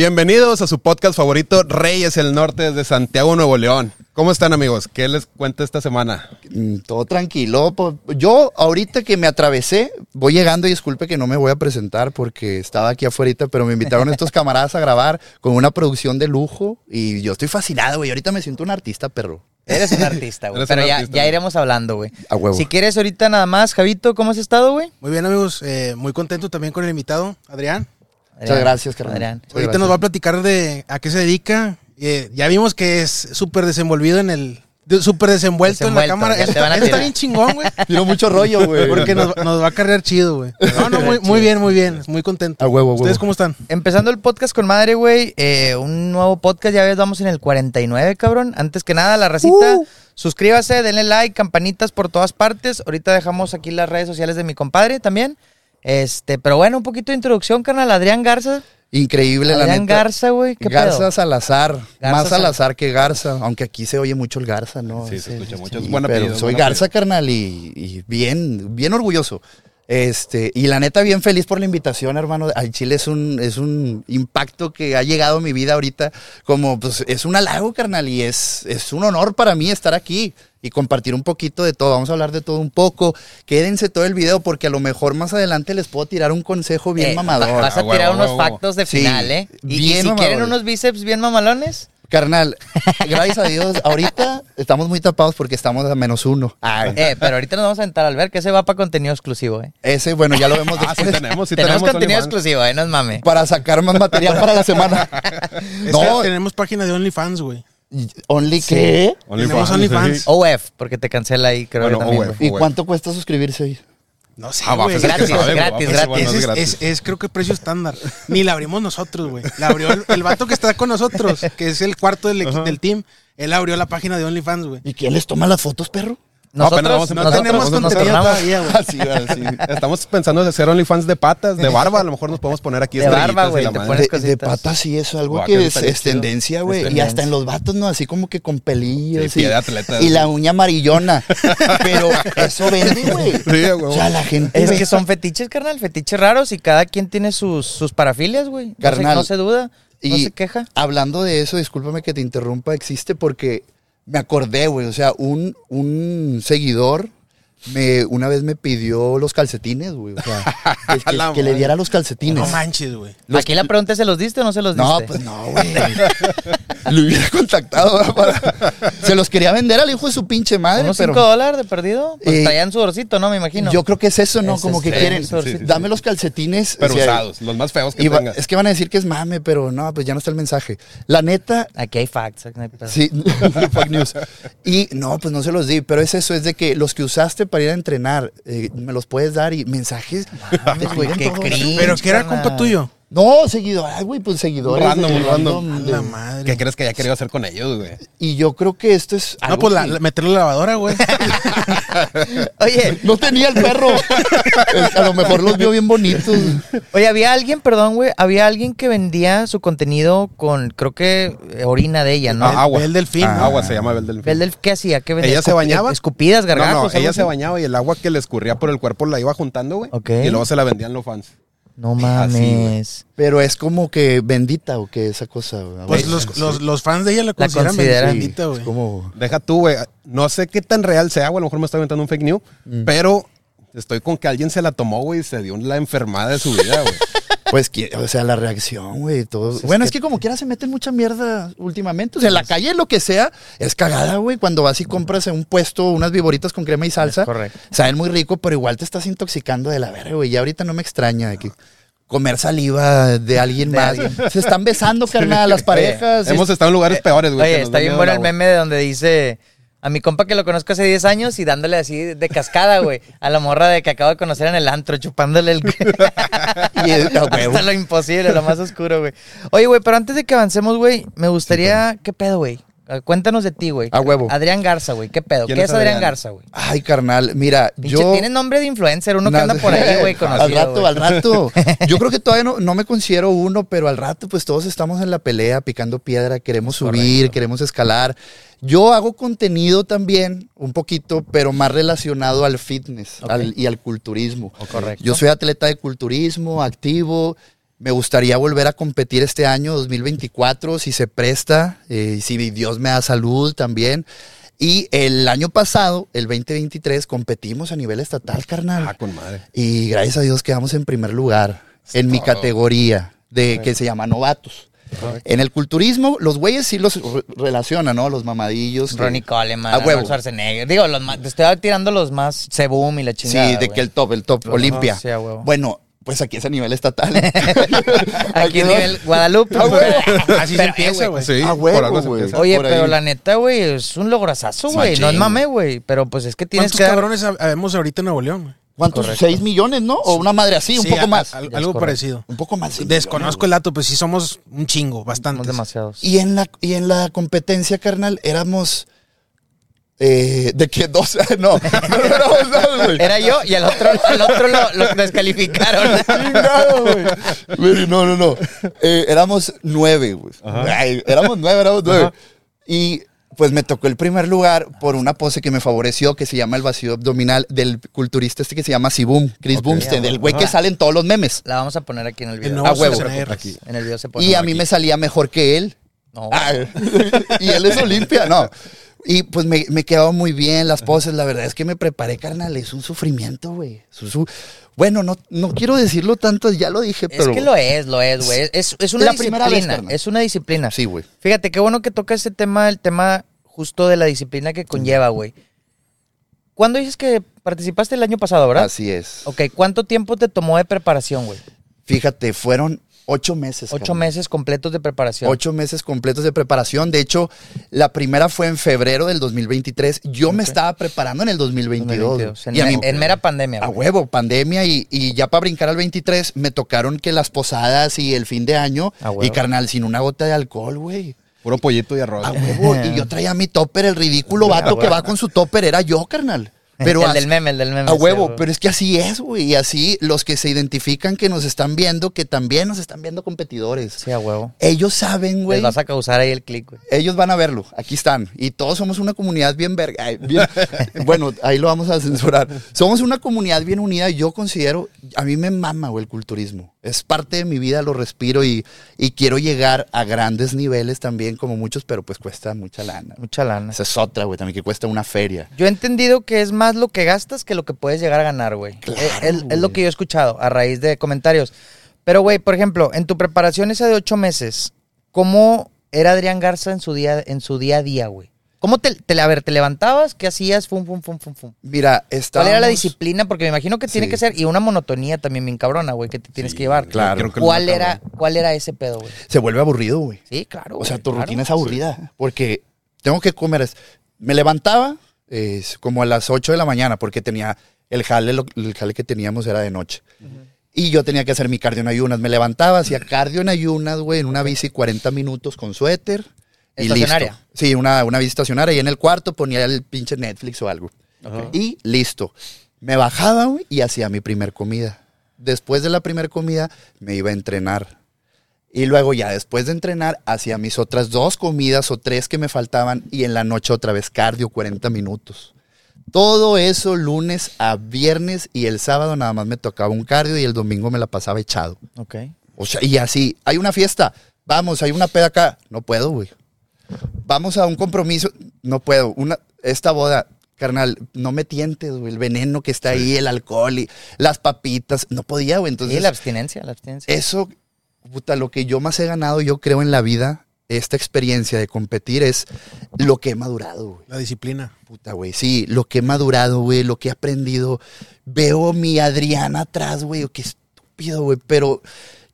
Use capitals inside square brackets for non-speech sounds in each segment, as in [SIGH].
Bienvenidos a su podcast favorito, Reyes el Norte desde Santiago, Nuevo León. ¿Cómo están amigos? ¿Qué les cuento esta semana? Mm, Todo tranquilo. po- Yo ahorita que me atravesé, voy llegando y disculpe que no me voy a presentar porque estaba aquí afuera, pero me invitaron estos camaradas a grabar con una producción de lujo y yo estoy fascinado, güey. Ahorita me siento un artista, perro. Eres un [LAUGHS] artista, güey. Eres Pero un ya, artista, ya güey. iremos hablando, güey. A huevo. Si quieres ahorita nada más, Javito, ¿cómo has estado, güey? Muy bien, amigos. eh, muy contento también con el invitado, Adrián. Muchas gracias, carnal. Adrián. Muchas Ahorita gracias. nos va a platicar de a qué se dedica. Eh, ya vimos que es súper desenvolvido en el. de- Súper desenvuelto, en la Desenvuelto, cámara. Eso, está bien chingón, güey. [LAUGHS] Tiene mucho rollo, güey. Porque nos, nos va a cargar chido, güey. No, no, muy, muy bien, muy bien. Muy contento. A huevo, a huevo. ¿Ustedes cómo están? Empezando el podcast con madre, güey. eh, un nuevo podcast, ya ves, vamos en el 49, cabrón. Antes que nada, la racita. Suscríbase, denle like, campanitas por todas partes. Ahorita dejamos aquí las redes sociales de mi compadre también. Este, pero bueno, un poquito de introducción, carnal. Adrián Garza. Increíble, la Adrián neta. Garza, güey. ¿Qué Garza pedo? Salazar. Garza más Sal- Salazar que Garza. Aunque aquí se oye mucho el Garza, ¿no? Sí, se escucha mucho. Sí, Es pero soy Garza, carnal, y, y bien, bien orgulloso. Este, y la neta, bien feliz por la invitación, hermano. Al Chile es un, es un impacto que ha llegado a mi vida ahorita. Como, pues, es un halago, carnal, y es, es un honor para mí estar aquí y compartir un poquito de todo. Vamos a hablar de todo un poco. Quédense todo el video porque a lo mejor más adelante les puedo tirar un consejo bien Eh, mamador. va- Vas a Ah, tirar huevo, unos huevo. factos de Sí, final, ¿eh? Y, y bien si quieren unos bíceps bien mamalones, Carnal, gracias a Dios, ahorita estamos muy tapados porque estamos a menos uno. Ay, eh, pero ahorita nos vamos a sentar al ver que ese va para contenido exclusivo, ¿eh? ese, bueno, ya lo vemos Ah, sí tenemos, sí tenemos, tenemos. contenido exclusivo, ¿eh? No es mame. para sacar más material para la semana. Es [LAUGHS] no, que tenemos página de OnlyFans, güey. ¿only qué? Tenemos OnlyFans. OF, porque te cancela ahí, creo Bueno, también, OF. ¿Y cuánto cuesta suscribirse ahí? No sé, Ah, güey. pues Gratis, sabe, güey, gratis, gratis. bueno, Ese es, gratis. es- es, creo que precio estándar. Ni la abrimos nosotros, güey. La abrió el, el vato que está con nosotros, que es el cuarto del, del team. Él abrió la página de OnlyFans, güey. ¿Y quién les toma las fotos, perro? No, Nosotros, No tenemos a contenido todavía, güey. Así, así. Estamos pensando en hacer OnlyFans de patas, de barba. A lo mejor nos podemos poner aquí De barba, y güey, De, patas sí es algo que que es, tendencia, güey. Y hasta en los vatos, ¿no? Así como que con pelillos. Sí, y, pie de atleta, y la güey. uña amarillona. [LAUGHS] Pero eso vende, güey. Sí, huevo. O sea, la gente... Es que son fetiches, carnal, fetiches raros y cada quien tiene sus, sus parafilias, güey. No se- Carnal. No se duda, no Y se queja. Hablando de eso, discúlpame que te interrumpa, existe porque me acordé, güey. O sea, un, un seguidor me, una vez me pidió los calcetines, güey. O sea, [LAUGHS] que, que- La que le diera los calcetines. No manches, güey. Aquí la pregunta es, ¿se los diste o no se los diste? No, pues no, güey. [LAUGHS] Lo hubiera contactado ¿verdad? para... Se los quería vender al hijo de su pinche madre, ¿Unos pero... 5 dólares de perdido? Pues Eh, traían sudorcito, ¿no? Me imagino. Yo creo que es eso, ¿no? Como es que el quieren, dame los calcetines. Pero o sea, usados, los más feos que tengas. es que van a decir que es mame, pero no, pues ya no está el mensaje. La neta, Aquí hay facts. no hay. Sí, [LAUGHS] Fuck news. Y no, pues no se los di, pero es eso, es de que los que usaste para ir a entrenar, eh, me los puedes dar y mensajes. Mames, güey, Miren qué cringe, Pero que era compa tuyo. No, seguidor, ay, güey, pues seguidores. Random, de- random. de- La madre. ¿Qué crees que ya quería hacer con ellos, güey? Y yo creo que esto es. No, pues la, la- meterlo en la lavadora, güey. [LAUGHS] Oye, No tenía el perro. A lo mejor los vio bien bonitos. oye, había alguien, perdón, güey, había alguien que vendía su contenido con, creo que, eh, orina de ella, ¿no? Ah, agua. Bel Delfín. Ah. Agua se llama Bel Delfín. ¿El del- ¿Qué hacía? ¿Qué vendía? Ella se bañaba. Escupidas, gargajos. No, ella se bañaba y el agua que le escurría por el cuerpo la iba juntando, güey. Ok. Y luego se la vendían los fans. No [LAUGHS] Así, mames. Pero es como que bendita o que esa cosa. güey. Pues Sí. los, los, los fans de ella la La consideran consideran. bendita, güey. como. Deja tú, güey. No sé qué tan real sea, güey. A lo mejor me estoy inventando un fake news. Mm. Pero estoy con que alguien se la tomó, güey, y se dio la enfermada de su vida, güey. [LAUGHS] Pues, o sea, la reacción, güey, todo. bueno, es que como quiera se meten mucha mierda últimamente. O sea, en la calle, lo que sea, es cagada, güey. Cuando vas y compras en un puesto unas viboritas con crema y salsa. Es correcto. Saben muy rico, pero igual te estás intoxicando de la verga, güey. Ya ahorita no me extraña de que comer saliva de alguien De más. alguien. [LAUGHS] Se están besando, carnal, las [LAUGHS] parejas. Hemos estado en lugares peores, güey. Oye, está bien bueno el meme de donde dice a mi compa que lo conozco hace 10 años y dándole así de cascada, güey, a la morra de que acabo de conocer en el antro, chupándole el... [LAUGHS] Y. Hasta lo imposible, lo más oscuro, güey. Oye, güey, pero antes de que avancemos, güey, me gustaría... ¿Qué pedo, güey? Eh, Cuéntanos de ti, güey. A huevo. Adrián Garza, güey. ¿Qué pedo? ¿Qué ¿Quién es Adrián Adrián? Garza, güey? Ay, carnal, mira, Pinche, yo... Tiene nombre de influencer, uno que anda por ahí, güey, [LAUGHS] Al conocido, rato, güey. al rato. [LAUGHS] Yo creo que todavía no, no me considero uno, pero al rato, pues todos estamos en la pelea, picando piedra, queremos subir, queremos escalar. Yo hago contenido también, un poquito, pero más relacionado al fitness al- y al culturismo. Correcto. Yo soy atleta de culturismo, activo. Me gustaría volver a competir este año 2024, si se presta, eh, si Dios me da salud también. Y el año pasado, el 2023, competimos a nivel estatal, carnal. Ah, con madre. Y gracias a Dios quedamos en primer lugar en mi categoría de que se llama novatos. En el culturismo, los güeyes sí los re- relacionan, ¿no? Los mamadillos. que- Ronnie Coleman, A huevo. Arnold Schwarzenegger. Digo, los más, te estoy tirando los más Sebum y la chingada. Sí, de que el top, el top, Olimpia. sí, a huevo. Bueno, pues aquí es a nivel estatal. [LAUGHS] Aquí en nivel Guadalupe. A huevo. Así se Pero, empieza, güey. Sí, A por huevo, güey. Oye, por pero ahí. la neta, güey, es un lograzazo, güey. No es mame, güey. güey. Pero pues es que tienes ¿Cuántos que. dar- cabrones hab- habemos ahorita en Nuevo León, güey? ¿Cuántos? ¿Seis millones, no? O una madre así, un Sí, poco a- más. a- algo correcto. parecido. un poco más. sí, Desconozco el dato, pues sí somos un chingo, Somos bastante. demasiados. güey. Y en la, y en la competencia, carnal, éramos. Eh, de que dos. [LAUGHS] No, no éramos dos, güey. Era yo y al otro, al otro lo, lo descalificaron. [LAUGHS] Chingado, güey. Güey, No, no, no. Eh, éramos nueve, güey. Ay, éramos nueve, éramos nueve. Y pues me tocó el primer lugar por una pose que me favoreció, que se llama el vacío abdominal del culturista este que se llama Sibum, Chris Bumstead, del güey que sale en todos los memes. La vamos a poner aquí en el video. nuevo A huevo. Aquí. En el video se pone. Y a mí me salía mejor que él. No. Ay, [LAUGHS] y él es Olimpia, no. Y pues me, me quedaba muy bien las poses. La verdad es que me preparé, carnal. Es un sufrimiento, güey. Es Bueno, no, no quiero decirlo tanto, ya lo dije, Es pero. que lo es, lo es, güey. Es, es una La primera vez, disciplina. es una disciplina. Sí, güey. Fíjate, qué bueno que toca ese tema, el tema justo de la disciplina que conlleva, güey. ¿Cuándo dices que participaste el año pasado, verdad? Así es. Ok, ¿cuánto tiempo te tomó de preparación, güey? Fíjate, fueron ocho meses. Ocho meses completos de preparación. Ocho meses completos de preparación. De hecho, la primera fue en febrero del 2023. Yo me estaba preparando en el 2022. 2022, En, y a mí, en mera pandemia, a güey. huevo, pandemia. Y, y ya para brincar al 23, me tocaron que las posadas y el fin de año. A huevo. Y carnal, sin una gota de alcohol, güey. Puro pollito y arroz. A huevo. y yo traía mi topper, el ridículo [LAUGHS] vato que va con su topper era yo, carnal. [LAUGHS] Pero el del meme, el del meme. a huevo, pero es que así es, güey. Y así los que se identifican que nos están viendo, que también nos están viendo competidores. Sí, a huevo. Ellos saben, güey. Les vas a causar ahí el clic, güey. Ellos van a verlo, aquí están. Y todos somos una comunidad bien verga. bien- [LAUGHS] bueno, ahí lo vamos a censurar. Somos una comunidad bien unida y yo considero, a mí me mama, güey, el culturismo. Es parte de mi vida, lo respiro y, y quiero llegar a grandes niveles también, como muchos, pero pues cuesta mucha lana. Mucha lana. Esa es otra, güey, también que cuesta una feria. Yo he entendido que es más lo que gastas que lo que puedes llegar a ganar, güey. Claro, es, es- es lo que yo he escuchado a raíz de comentarios. Pero, güey, por ejemplo, en tu preparación esa de ocho meses, ¿cómo era Adrián Garza en su día, en su día a día, güey? ¿Cómo te, te- a ver, te levantabas? ¿Qué hacías? Fum, fum, fum, fum, fum. Mira, ¿Cuál era la disciplina? Porque me imagino que tiene Sí. que ser, y una monotonía también bien cabrona, güey, que te tienes Sí, que llevar. claro. creo que ¿Cuál era. ¿Cuál era ese pedo, güey? Se vuelve aburrido, güey. Sí, claro. O sea, tu claro. rutina es aburrida. Porque tengo que comer. es- Me levantaba eh, como a las 8 de la mañana porque tenía el jale, lo- el jale que teníamos era de noche. Y yo tenía que hacer mi cardio en ayunas. Me levantaba, hacía cardio en ayunas, güey, en una bici 40 minutos con suéter. Y listo. Sí, una, una bici estacionaria. Y en el cuarto ponía el pinche Netflix o algo. Y listo. Me bajaba, güey, y hacía mi primer comida. Después de la primer comida, me iba a entrenar. Y luego ya después de entrenar, hacía mis otras dos comidas o tres que me faltaban y en la noche otra vez cardio 40 minutos. Todo eso lunes a viernes y el sábado nada más me tocaba un cardio y el domingo me la pasaba echado. Ok. O sea, y así, hay una fiesta, vamos, hay una peda acá, no puedo, güey. Vamos a un compromiso, no puedo. Una, esta boda, carnal, no me tientes, güey, el veneno que está ahí, el alcohol y las papitas, no podía, güey. Entonces, Sí, la abstinencia, la abstinencia. eso, puta, lo que yo más he ganado, yo creo en la vida, esta experiencia de competir es lo que he madurado, güey. La disciplina. Puta, güey, sí, lo que he madurado, güey, lo que he aprendido. Veo mi Adriana atrás, güey, qué estúpido, güey, pero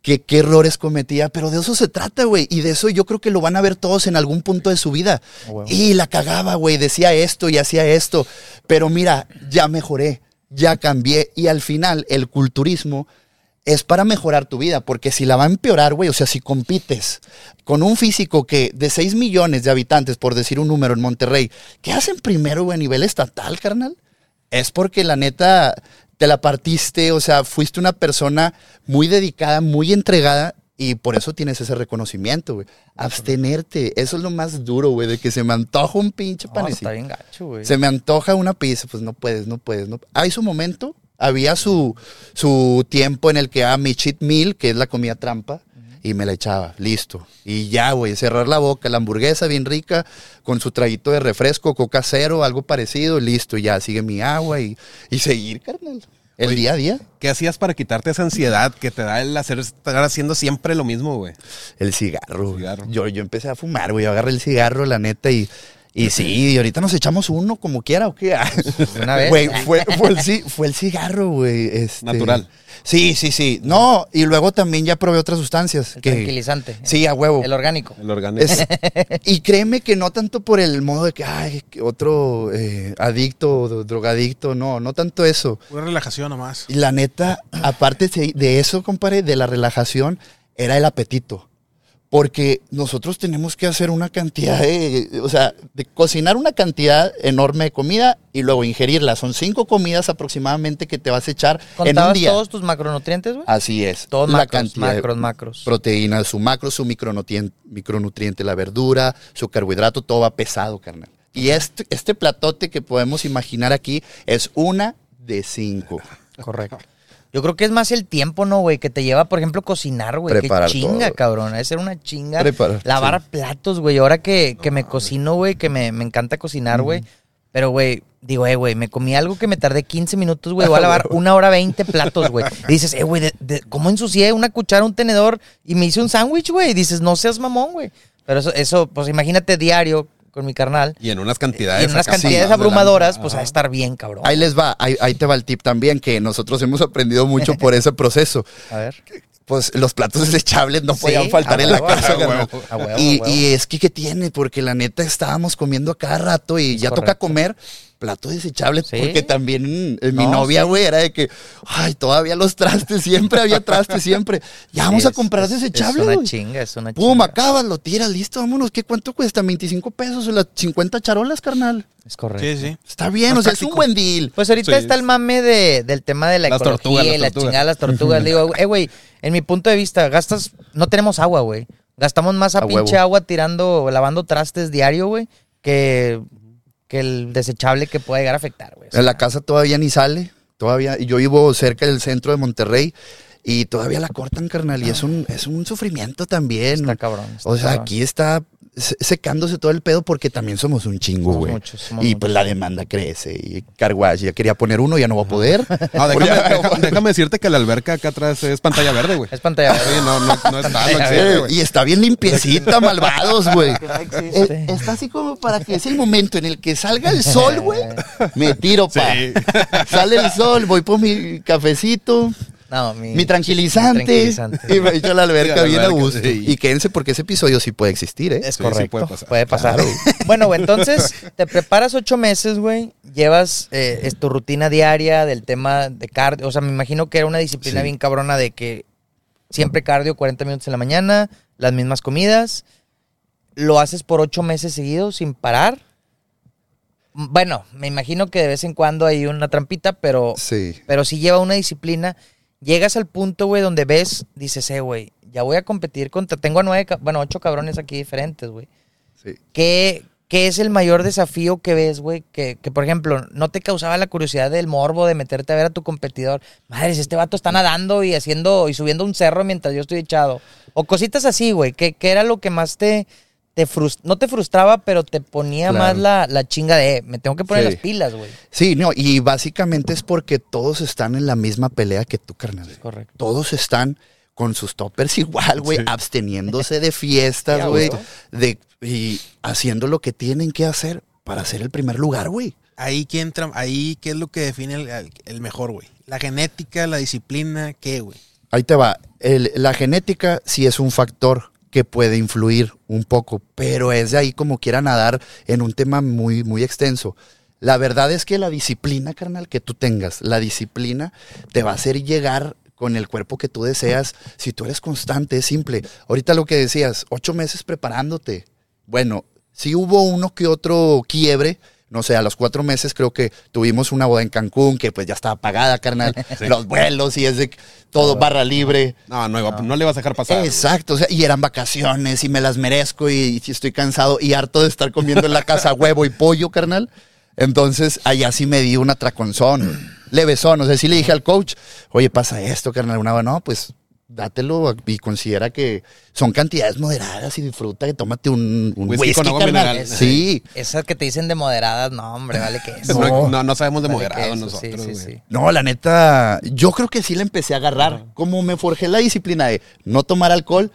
qué, qué errores cometía, pero de eso se trata, güey, y de eso yo creo que lo van a ver todos en algún punto de su vida. Ah. Y la cagaba, güey, decía esto y hacía esto, pero mira, ya mejoré, ya cambié, y al final el culturismo es para mejorar tu vida, porque si la va a empeorar, güey, o sea, si compites con un físico que de 6 millones de habitantes, por decir un número en Monterrey, ¿qué hacen primero, güey, a nivel estatal, carnal? Es porque la neta te la partiste, o sea, fuiste una persona muy dedicada, muy entregada y por eso tienes ese reconocimiento, güey. Abstenerte, eso es lo más duro, güey, de que se me antoja un pinche No, panecito. está bien gacho, güey. Se me antoja una pizza, pues no puedes, no puedes. No. Hay su momento, Había su, su tiempo en el que, ah, mi cheat meal, que es la comida trampa, y me la echaba, listo. Y ya, güey, cerrar la boca, la hamburguesa bien rica, con su traguito de refresco, coca cero, algo parecido, listo, y ya sigue mi agua y, y seguir, carnal. El Oye, día a día. ¿Qué hacías para quitarte esa ansiedad que te da el hacer estar haciendo siempre lo mismo, güey? El cigarro. El cigarro. Yo, yo empecé a fumar, güey. Yo agarré el cigarro, la neta, y, y sí, y ahorita nos echamos uno como quiera, ¿o qué? [LAUGHS] una vez. Güey, fue, fue, el, fue el cigarro, güey. este- Natural. Sí, sí, sí. No, y luego también ya probé otras sustancias. El que- tranquilizante. Sí, a huevo. El orgánico. El orgánico. Es- y créeme que no tanto por el modo de que, ay, otro eh, adicto drogadicto, no, no tanto eso. Pura relajación nomás. Y la neta, aparte de de eso, compadre, de la relajación, era el apetito. Porque nosotros tenemos que hacer una cantidad de, o sea, de cocinar una cantidad enorme de comida y luego ingerirla. Son cinco comidas aproximadamente que te vas a echar en un ¿Contabas día. todos tus macronutrientes, güey? Así es. Todos la macros, cantidad macros, macros. proteínas, su macro, su micronutriente, micronutriente, la verdura, su carbohidrato, todo va pesado, carnal. Y este, este platote que podemos imaginar aquí es una de cinco. Correcto. Yo creo que es más el tiempo, ¿no, güey? Que te lleva, por ejemplo, cocinar, güey. Qué chinga, todo. cabrón. Debe ser una chinga. Preparar, Lavar platos, güey. Ahora que, que me cocino, güey, que me, me encanta cocinar, güey. Pero, güey, digo, eh, güey, me comí algo que me tardé 15 minutos, güey. Voy a lavar una hora 20 platos, güey. Y [LAUGHS] dices, eh, güey, ¿cómo ensucié una cuchara, un tenedor y me hice un sándwich, güey? Y dices, no seas mamón, güey. Pero eso, eso, pues imagínate diario con mi carnal. Y en unas Y cantidades. en unas cantidades abrumadoras, pues Ajá. a estar bien, cabrón. Ahí les va, ahí, ahí te va el tip también, que nosotros hemos aprendido mucho por ese proceso. [LAUGHS] A ver. Pues los platos [LAUGHS] desechables no Sí, podían faltar a en la casa. a huevo, carnal. a huevo, y, a huevo. y es que, ¿qué tiene? Porque la neta estábamos comiendo a cada rato y ya toca comer plato desechable. Sí. Porque también eh, mi No, novia, sí. güey, era de que, ay, todavía los trastes, siempre había trastes, [LAUGHS] siempre. Ya vamos Sí, a comprar es- desechable, Es una chinga, es una Pum, chinga. acabas, lo tiras, listo, vámonos. ¿Qué cuánto cuesta? 25 pesos o las 50 charolas, carnal. Es correcto. Sí, sí. Está bien, Más o sea, es un buen deal. Pues ahorita Sí. está el mame de, del tema de la Las ecología tortugas, y la tortugas. chingada de las tortugas. [LAUGHS] Digo, eh, güey, en mi punto de vista, gastas, no tenemos agua, güey. Gastamos más a, A pinche huevo. agua tirando, lavando trastes diario, güey, que, que el desechable que puede llegar a afectar, güey. O sea, la casa todavía ni sale, todavía. Yo vivo cerca del centro de Monterrey y todavía la cortan, carnal, y es un, es un sufrimiento también. Está cabrón, está o sea, cabrón. aquí está se- secándose todo el pedo porque también somos un chingo, güey. Y pues la demanda crece. Y Carwash ya quería poner uno, ya no va a poder. [LAUGHS] No, déjame, déjame decirte que la alberca acá atrás es pantalla verde, güey. [LAUGHS] Es pantalla Sí, verde. no, no, no está, no existe, y está bien limpiecita, [LAUGHS] malvados, güey. Eh, está así como para que es el momento en el que salga el sol, güey. Me tiro, pa. Sí. Sale el sol, voy por mi cafecito, No, mi, mi tranquilizante, mi tranquilizante. y me a la alberca Sí, la bien a gusto. sí. Y quédense porque ese episodio sí puede existir, ¿eh? Es Sí, sí correcto. puede pasar. Puede pasar. [LAUGHS] Bueno, güey, entonces te preparas ocho meses, güey. Llevas eh, es tu rutina diaria del tema de cardio. O sea, me imagino que era una disciplina Sí. bien cabrona de que siempre cardio 40 minutos en la mañana, las mismas comidas. Lo haces por ocho meses seguidos sin parar. Bueno, me imagino que de vez en cuando hay una trampita, pero, Sí. pero si lleva una disciplina. Llegas al punto, güey, donde ves, dices, eh, güey, ya voy a competir contra. Tengo a nueve, bueno, ocho cabrones aquí diferentes, güey. sí. ¿Qué, qué es el mayor desafío que ves, güey? Que, que, por ejemplo, no te causaba la curiosidad del morbo de meterte a ver a tu competidor. Madre, si este vato está nadando y haciendo y subiendo un cerro mientras yo estoy echado. O cositas así, güey. ¿Qué, qué era lo que más te, te frus- no te frustraba, pero te ponía Claro. más la, la chinga de, "Eh, me tengo que poner Sí. las pilas, güey? Sí, no, y básicamente es porque todos están en la misma pelea que tú, carnal. Correcto. Todos están con sus toppers [LAUGHS] igual, güey, Sí. absteniendo de fiestas, güey, de y haciendo lo que tienen que hacer para ser el primer lugar, güey. Ahí que entra, ahí qué es lo que define el, el- el mejor, güey. La genética, la disciplina, ¿qué, güey? Ahí te va. El- la genética sí es un factor que puede influir un poco, pero es de ahí como quiera nadar en un tema muy, muy extenso. La verdad es que la disciplina, carnal, que tú tengas, la disciplina te va a hacer llegar con el cuerpo que tú deseas. Si tú eres constante, es simple. Ahorita lo que decías, ocho meses preparándote. Bueno, sí hubo uno que otro quiebre. No sé, a los cuatro meses creo que tuvimos una boda en Cancún que pues ya estaba pagada, carnal. [LAUGHS] Los vuelos y es de todo barra libre. No, no, iba- no le vas a dejar pasar. Exacto, o sea, y eran vacaciones y me las merezco y, y estoy cansado y harto de estar comiendo en la casa [LAUGHS] huevo y pollo, carnal. Entonces, allá sí me di una traconzón, levesón. O sea, sí le dije al coach, oye, pasa esto, carnal. Una, no, pues dátelo y considera que son cantidades moderadas y disfruta que tómate un, un Whisky whisky, con agua mineral. Sí. Esas que te dicen de moderadas, no, hombre, vale que eso. No, no, no sabemos de Vale moderado que eso, nosotros, sí, sí, sí. No, la neta, yo creo que sí la empecé a agarrar. Como me forjé la disciplina de no tomar alcohol,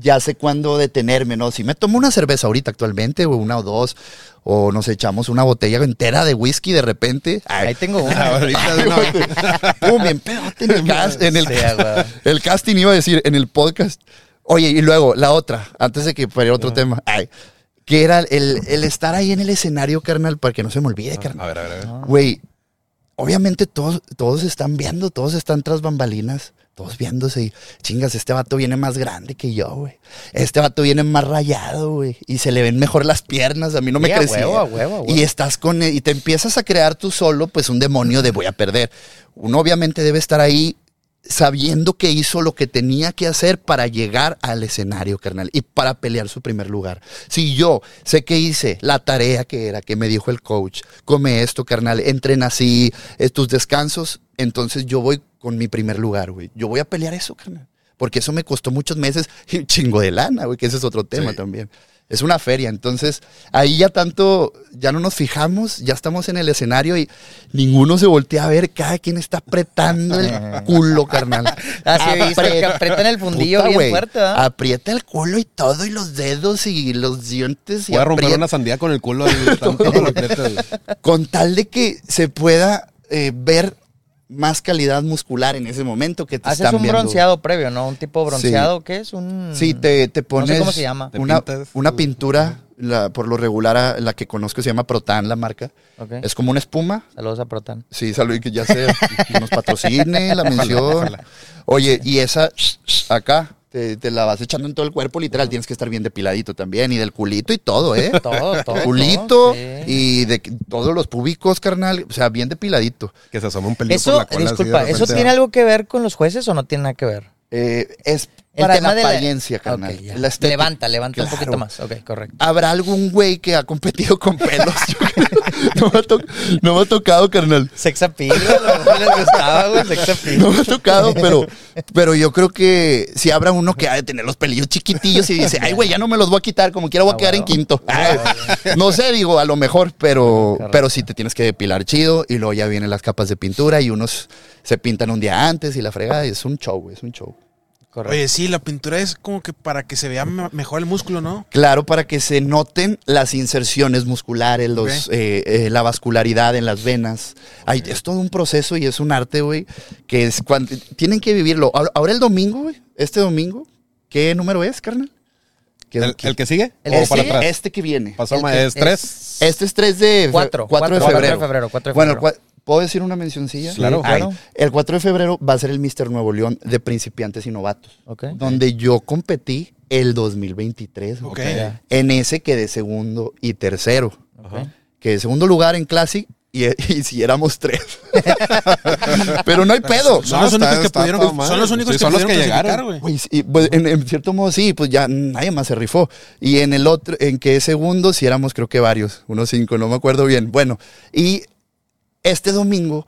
ya sé cuándo detenerme, ¿no? Si me tomo una cerveza ahorita actualmente, o una o dos, o nos echamos una botella entera de whisky de repente. ay, Ahí tengo una. [LAUGHS] Ahorita de una. Pum, bien pedote en el, cast- en el, el casting iba a decir, en el podcast. Oye, y luego la otra, antes de que fuera otro tema. Ay, que era el, el estar ahí en el escenario, carnal, para que no se me olvide, carnal. A ver, a ver, a ver. Güey, obviamente todos, todos están viendo, todos están tras bambalinas, todos viéndose y chingas, este vato viene más grande que yo, güey. Este vato viene más rayado, güey. Y se le ven mejor las piernas, a mí no me crecía. huevo, huevo. Y estás con y te empiezas a crear tú solo, pues un demonio de voy a perder. Uno obviamente debe estar ahí sabiendo que hizo lo que tenía que hacer para llegar al escenario, carnal, y para pelear su primer lugar. Si yo sé que hice la tarea que era, que me dijo el coach, come esto, carnal, entrena así, eh, tus descansos, entonces yo voy con mi primer lugar, güey. Yo voy a pelear eso, carnal. Porque eso me costó muchos meses y un chingo de lana, güey, que ese es otro tema Sí. también. Es una feria, entonces ahí ya tanto, ya no nos fijamos, ya estamos en el escenario y ninguno se voltea a ver, cada quien está apretando el [LAUGHS] culo, carnal. Así he visto que aprietan el fundillo Puta, bien güey, fuerte, ¿verdad? Aprieta el culo y todo, y los dedos y los dientes. y Voy a romper aprieta- una sandía con el culo del [LAUGHS] tanto. Con tal de que se pueda eh, ver más calidad muscular en ese momento que te Haces están un viendo. bronceado previo, ¿no? Un tipo bronceado, ¿qué es? Un... Sí, te, te pones cómo se llama. Una, una pintura, la- por lo regular, a- la que conozco se llama Protan, la marca. Es como una espuma. Saludos a Protan. Sí, salud, y que ya se que nos patrocine la mención. Oye, y esa acá, te, te la vas echando en todo el cuerpo, literal, tienes que estar bien depiladito también, y del culito y todo, ¿eh? [LAUGHS] Todo, todo. culito todo, sí. y de que- todos los púbicos, carnal, o sea, bien depiladito. Que se asoma un pelillo por Eso, la cola. así de disculpa, ¿eso tiene algo que ver con los jueces o no tiene nada que ver? Eh, es El para tema la de la- apariencia, carnal. La levanta, levanta un poquito más. Ok, correcto. ¿Habrá algún güey que ha competido con pelos? [LAUGHS] No, me ha to- no me ha tocado, carnal. Sex appeal, les gustaba, güey, sex appeal. No me ha tocado, pero, pero yo creo que si habrá uno que ha de tener los pelillos chiquitillos y dice, ay, güey, ya no me los voy a quitar, como quiera voy a Ah, quedar en quinto. Ay, no sé, digo, a lo mejor, pero, pero sí te tienes que depilar chido y luego ya vienen las capas de pintura y unos se pintan un día antes y la fregada. y Es un show, güey, es un show. Correcto. Oye, sí, la pintura es como que para que se vea me- mejor el músculo, ¿no? Claro, para que se noten las inserciones musculares, los, eh, eh, la vascularidad en las venas. Ay, es todo un proceso y es un arte, güey, que es cuando tienen que vivirlo. Ahora, ahora el domingo, güey, este domingo, ¿qué número es, carnal? ¿Qué- ¿El, el que sigue? El ¿O que para sigue, atrás? este que viene. Pasó, que es tres. Este es 3 de, fe- Cuatro, 4 de cuatro, febrero. cuatro de febrero, cuatro de Bueno, febrero. cua- ¿puedo decir una mencioncilla? Claro. Ay, Claro. el 4 de febrero va a ser el Mister Nuevo León de principiantes y novatos. Ok. Donde yo competí el 2023. güey. Ok. Ya. En ese quedé segundo y tercero. Ok. Que segundo lugar en Classic y, y si éramos tres. [LAUGHS] Pero no hay pedo. Son No, los está- únicos que pudieron, son los únicos Sí, que son los pudieron que clasificar, llegaron. güey. Güey, sí, pues, en, en cierto modo sí, pues ya nadie más se rifó. Y en el otro, en que segundo, sí éramos creo que varios, unos cinco, no me acuerdo bien. Bueno, y este domingo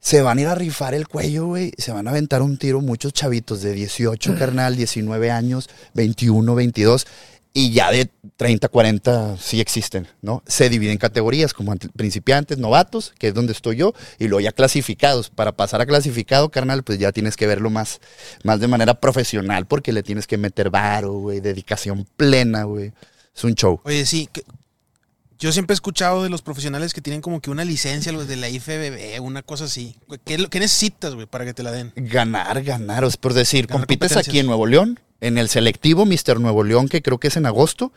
se van a ir a rifar el cuello, güey. Se van a aventar un tiro muchos chavitos de 18, carnal, 19 años, 21, 22. Y ya de 30, 40 sí existen, ¿no? Se dividen en categorías como ante- principiantes, novatos, que es donde estoy yo, y luego ya clasificados. Para pasar a clasificado, carnal, pues ya tienes que verlo más, más de manera profesional, porque le tienes que meter varo, güey, dedicación plena, güey. Es un show. Oye, sí. Yo siempre he escuchado de los profesionales que tienen como que una licencia, los de la IFBB, una cosa así. ¿Qué, necesitas, güey, para que te la den? Ganar, ganar. Es por decir, Ganar compites aquí en Nuevo León, en el selectivo Mister Nuevo León, que creo que es en agosto,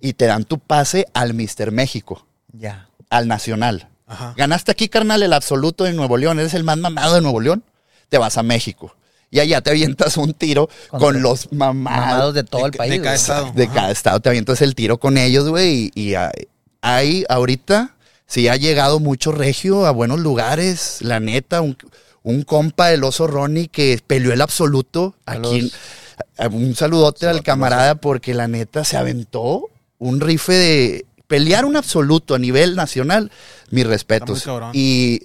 y te dan tu pase al Mister México, Ya. al nacional. Ajá. Ganaste aquí, carnal, el absoluto de Nuevo León, eres el más mamado de Nuevo León, te vas a México. Y allá te avientas un tiro con los mamados Mamados de todo de el país. de cada güey. estado. de Ajá. cada estado, te avientas el tiro con ellos, güey. Y, y hay, ahorita, sí ha llegado mucho regio a buenos lugares, la neta, un, un compa, el oso Ronnie, que peleó el absoluto aquí. Un saludote al camarada porque la neta se aventó un rife de pelear un absoluto a nivel nacional, mis respetos. Y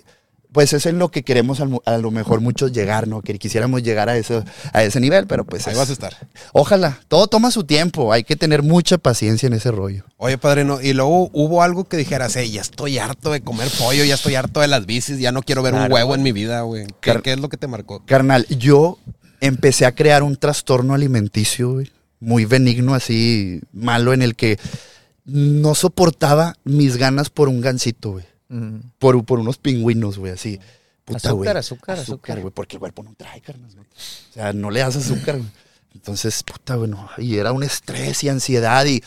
pues eso es lo que queremos a lo mejor muchos llegar, ¿no? Que quisiéramos llegar a, eso, a ese nivel, pero pues Ahí es- vas a estar. ojalá, todo toma su tiempo, hay que tener mucha paciencia en ese rollo. Oye, padrino, y luego hubo algo que dijeras, hey, ya estoy harto de comer pollo, ya estoy harto de las bicis, ya no quiero ver un huevo güey. en mi vida, güey. ¿Qué, qué es lo que te marcó? Carnal, yo empecé a crear un trastorno alimenticio, güey, muy benigno, así malo, en el que no soportaba mis ganas por un gansito, güey. Por, por unos pingüinos, güey, así. Puta, Azúcar, güey. azúcar, azúcar. güey, porque el cuerpo no trae, carnal. güey. O sea, no le das azúcar, güey. Entonces, puta, güey, no. Y era un estrés y ansiedad y...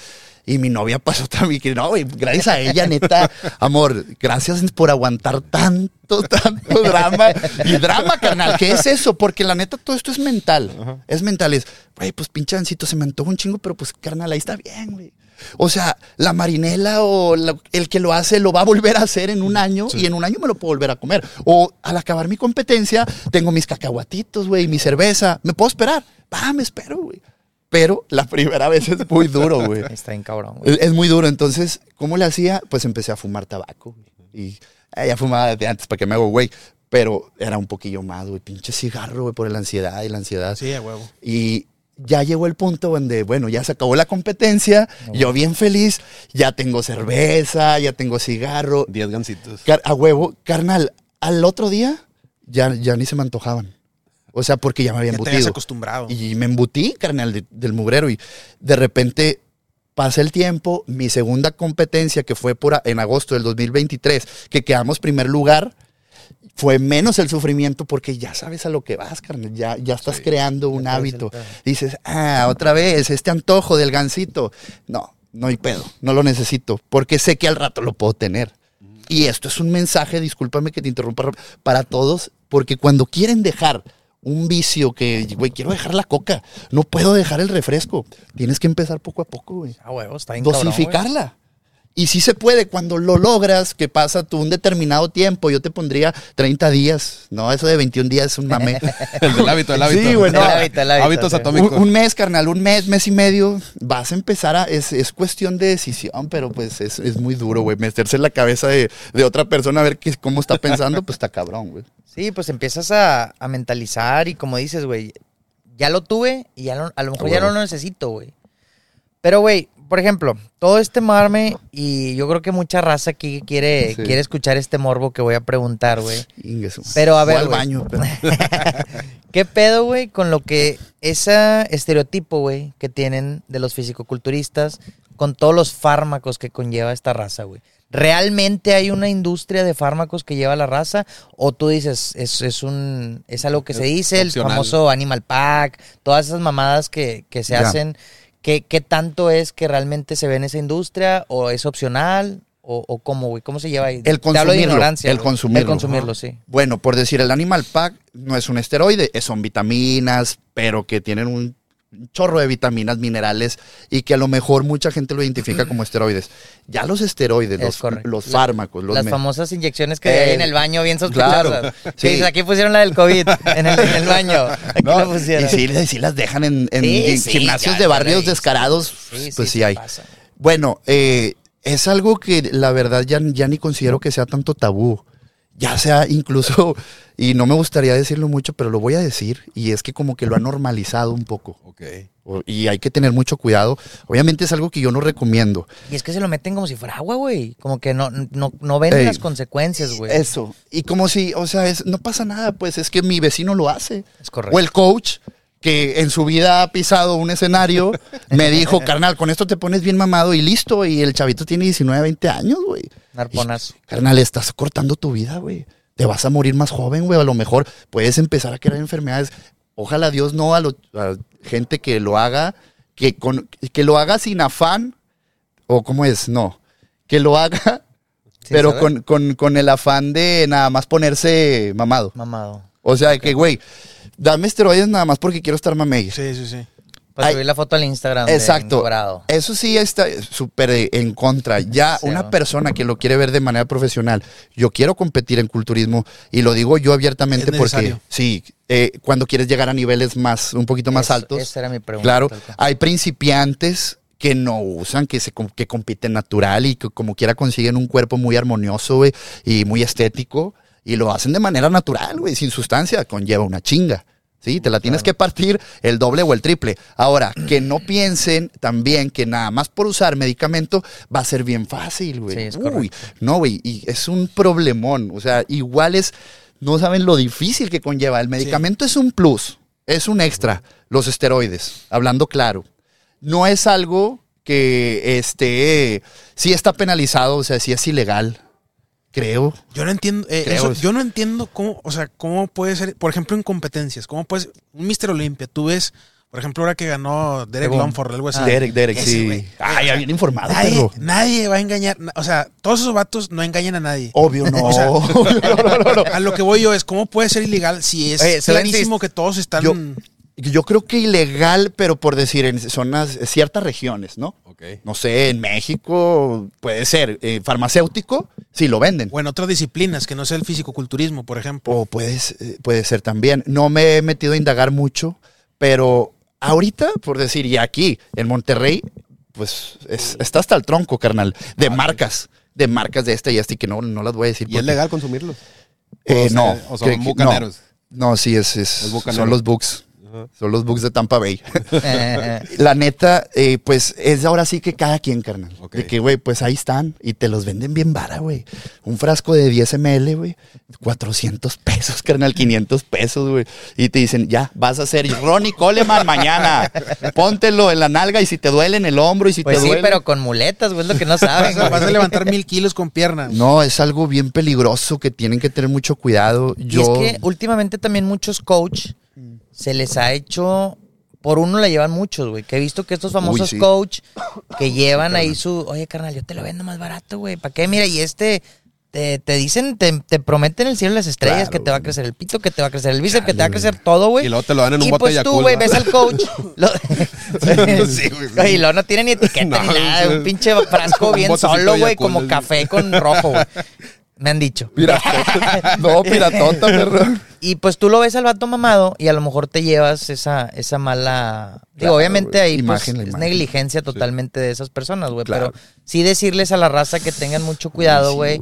Y mi novia pasó también, que no, güey, gracias a ella, neta, amor, gracias por aguantar tanto, tanto drama. Y drama, carnal, ¿qué es eso? Porque la neta todo esto es mental. Es mental, es, güey, pues pinche Ancito se me antoja un chingo, pero pues, carnal, ahí está bien, güey. O sea, la marinela o la- el que lo hace lo va a volver a hacer en un año y en un año me lo puedo volver a comer. O al acabar mi competencia, tengo mis cacahuatitos, güey, mi cerveza. ¿Me puedo esperar? Va, me espero, güey. Pero la primera vez es muy duro, güey. [LAUGHS] Está bien cabrón, güey. Es, muy duro. Entonces, ¿cómo le hacía? Pues empecé a fumar tabaco. Y eh, ya fumaba desde antes, ¿para que me hago, güey? Pero era un poquillo más, güey. Pinche cigarro, güey, por la ansiedad y la ansiedad. Sí, a huevo. Y ya llegó el punto donde, bueno, ya se acabó la competencia. Yo bien feliz. Ya tengo cerveza, ya tengo cigarro. 10 gancitos. A huevo, carnal. Al otro día ya, ya ni se me antojaban. O sea, porque ya me había Ya te embutido. acostumbrado. Y me embutí, carnal, de- del mugrero. Y de repente pasa el tiempo. Mi segunda competencia, que fue por en agosto del 2023, que quedamos primer lugar, fue menos el sufrimiento porque ya sabes a lo que vas, carnal. Ya, ya estás creando un hábito. Dices, ah, otra vez, este antojo del gansito. No, no hay pedo. No lo necesito porque sé que al rato lo puedo tener. Y esto es un mensaje, discúlpame que te interrumpa, para todos, porque cuando quieren dejar un vicio que, güey, quiero dejar la coca, no puedo dejar el refresco. Tienes que empezar poco a poco, güey. Ah, huevo, está bien cabrón, güey. Dosificarla. Y sí se puede, cuando lo logras, que pasa tú un determinado tiempo, yo te pondría 30 días, no, eso de 21 días es un mame. [LAUGHS] El del hábito, el hábito. Sí, güey, no. El hábito, el hábito, Hábitos sí. atómicos. Un, un mes, carnal, un mes, mes y medio, vas a empezar a. Es, es cuestión de decisión, pero pues es, es muy duro, güey. Meterse en la cabeza de, de otra persona a ver qué, cómo está pensando, pues está cabrón, güey. Sí, pues empiezas a, a mentalizar y como dices, güey, ya lo tuve y ya lo- a lo mejor ya no lo necesito, güey. Pero, güey, por ejemplo, todo este marme y yo creo que mucha raza aquí quiere, Sí. quiere escuchar este morbo que voy a preguntar, güey. Pero, a ver, al baño, pero- [LAUGHS] ¿Qué pedo, güey, con lo que ese estereotipo, güey, que tienen de los fisicoculturistas con todos los fármacos que conlleva esta raza, güey? ¿Realmente hay una industria de fármacos que lleva la raza? ¿O tú dices, es, es un es algo que se dice, el famoso Animal Pack, todas esas mamadas que, que se Ya. hacen? ¿Qué, ¿Qué tanto es que realmente se ve en esa industria? ¿O es opcional? ¿O, o cómo, güey? ¿Cómo se lleva ahí? El Te hablo de consumirlo, ignorancia, el consumirlo. El consumirlo, sí. Bueno, por decir, el Animal Pack no es un esteroide, es- son vitaminas, pero que tienen un chorro de vitaminas, minerales, y que a lo mejor mucha gente lo identifica como [CLEARS THROAT] esteroides. Ya los esteroides, Es los, fármacos, los Las famosas inyecciones que Eh, hay en el baño bien sospechosas. claro, [LAUGHS] Sí. aquí pusieron la del COVID en el, en el baño. [LAUGHS] Aquí No, la pusieron. y sí, sí las dejan en, en Sí, gi- sí, gimnasios de barrios descarados, pues sí, hay. pasa. Bueno, eh, es algo que la verdad ya, ya ni considero que sea tanto tabú. Ya sea incluso, [LAUGHS] y no me gustaría decirlo mucho, pero lo voy a decir, y es que como que lo ha normalizado un poco. Ok. Y hay que tener mucho cuidado. Obviamente es algo que yo no recomiendo. Y es que se lo meten como si fuera agua, güey. Como que no, no, no ven Ey. las consecuencias, güey. Eso. Y como si, o sea, es, no pasa nada, pues es que mi vecino lo hace. Es correcto. O el coach que en su vida ha pisado un escenario, me dijo, [LAUGHS] carnal, con esto te pones bien mamado y listo. Y el chavito tiene 19, 20 años, güey. Narponazo. Carnal, estás cortando tu vida, güey. Te vas a morir más joven, güey. A lo mejor puedes empezar a crear enfermedades. Ojalá Dios no a, lo- a gente que lo haga, que, con, que lo haga sin afán, o cómo es, no. Que lo haga, pero con, con, con el afán de nada más ponerse mamado. Mamado. O sea, que, güey, dame esteroides nada más porque quiero estar mamey. Sí, sí, sí. Para Ay, subir la foto al Instagram. Exacto. Eso sí está súper en contra. Ya Sí, una ¿no? persona que lo quiere ver de manera profesional, yo quiero competir en culturismo y lo digo yo abiertamente Es porque necesario. sí, eh, cuando quieres llegar a niveles más, un poquito más altos. Esa era mi pregunta. Claro, hay principiantes que no usan, que, se, que compiten natural y que como quiera consiguen un cuerpo muy armonioso, y muy estético. Y lo hacen de manera natural, güey, sin sustancia. Conlleva una chinga. Sí, te la tienes que partir el doble o el triple. Ahora, que no piensen también que nada más por usar medicamento va a ser bien fácil, güey. Sí, es Uy, no, güey, y es un problemón. O sea, igual es, no saben lo difícil que conlleva. El medicamento es un plus, es un extra. Los esteroides, hablando claro. No es algo que este sí está penalizado, o sea, sí es ilegal, creo. Yo no entiendo, eh, Creo eso- es- yo no entiendo cómo, o sea, cómo puede ser, por ejemplo, en competencias, cómo puede ser, un Mr. Olympia, tú ves, por ejemplo, ahora que ganó Derek. Longford, algo así. Derek, Derek, Ese sí. güey. Ay, ya bien informado, Nadie, perro. nadie va a engañar, o sea, todos esos vatos no engañan a nadie. Obvio, no. [LAUGHS] O sea, [LAUGHS] no, no, no, no. A lo que voy yo es, ¿cómo puede ser ilegal si es Oye, clarísimo que todos están... Yo, yo creo que ilegal, pero por decir, en zonas, ciertas regiones, ¿no? Ok. No sé, en México puede ser eh, farmacéutico, sí lo venden. O en otras disciplinas, que no sea el fisicoculturismo, por ejemplo. O eh, puede ser también. No me he metido a indagar mucho, pero ahorita, por decir, y aquí, en Monterrey, pues es- está hasta el tronco, carnal, de marcas, de marcas de esta y esta, y que no, no las voy a decir. ¿Y es porque- legal consumirlos? Eh, O sea, no. o son que- que- bucaneros. No, no, sí, es, es- Es son los Bucks. Son los Bucks de Tampa Bay. [LAUGHS] [LAUGHS] La neta, eh, pues es ahora sí que cada quien, carnal. De que, güey, pues ahí están y te los venden bien vara, güey. Un frasco de 10 ml, güey, 400 pesos, carnal, 500 pesos, güey. Y te dicen, ya, vas a ser Ronnie Coleman mañana. Póntelo en la nalga y si te duele en el hombro y si pues te sí, duele. pero con muletas, güey, es lo que no saben. Vas a, levantar mil kilos con pierna. No, es algo bien peligroso que tienen que tener mucho cuidado. Y Yo, es que últimamente también muchos coach se les ha hecho. Por uno la llevan muchos, güey. Que he visto que estos famosos sí. coach que llevan ahí su. Oye, carnal, yo te lo vendo más barato, güey. ¿Para qué? Mira, y este. Te, te dicen, te, te prometen el cielo y las estrellas, Claro, que te va a crecer el pito, que te va a crecer el bíceps, que te va a crecer todo, güey. Y luego te lo dan en un y bote pues de tú, güey, ves al coach. [LAUGHS] lo- [LAUGHS] Sí, güey, sí. Y luego no tiene ni etiqueta [LAUGHS] No, ni nada. sí. Un pinche frasco bien solo, güey, como café con rojo, güey. Me han dicho. Piratota. [LAUGHS] no, piratota, perro. Y pues tú lo ves al vato mamado y a lo mejor te llevas esa, esa mala. Digo, obviamente ahí pues, Imagen, es negligencia totalmente de esas personas, güey. Claro. Pero sí decirles a la raza que tengan mucho cuidado, güey.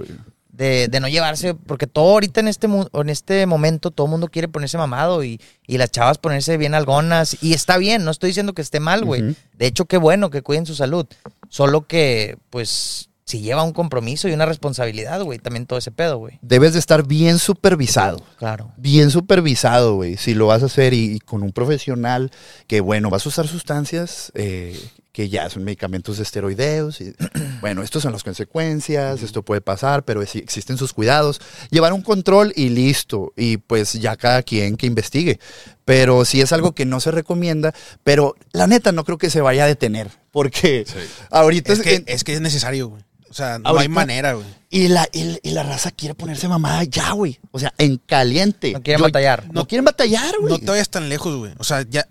de, de no llevarse, porque todo ahorita en este, mu- en este momento todo el mundo quiere ponerse mamado y, y las chavas ponerse bien algonas. Y está bien, no estoy diciendo que esté mal, güey. De hecho, qué bueno que cuiden su salud. Solo que, pues, si lleva un compromiso y una responsabilidad, güey, también todo ese pedo, güey. Debes de estar bien supervisado. Claro. Bien supervisado, güey. Si lo vas a hacer y, y con un profesional que, bueno, vas a usar sustancias eh, que ya son medicamentos esteroideos. Y, [CLEARS THROAT] bueno, estos son las consecuencias, esto puede pasar, pero sí existen sus cuidados. Llevar un control y listo. Y pues ya cada quien que investigue. Pero si es algo que no se recomienda, pero la neta no creo que se vaya a detener. Porque ahorita Es que, en- es que es necesario, güey. O sea, no Ahorita- hay manera, güey. y la, y, y la raza quiere ponerse mamada ya, güey. O sea, en caliente. No quieren batallar. No, quieren batallar, güey. No te vayas tan lejos, güey. O sea, ya.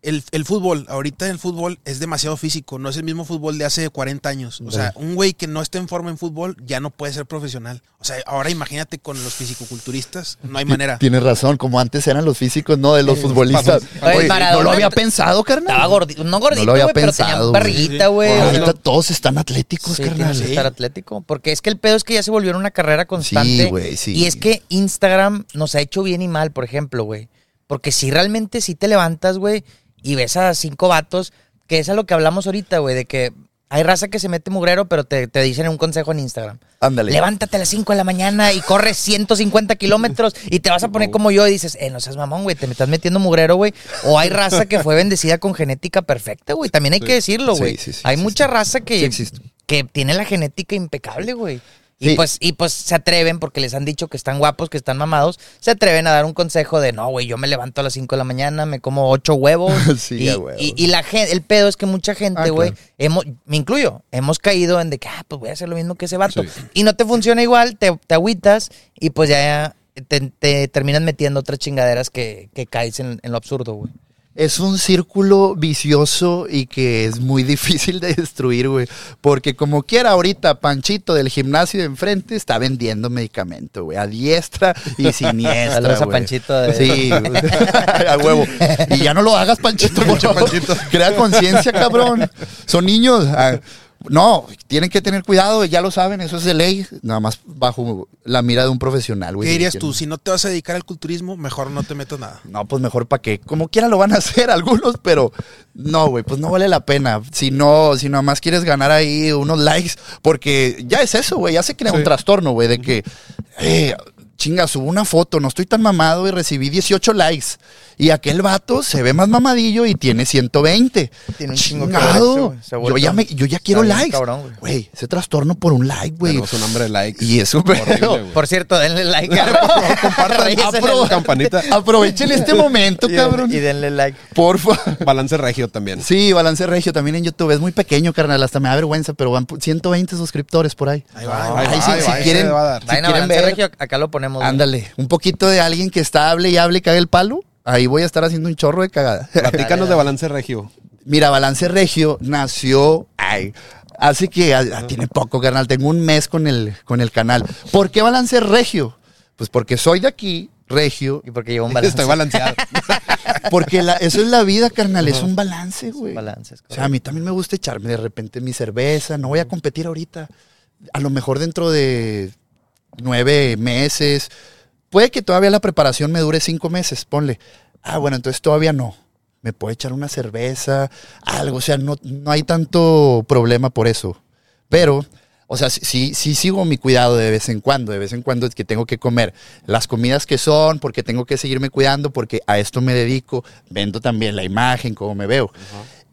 El, el fútbol, ahorita el fútbol es demasiado físico, no es el mismo fútbol de hace 40 años. O sea, un güey que no esté en forma en fútbol ya no puede ser profesional. O sea, ahora imagínate con los fisicoculturistas, no hay manera. Tienes razón, como antes eran los físicos, no de los futbolistas. Oye, no lo había pensado, carnal. Estaba gordito, no gordito, lo había güey, pero tenía pensado, güey. barriguita, güey. Sí. Ahorita todos están atléticos, Sí, carnal. estar atlético. Porque es que el pedo es que ya se volvió una carrera constante. Sí, güey, sí. Y es que Instagram nos ha hecho bien y mal, por ejemplo, güey. Porque si realmente sí te levantas, güey, y ves a cinco vatos, que es a lo que hablamos ahorita, güey, de que hay raza que se mete mugrero, pero te, te dicen un consejo en Instagram. Ándale. Levántate a las 5 de la mañana y corres 150 kilómetros y te vas a poner como yo y dices, eh, no seas mamón, güey, te me estás metiendo mugrero, güey. O hay raza que fue bendecida con genética perfecta, güey. También hay que decirlo, güey. sí, sí, hay mucha raza que, que tiene la genética impecable, güey. Y pues, y pues se atreven, porque les han dicho que están guapos, que están mamados, se atreven a dar un consejo de no, güey, yo me levanto a las 5 de la mañana, me como ocho huevos. [LAUGHS] Sí, y, y- y la gente, el pedo es que mucha gente, Ah, güey, claro. hemos, me incluyo, hemos caído en de que, ah, pues voy a hacer lo mismo que ese vato. Sí. Y no te funciona igual, te, te agüitas y pues ya te, te terminas metiendo otras chingaderas que, que caes en, en lo absurdo, güey. Es un círculo vicioso y que es muy [LAUGHS] difícil de destruir, güey. Porque como quiera ahorita, Panchito del gimnasio de enfrente está vendiendo medicamento, güey. A diestra y [LAUGHS] siniestra, Saludos a. Panchito de- Sí, [LAUGHS] a huevo. Y ya no lo hagas, Panchito. favor. Panchito. Crea conciencia, cabrón. Son niños. Ah, No, tienen que tener cuidado, ya lo saben, eso es de ley, nada más bajo la mira de un profesional, güey. ¿Qué dirías tú? Si no te vas a dedicar al culturismo, mejor no te metas nada. No, pues mejor para que, como quiera lo van a [LAUGHS] hacer algunos, pero no, güey, pues no vale la pena. Si no, si nada más quieres ganar ahí unos likes, porque ya es eso, güey, ya se crea un trastorno, güey, de que, eh, chinga, subo una foto, no estoy tan mamado y recibí 18 likes. Y aquel vato se ve más mamadillo y tiene 120. Tiene un chingo que Chingado. yo, ya me, yo ya quiero likes. cabrón, güey. Ese trastorno por un like, güey. Tenemos un hambre de likes. Y es güey. Por cierto, denle like. [LAUGHS] Compartan, Reyes en apro- campanita. Aprovechen este momento, y, cabrón. y denle like. Porfa. Balance regio también. Sí, Balance Regio también en YouTube. Es muy pequeño, carnal. Hasta me da vergüenza, pero van pu- 120 suscriptores por ahí. Ahí va, ahí va. si quieren, se va a dar. si a quieren Balance ver, Regio, acá lo ponemos. Ándale, un poquito de alguien que está hable y hable y cague el palo. Ahí voy a estar haciendo un chorro de cagada. [LAUGHS] Platícanos de balance regio. Mira, Balance Regio nació, ay, así que ah, tiene poco, carnal. Tengo un mes con el, con el canal. ¿Por qué Balance Regio? Pues porque soy de aquí, Regio, Y porque lleva un [LAUGHS] balance. Estoy balanceado. [LAUGHS] porque la- eso es la vida, carnal. Es un balance, güey. Balances, O sea, a mí también me gusta echarme de repente mi cerveza. No voy a competir ahorita. A lo mejor dentro de nueve meses. Puede que todavía la preparación me dure cinco meses, ponle. Ah, bueno, entonces todavía no. Me puedo echar una cerveza, algo. O sea, no, no hay tanto problema por eso. Pero, o sea, sí, sí, sigo mi cuidado de vez en cuando. De vez en cuando es que tengo que comer las comidas que son, porque tengo que seguirme cuidando, porque a esto me dedico. Vendo también la imagen, cómo me veo.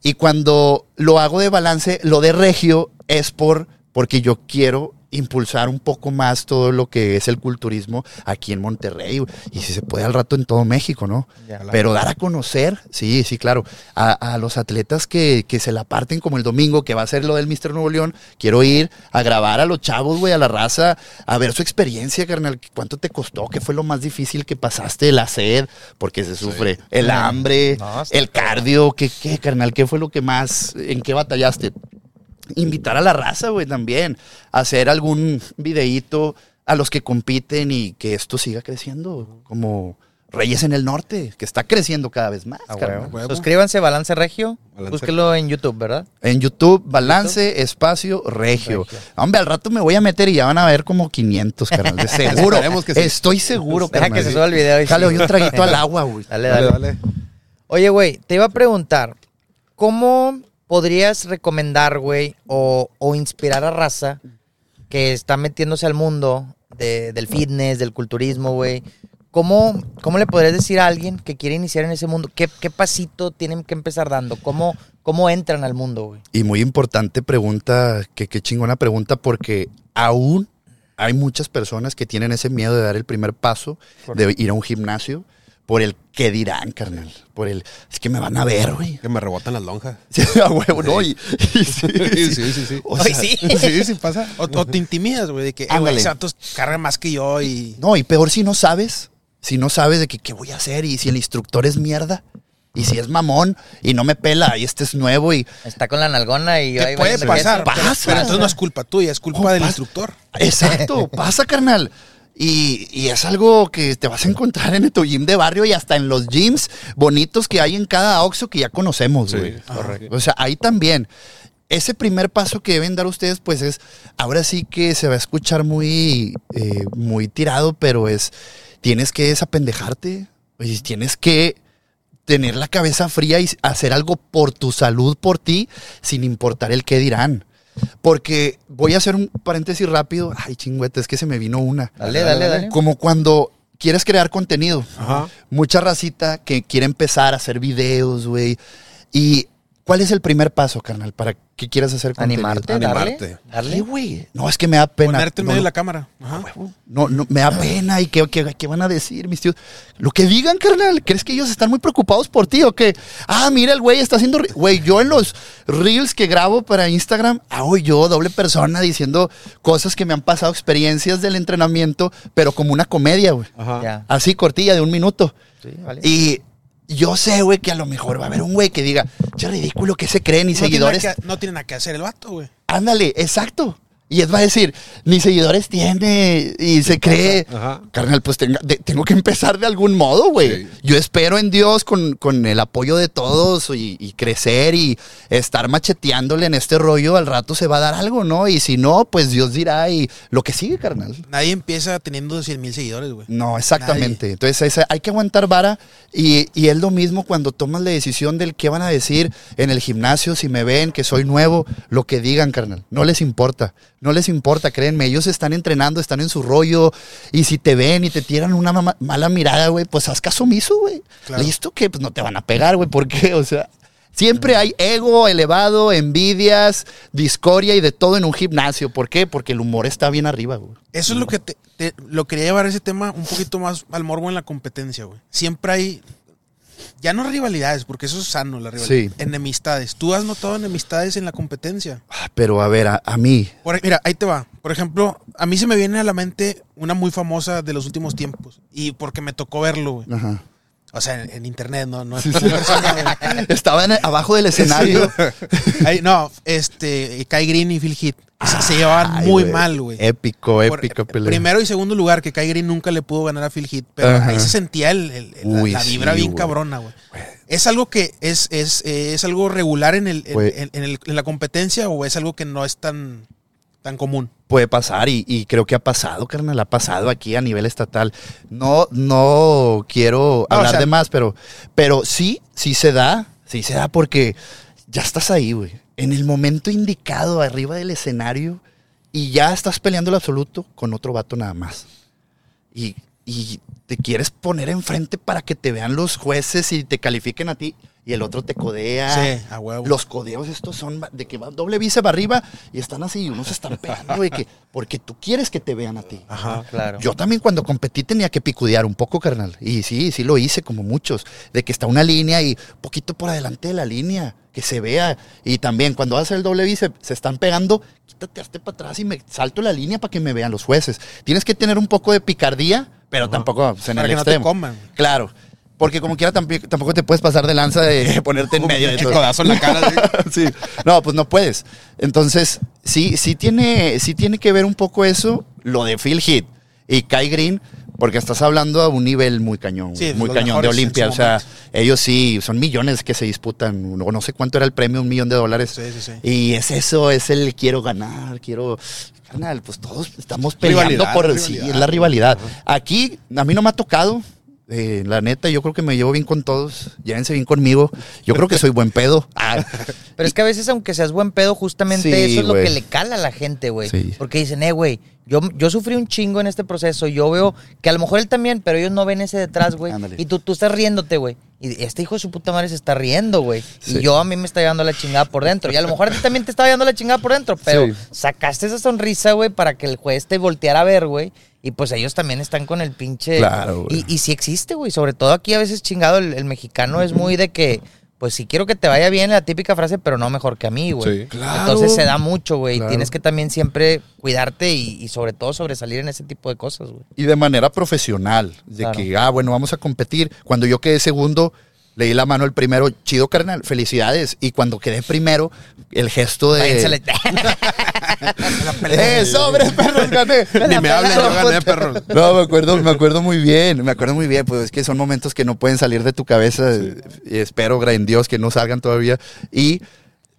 Y cuando lo hago de balance, lo de regio es por porque yo quiero impulsar un poco más todo lo que es el culturismo aquí en Monterrey y si se puede al rato en todo México, ¿no? Ya. Pero dar a conocer, sí, sí, claro, a, a los atletas que, que se la parten como el domingo, que va a ser lo del Mister Nuevo León, quiero ir a grabar a los chavos, güey, a la raza, a ver su experiencia, carnal, cuánto te costó, qué fue lo más difícil que pasaste, la sed, porque se sufre, el hambre, No, el cardio, ¿qué, qué, carnal? ¿Qué fue lo que más, en qué batallaste? Invitar a la raza, güey, también. Hacer algún videíto a los que compiten y que esto siga creciendo. Como Reyes en el Norte, que está creciendo cada vez más. Ah, huevo. Suscríbanse, Balance Regio. Balance Búsquelo en YouTube, ¿verdad? En YouTube, Balance Espacio Regio. Regio. Hombre, al rato me voy a meter y ya van a ver como 500, carnal. De [LAUGHS] seguro. Esperemos que sí. Estoy seguro, Deja carnal. que se suba el video. y Déjale sí. hoy un traguito al agua, güey. Dale, Dale, dale. dale. Oye, güey, te iba a preguntar, ¿cómo podrías recomendar, güey, o, o inspirar a raza que está metiéndose al mundo de- del fitness, del culturismo, güey? ¿Cómo, ¿Cómo le podrías decir a alguien que quiere iniciar en ese mundo? ¿Qué, qué pasito tienen que empezar dando? ¿Cómo, cómo entran al mundo, güey? Y muy importante pregunta, que qué chingona pregunta, porque aún hay muchas personas que tienen ese miedo de dar el primer paso, de ir a un gimnasio, por el que dirán, carnal. Por el, es que me van a ver, güey. Que me rebotan las lonjas. [LAUGHS] Sí, a huevo, ¿no? Y, y sí, Sí, [LAUGHS] sí, sí. sí. O Ay, sea, sí. Sí, sí pasa. [LAUGHS] O, o te intimidas, güey, de que, eh, güey, vato carga más que yo y... No, y peor si no sabes, si no sabes de que qué voy a hacer y si el instructor es mierda. Y si es mamón y no me pela y este es nuevo y... Está con la nalgona y ahí puede pasar, pero, pasa. pero entonces no es culpa tuya, es culpa del pasa. instructor. Exacto, pasa, carnal. Y, y es algo que te vas a encontrar en tu gym de barrio y hasta en los gyms bonitos que hay en cada Oxxo que ya conocemos, Sí, güey. correcto. O sea, ahí también. Ese primer paso que deben dar ustedes, pues es, ahora sí que se va a escuchar muy, eh, muy tirado, pero es, tienes que desapendejarte, tienes que tener la cabeza fría y hacer algo por tu salud, por ti, sin importar el qué dirán. Porque voy a hacer un paréntesis rápido. Ay, chingüete, es que se me vino una. Dale, dale, dale. Como cuando quieres crear contenido. Ajá. Mucha racita que quiere empezar a hacer videos, güey. Y ¿cuál es el primer paso, carnal, para que quieras hacer contenido? Animarte, Animarte. darle. ¿Qué, Darle. güey? No, es que me da pena. Ponerte en no, medio de la cámara. Ajá. no, no, me da pena. ¿Y qué, qué- qué van a decir mis tíos? Lo que digan, carnal. ¿Crees que ellos están muy preocupados por ti o qué? Ah, mira, el güey está haciendo... re- Güey, yo en los reels que grabo para Instagram, hago yo doble persona diciendo cosas que me han pasado, experiencias del entrenamiento, pero como una comedia, güey. Ajá. Así, cortilla, de un minuto. Sí, vale. Y yo sé, güey, que a lo mejor va a haber un güey que diga, che, ridículo, que se creen y No seguidores. que, no tiene nada que hacer el vato, güey. Ándale, exacto. Y él va a decir, ni seguidores tiene y se cree. Ajá. Carnal, pues tenga- de- tengo que empezar de algún modo, güey. Sí. Yo espero en Dios con, con el apoyo de todos y, y crecer y estar macheteándole en este rollo. Al rato se va a dar algo, ¿no? Y si no, pues Dios dirá y lo que sigue, carnal. Nadie empieza teniendo 100 mil seguidores, güey. No, exactamente. Entonces hay que aguantar vara y, y es lo mismo cuando tomas la decisión del qué van a decir en el gimnasio, si me ven, que soy nuevo, lo que digan, carnal. No les importa, no les importa, créanme. Ellos están entrenando, están en su rollo y si te ven y te tiran una mama- mala mirada, güey, pues haz caso omiso, güey. Claro. Listo que pues no te van a pegar, güey, ¿por qué? O sea... Siempre hay ego elevado, envidias, discordia y de todo en un gimnasio. ¿Por qué? Porque el humor está bien arriba, güey. Eso es lo que te, te- lo quería llevar ese tema un poquito más al morbo en la competencia, güey. Siempre hay ya no rivalidades, porque eso es sano la rivalidad. Sí. Enemistades. ¿Tú has notado enemistades en la competencia? Ah, Pero a ver, a, a mí, Por- mira, ahí te va. Por ejemplo, a mí se me viene a la mente una muy famosa de los últimos tiempos y porque me tocó verlo, güey. Ajá. O sea, en, en internet, no, no persona, güey. Estaba en- abajo del escenario. [LAUGHS] Ahí, no, este, Kai Green y Phil Heath se, se llevaban Ay, muy mal, güey. Épico, Por- épico pelea. Primero y segundo lugar, que Kai Green nunca le pudo ganar a Phil Heath, pero Ajá. ahí se sentía el, la- vibra sí, bien cabrona, güey. ¿Es algo que es, es, eh, es algo regular en, en, en la competencia o es algo que no es tan, tan común? Puede pasar y, y creo que ha pasado, carnal, ha pasado aquí a nivel estatal. No, no quiero No, o hablar sea- de más, pero, pero sí, sí se da, sí se da porque ya estás ahí, güey. En el momento indicado, arriba del escenario, y ya estás peleando el absoluto con otro vato nada más. Y, y te quieres poner enfrente para que te vean los jueces y te califiquen a ti, y el otro te codea. Sí, a huevo. Los codeos estos son de que va doble bíceps arriba y están así y unos se están pegando de que porque tú quieres que te vean a ti. Ajá. Claro. Yo también cuando competí tenía que picudear un poco, carnal. Y sí, sí lo hice como muchos. De que está una línea y poquito por adelante de la línea, que se vea. Y también cuando hacer el doble bíceps, se están pegando, quítate hazte para atrás y me salto la línea para que me vean los jueces. Tienes que tener un poco de picardía, pero tampoco pues, en Para el que no te extremo. coman. Claro. Porque como quiera tampoco te puedes pasar de lanza de [LAUGHS] ponerte en medio de todo. codazo en la cara. [LAUGHS] ¿sí? No, pues no puedes. Entonces, sí, sí tiene, sí tiene que ver un poco eso, lo de Phil Heath y Kai Green, porque estás hablando a un nivel muy cañón, Sí, muy cañón de Olimpia. O sea, ellos sí, son millones que se disputan, o no sé cuánto era el premio, un millón de dólares. Sí, sí, sí. Y es eso, es el quiero ganar, quiero... Carnal, pues todos estamos peleando Rivalidad, por... rivalidad. Sí, es la rivalidad. Aquí, a mí no me ha tocado, eh, la neta, yo creo que me llevo bien con todos. Llévense bien conmigo. Yo creo que soy buen pedo. [LAUGHS] Ah, Pero es que a veces, aunque seas buen pedo, justamente Sí, eso es lo que le cala a la gente, güey. Sí. Porque dicen, eh, güey, yo, yo sufrí un chingo en este proceso. Yo veo que a lo mejor él también, pero ellos no ven ese detrás, güey. Y tú, tú estás riéndote, güey. Y este hijo de su puta madre se está riendo, güey. Sí. Y yo a mí me está llevando la chingada por dentro. Y a lo mejor a ti también te está llevando la chingada por dentro. Pero [LAUGHS] Sí. sacaste esa sonrisa, güey, para que el juez te volteara a ver, güey. Y pues ellos también están con el pinche. Claro, güey. Y, y sí existe, güey. Sobre todo aquí a veces chingado, el, el mexicano es muy de que, pues si quiero que te vaya bien, la típica frase, pero no mejor que a mí, güey. Sí. Claro. Entonces se da mucho, güey. Claro. Tienes que también siempre cuidarte y, y sobre todo sobresalir en ese tipo de cosas, güey. y de manera profesional. De Claro. que, ah, bueno, vamos a competir. Cuando yo quedé segundo, le di la mano al primero. Chido, carnal, felicidades. Y cuando quedé primero, el gesto de. [LAUGHS] ¡Eh, sobre, perros, gané! [LAUGHS] Ni me hablen, yo gané, perros. No, me acuerdo, me acuerdo muy bien, me acuerdo muy bien, pues es que son momentos que no pueden salir de tu cabeza y espero, en Dios, que no salgan todavía. Y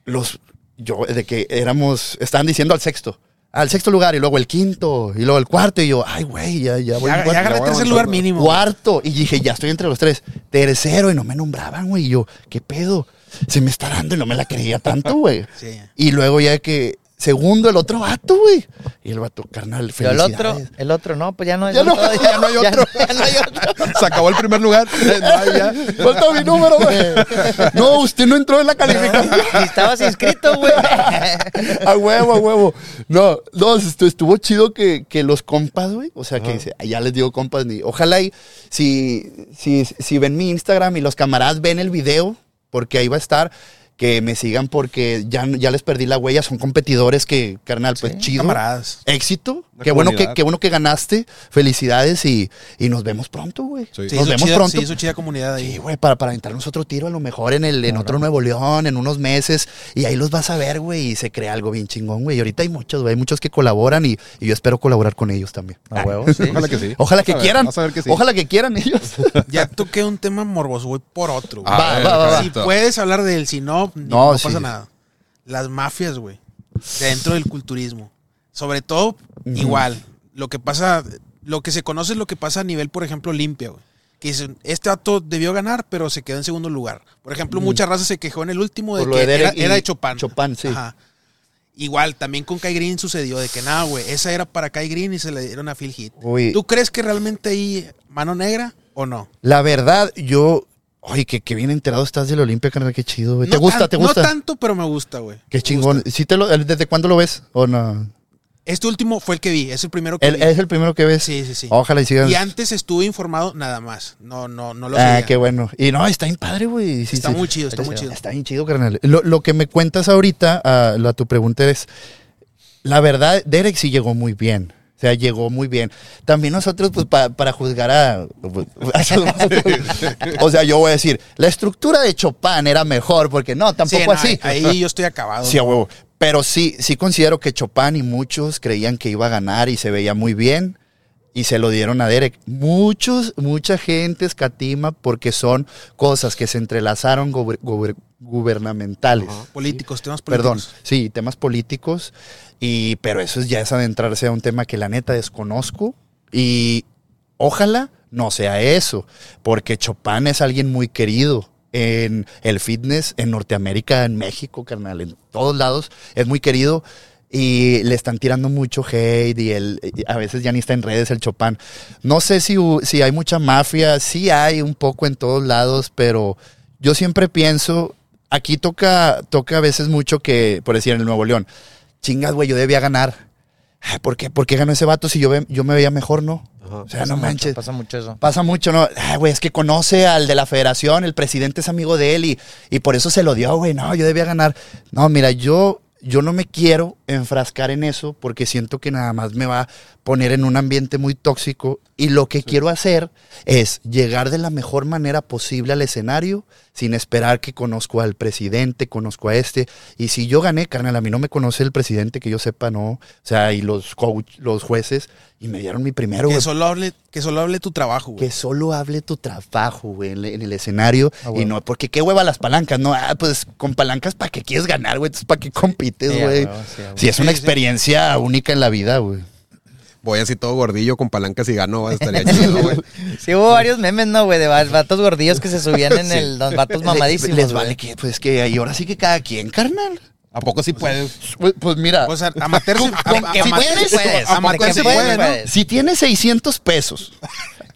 los, yo, de que éramos, estaban diciendo al sexto, al sexto lugar y luego el quinto y luego el cuarto y yo, ay, güey, ya, ya voy. Ya, ya agarré tercer lugar mínimo. Cuarto. Y dije, ya estoy entre los tres. Tercero y no me nombraban, güey. Y yo, ¿qué pedo? Se me está dando y no me la creía tanto, güey. [LAUGHS] Sí. Y luego ya que, segundo, el otro vato, güey. Y el vato, carnal, el otro, el otro, no, pues ya no es Ya no, otro, ya no hay otro. ya no hay otro. Se acabó el primer lugar. No. Falta mi número, güey. No, usted no entró en la calificación. Estabas inscrito, güey. A huevo, a huevo. No, no, estu- estuvo chido que, que los compas, güey. O sea, que dice, "Ay, ya les digo compas. Ni, ojalá y si, si, si ven mi Instagram y los camaradas ven el video, porque ahí va a estar, que me sigan porque ya, ya les perdí la huella, son competidores que, carnal, pues Sí. chido. Camaradas. Éxito, qué bueno que, qué bueno que ganaste, felicidades y, y nos vemos pronto, güey. Sí. Nos vemos chida, pronto. se hizo chida comunidad ahí. Sí, güey, para, para aventarnos otro tiro a lo mejor en el en otro Nuevo León, en unos meses. Y ahí los vas a ver, güey, y se crea algo bien chingón, güey. Y ahorita hay muchos, güey, hay muchos que colaboran y, y yo espero colaborar con ellos también. A huevo, sí. Ojalá que sí. Ojalá que ver, quieran. vas a ver que sí. Ojalá que quieran ellos. Ya toqué un tema morboso, voy por otro. güey. Va, va, va, va. si puedes hablar de él, si no, No, no, sí. pasa nada. Las mafias, güey. Dentro del culturismo. Sobre todo, igual. Lo que pasa, lo que se conoce es lo que pasa a nivel, por ejemplo, limpia, güey. Que dicen, este dato debió ganar, pero se quedó en segundo lugar. Por ejemplo, mucha raza se quejó en el último de Por que de era, era de Chopin. Chopin, sí. Ajá. Igual, también con Kai Green sucedió de que nada, güey, esa era para Kai Green y se le dieron a Phil Heath. Uy. ¿Tú crees que realmente ahí mano negra o no? La verdad, yo. Ay, que, que bien enterado estás del Olimpia, carnal, qué chido, güey. ¿Te No gusta? tan- ¿Te gusta? No tanto, pero me gusta, güey. Qué Me chingón. gusta. ¿Sí te lo, ¿Desde cuándo lo ves? ¿O no? Este último fue el que vi, es el primero que ¿El- vi. ¿Es el primero que ves? Sí, sí, sí. Ojalá y sigan. Y antes estuve informado nada más. No, no, no lo Ah, seguía. qué bueno. Y no, está bien padre, güey. Sí, Está sí. muy chido, está muy chido. Está bien chido, carnal. Lo, lo que me cuentas ahorita, a, la, tu pregunta es, la verdad, Derek sí llegó muy bien. O sea, llegó muy bien. También nosotros, pues, pa- para juzgar a... [LAUGHS] o sea, yo voy a decir, la estructura de Chopin era mejor, porque no, Sí, tampoco no, así. Ahí, ahí yo estoy acabado. Sí, a huevo. Pero sí, sí considero que Chopin y muchos creían que iba a ganar y se veía muy bien y se lo dieron a Derek. Muchos, mucha gente escatima porque son cosas que se entrelazaron gubernamentales. Políticos, temas Perdón, políticos. sí, temas políticos. Y, pero eso es- ya es adentrarse a un tema que la neta desconozco. Y ojalá no sea eso, porque Chopin es alguien muy querido en el fitness, en Norteamérica, en México, carnal, en todos lados. Es muy querido. Y le están tirando mucho hate y él a veces ya ni está en redes el Chopin. No sé si, si hay mucha mafia, sí hay un poco en todos lados, pero yo siempre pienso, aquí toca, toca a veces mucho que, por decir en el Nuevo León, chingas, güey, yo debía ganar. Ay, ¿Por qué? ¿Por qué ganó ese vato si yo, ve- yo me veía mejor, no? O sea, Pasa no mucho, manches. Pasa mucho eso. Pasa mucho, ¿no? Ay, güey, es que conoce al de la federación, el presidente es amigo de él y, y por eso se lo dio, güey. No, yo debía ganar. No, mira, yo, yo no me quiero enfrascar en eso porque siento que nada más me va a poner en un ambiente muy tóxico y lo que quiero hacer es llegar de la mejor manera posible al escenario sin esperar que conozco al presidente, conozco a este. Y si yo gané, carnal, a mí no me conoce el presidente, que yo sepa, no. O sea, y los coach, los jueces, y me dieron mi primero, Que güey. solo hable, que solo hable tu trabajo, güey. Que solo hable tu trabajo, güey, en, en el escenario. Ah, Y no, porque qué hueva las palancas, ¿no? Ah, pues con palancas para que quieres ganar, güey. Entonces, ¿para qué compites, Sí, a güey? sí, a huevo. Sí, es una Sí, sí. experiencia única en la vida, güey. Voy así todo gordillo con palancas y gano, estaría [LAUGHS] chido, güey. Sí, hubo varios memes, ¿no, güey? De va- vatos gordillos que se subían en [LAUGHS] Sí. el. Los vatos mamadísimos. Les güey. vale que, pues que ahí ahora sí que cada quien, carnal. ¿A poco sí puedes? Pues, pues mira, O sea, amateur se, Con que ama- puedes, puedes. amateur se puedes, puede, ¿no? puedes. si tienes 600 pesos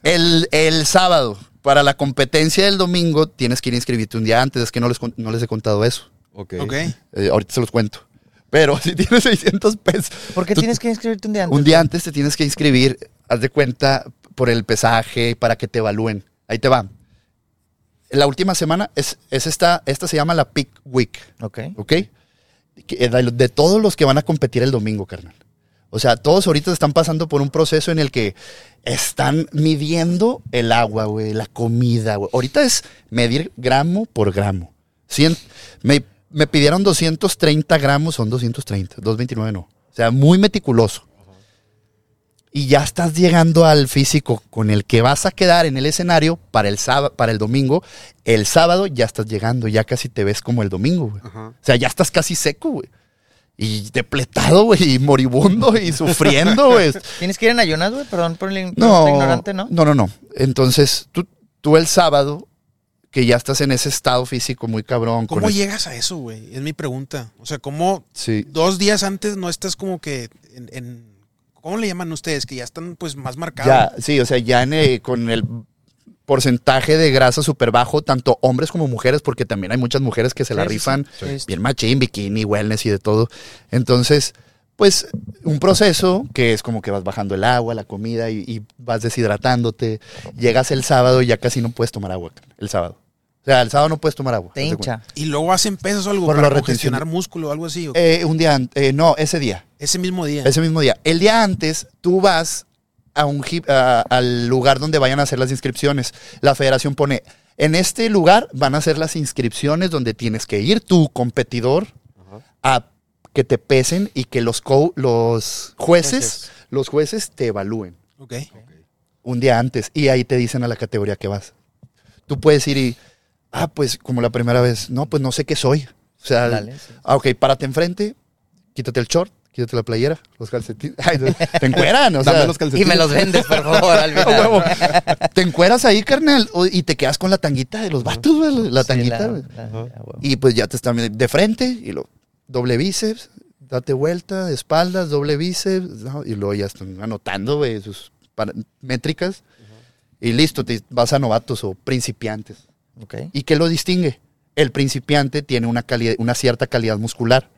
el, el sábado para la competencia del domingo, tienes que ir a inscribirte un día antes. Es que no les, no les he contado eso. Ok. Ok. Eh, ahorita se los cuento. Pero si tienes 600 pesos. ¿Por qué tú- tienes que inscribirte un día antes? Un día antes te tienes que inscribir, haz de cuenta, por el pesaje, para que te evalúen. Ahí te va. La última semana es, es esta, esta se llama la Peak Week, Ok. ¿ok? De, de todos los que van a competir el domingo, carnal. O sea, todos ahorita están pasando por un proceso en el que están midiendo el agua, güey, la comida, güey. Ahorita es medir gramo por gramo. Cien- me, me pidieron 230 gramos, son 230, 229 no. O sea, muy meticuloso. Y ya estás llegando al físico con el que vas a quedar en el escenario para el, sábado, para el domingo. El sábado ya estás llegando, ya casi te ves como el domingo, güey. O sea, ya estás casi seco, güey. Y depletado, güey, y moribundo y [LAUGHS] sufriendo, güey. ¿Tienes que ir en ayunas, güey? Perdón por el No, ignorante, ¿no? No, no, no. Entonces, tú, tú el sábado, que ya estás en ese estado físico muy cabrón. ¿Cómo llegas a eso, güey? Es mi pregunta. O sea, ¿cómo Sí. dos días antes no estás como que en... en- ¿Cómo le llaman ustedes? Que ya están pues más marcados. Ya, sí, o sea, ya en, eh, con el porcentaje de grasa súper bajo, tanto hombres como mujeres, porque también hay muchas mujeres que se la Sí, rifan. Sí. bien machín, bikini, wellness y de todo. Entonces, pues un proceso que es como que vas bajando el agua, la comida y, y vas deshidratándote. Llegas el sábado y ya casi no puedes tomar agua el sábado. O sea, el sábado no puedes tomar agua. Te hincha. Y luego hacen pesas o algo Por para congestionar músculo o algo así. ¿o? Eh, un día, eh, no, ese día. Ese mismo día. Ese mismo día. El día antes, tú vas a un a- al lugar donde vayan a hacer las inscripciones. La federación pone, en este lugar van a hacer las inscripciones donde tienes que ir tu competidor a que te pesen y que los, co- los jueces, los jueces te evalúen Ok. un día antes y ahí te dicen a la categoría que vas. Tú puedes ir y, ah, pues como la primera vez, no, pues no sé qué soy. O sea, Dale, sí. ah, ok, párate enfrente, quítate el short, quítate la playera, los calcetines. [LAUGHS] Ay, te encueran, o sea, Dame los Y calcetines. me los vendes, por favor, al [LAUGHS] final. huevo. te encueras ahí, carnal, o- y te quedas con la tanguita de los vatos, güey, la Sí, tanguita. la- la-. Y pues ya te están de frente y lo doble bíceps, date vuelta, de espaldas, doble bíceps, ¿no? y luego ya están anotando, güey, sus métricas. Y listo, te vas a novatos o principiantes. ¿Y qué lo distingue? El principiante tiene una, calidad, una cierta calidad muscular.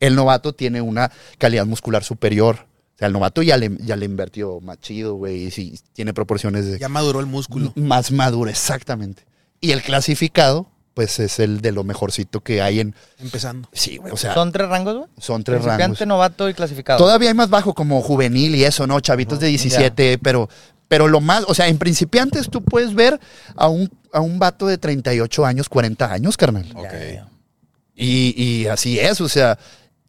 El novato tiene una calidad muscular superior. O sea, el novato ya le, ya le invirtió más chido, güey, y sí, tiene proporciones de Ya maduró el músculo. más maduro, exactamente. Y el clasificado, pues es el de lo mejorcito que hay en... Empezando. Sí, güey, o sea, ¿Son tres rangos, güey? son tres Principiante, rangos. novato y clasificado. Todavía hay más bajo como juvenil y eso, ¿no? Chavitos de 17, pero, pero lo más, o sea, en principiantes tú puedes ver a un, a un vato de 38 años, 40 años, carnal. Ya, Ok. ya, ya. Y, y así es, o sea,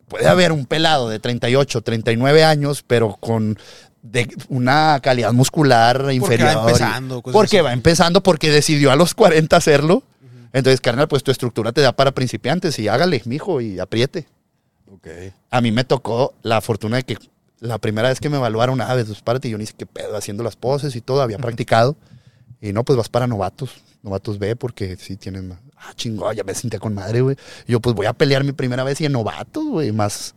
puede haber un pelado de 38, 39 años, pero con de una calidad muscular inferior. va empezando, cosas Porque así. va empezando, porque decidió a los 40 hacerlo. Entonces, carnal, pues tu estructura te da para principiantes y hágale, mijo, y apriete. Ok. A mí me tocó la fortuna de que la primera vez que me evaluaron, ah, pues párate, y yo ni sé qué pedo, haciendo las poses y todo, había practicado. Y no, pues vas para novatos, novatos B, porque sí tienen más. Ah, chingón, ya me sentía con madre, güey. Yo, pues voy a pelear mi primera vez y en novatos, güey, más.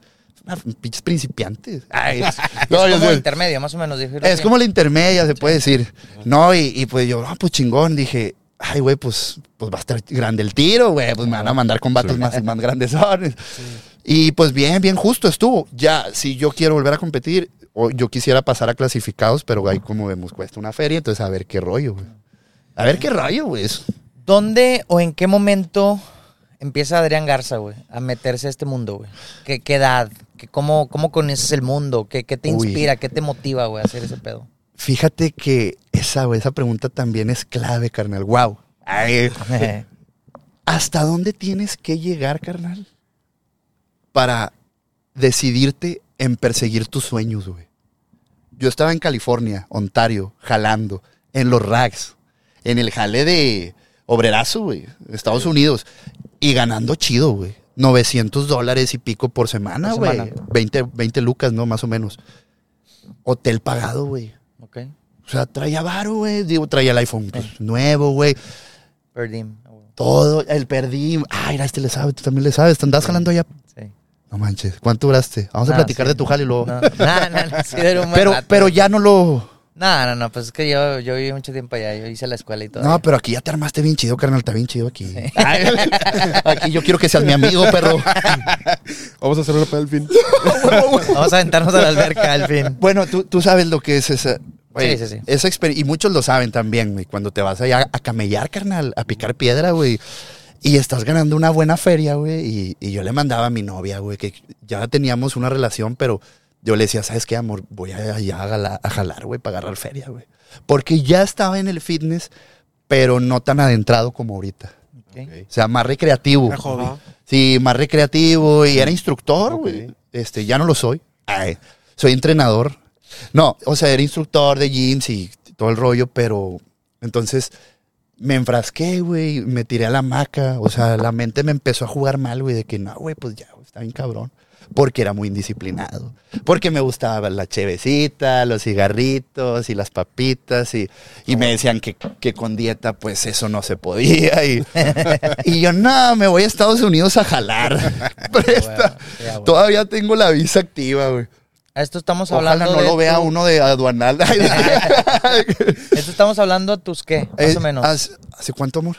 pinches principiantes. Ay, [LAUGHS] no, es yo como sé. intermedio, más o menos. dije, Es como la intermedia, se puede decir. No, y, y pues yo, ah, pues chingón, dije, ay, güey, pues, pues va a estar grande el tiro, güey, pues me van a mandar con vatos más, más [LAUGHS] grandes. Y pues bien, bien justo estuvo. Ya, si yo quiero volver a competir, o yo quisiera pasar a clasificados, pero ahí como vemos, cuesta una feria, entonces a ver qué rollo, güey. A ver qué rollo, güey. ¿Dónde o en qué momento empieza Adrián Garza, güey, a meterse a este mundo, güey? ¿Qué, qué edad? ¿Qué, cómo, ¿Cómo conoces el mundo? ¿Qué, qué te Uy. inspira? ¿Qué te motiva, güey, a hacer ese pedo? Fíjate que esa, güey, esa pregunta también es clave, carnal. Wow. Ay, [LAUGHS] ¿Hasta dónde tienes que llegar, carnal? Para decidirte en perseguir tus sueños, güey. Yo estaba en California, Ontario, jalando, en los rags, en el jale de obrerazo, güey, Estados Unidos, y ganando chido, güey. 900 dólares y pico por semana, güey. semana. 20, 20 lucas, ¿no? Más o menos. Hotel pagado, güey. ok. O sea, traía varo, güey. Digo, traía el iPhone pues, nuevo, güey. Per diem, güey. Todo, el perdí. Ay, mira, este le sabe, tú también le sabes. ¿Te andás jalando allá? Sí. No manches. ¿Cuánto duraste? Vamos a platicar sí. de tu jale y luego. No, no, no, no, sí, era un buen pero, rato. pero ya no lo. No, no, no, pues es que yo, yo viví mucho tiempo allá, yo hice la escuela y todo. No, pero aquí ya te armaste bien chido, carnal. Está bien chido aquí. Ay, aquí yo quiero que seas mi amigo, perro. [LAUGHS] Vamos a hacer una al fin. [LAUGHS] Vamos a aventarnos a la alberca al fin. Bueno, tú, tú sabes lo que es esa. Sí, sí, sí. Esa exper- y muchos lo saben también, güey. Cuando te vas allá a camellar, carnal, a picar piedra, güey. Y estás ganando una buena feria, güey. Y, y yo le mandaba a mi novia, güey, que ya teníamos una relación, pero yo le decía, ¿sabes qué, amor? Voy allá a, jalar, güey, para agarrar feria, güey. Porque ya estaba en el fitness, pero no tan adentrado como ahorita. O sea, más recreativo. Sí, más recreativo y era instructor, güey. Este, ya no lo soy. Ay, soy entrenador. No, o sea, era instructor de gyms y todo el rollo, pero entonces me enfrasqué, güey, me tiré a la hamaca. O sea, la mente me empezó a jugar mal, güey, de que no, güey, pues ya, está bien cabrón. Porque era muy indisciplinado. Porque me gustaba la chevecita, los cigarritos y las papitas. Y, y me decían que, que con dieta, pues eso no se podía. Y, [LAUGHS] y yo, no, me voy a Estados Unidos a jalar. [LAUGHS] Presta. Bueno. Todavía tengo la visa activa, güey. A esto estamos Ojalá hablando no de lo vea tu- uno de aduanal. [LAUGHS] [LAUGHS] Esto estamos hablando de tus qué, más Eh, o menos. ¿Hace, hace cuánto, amor?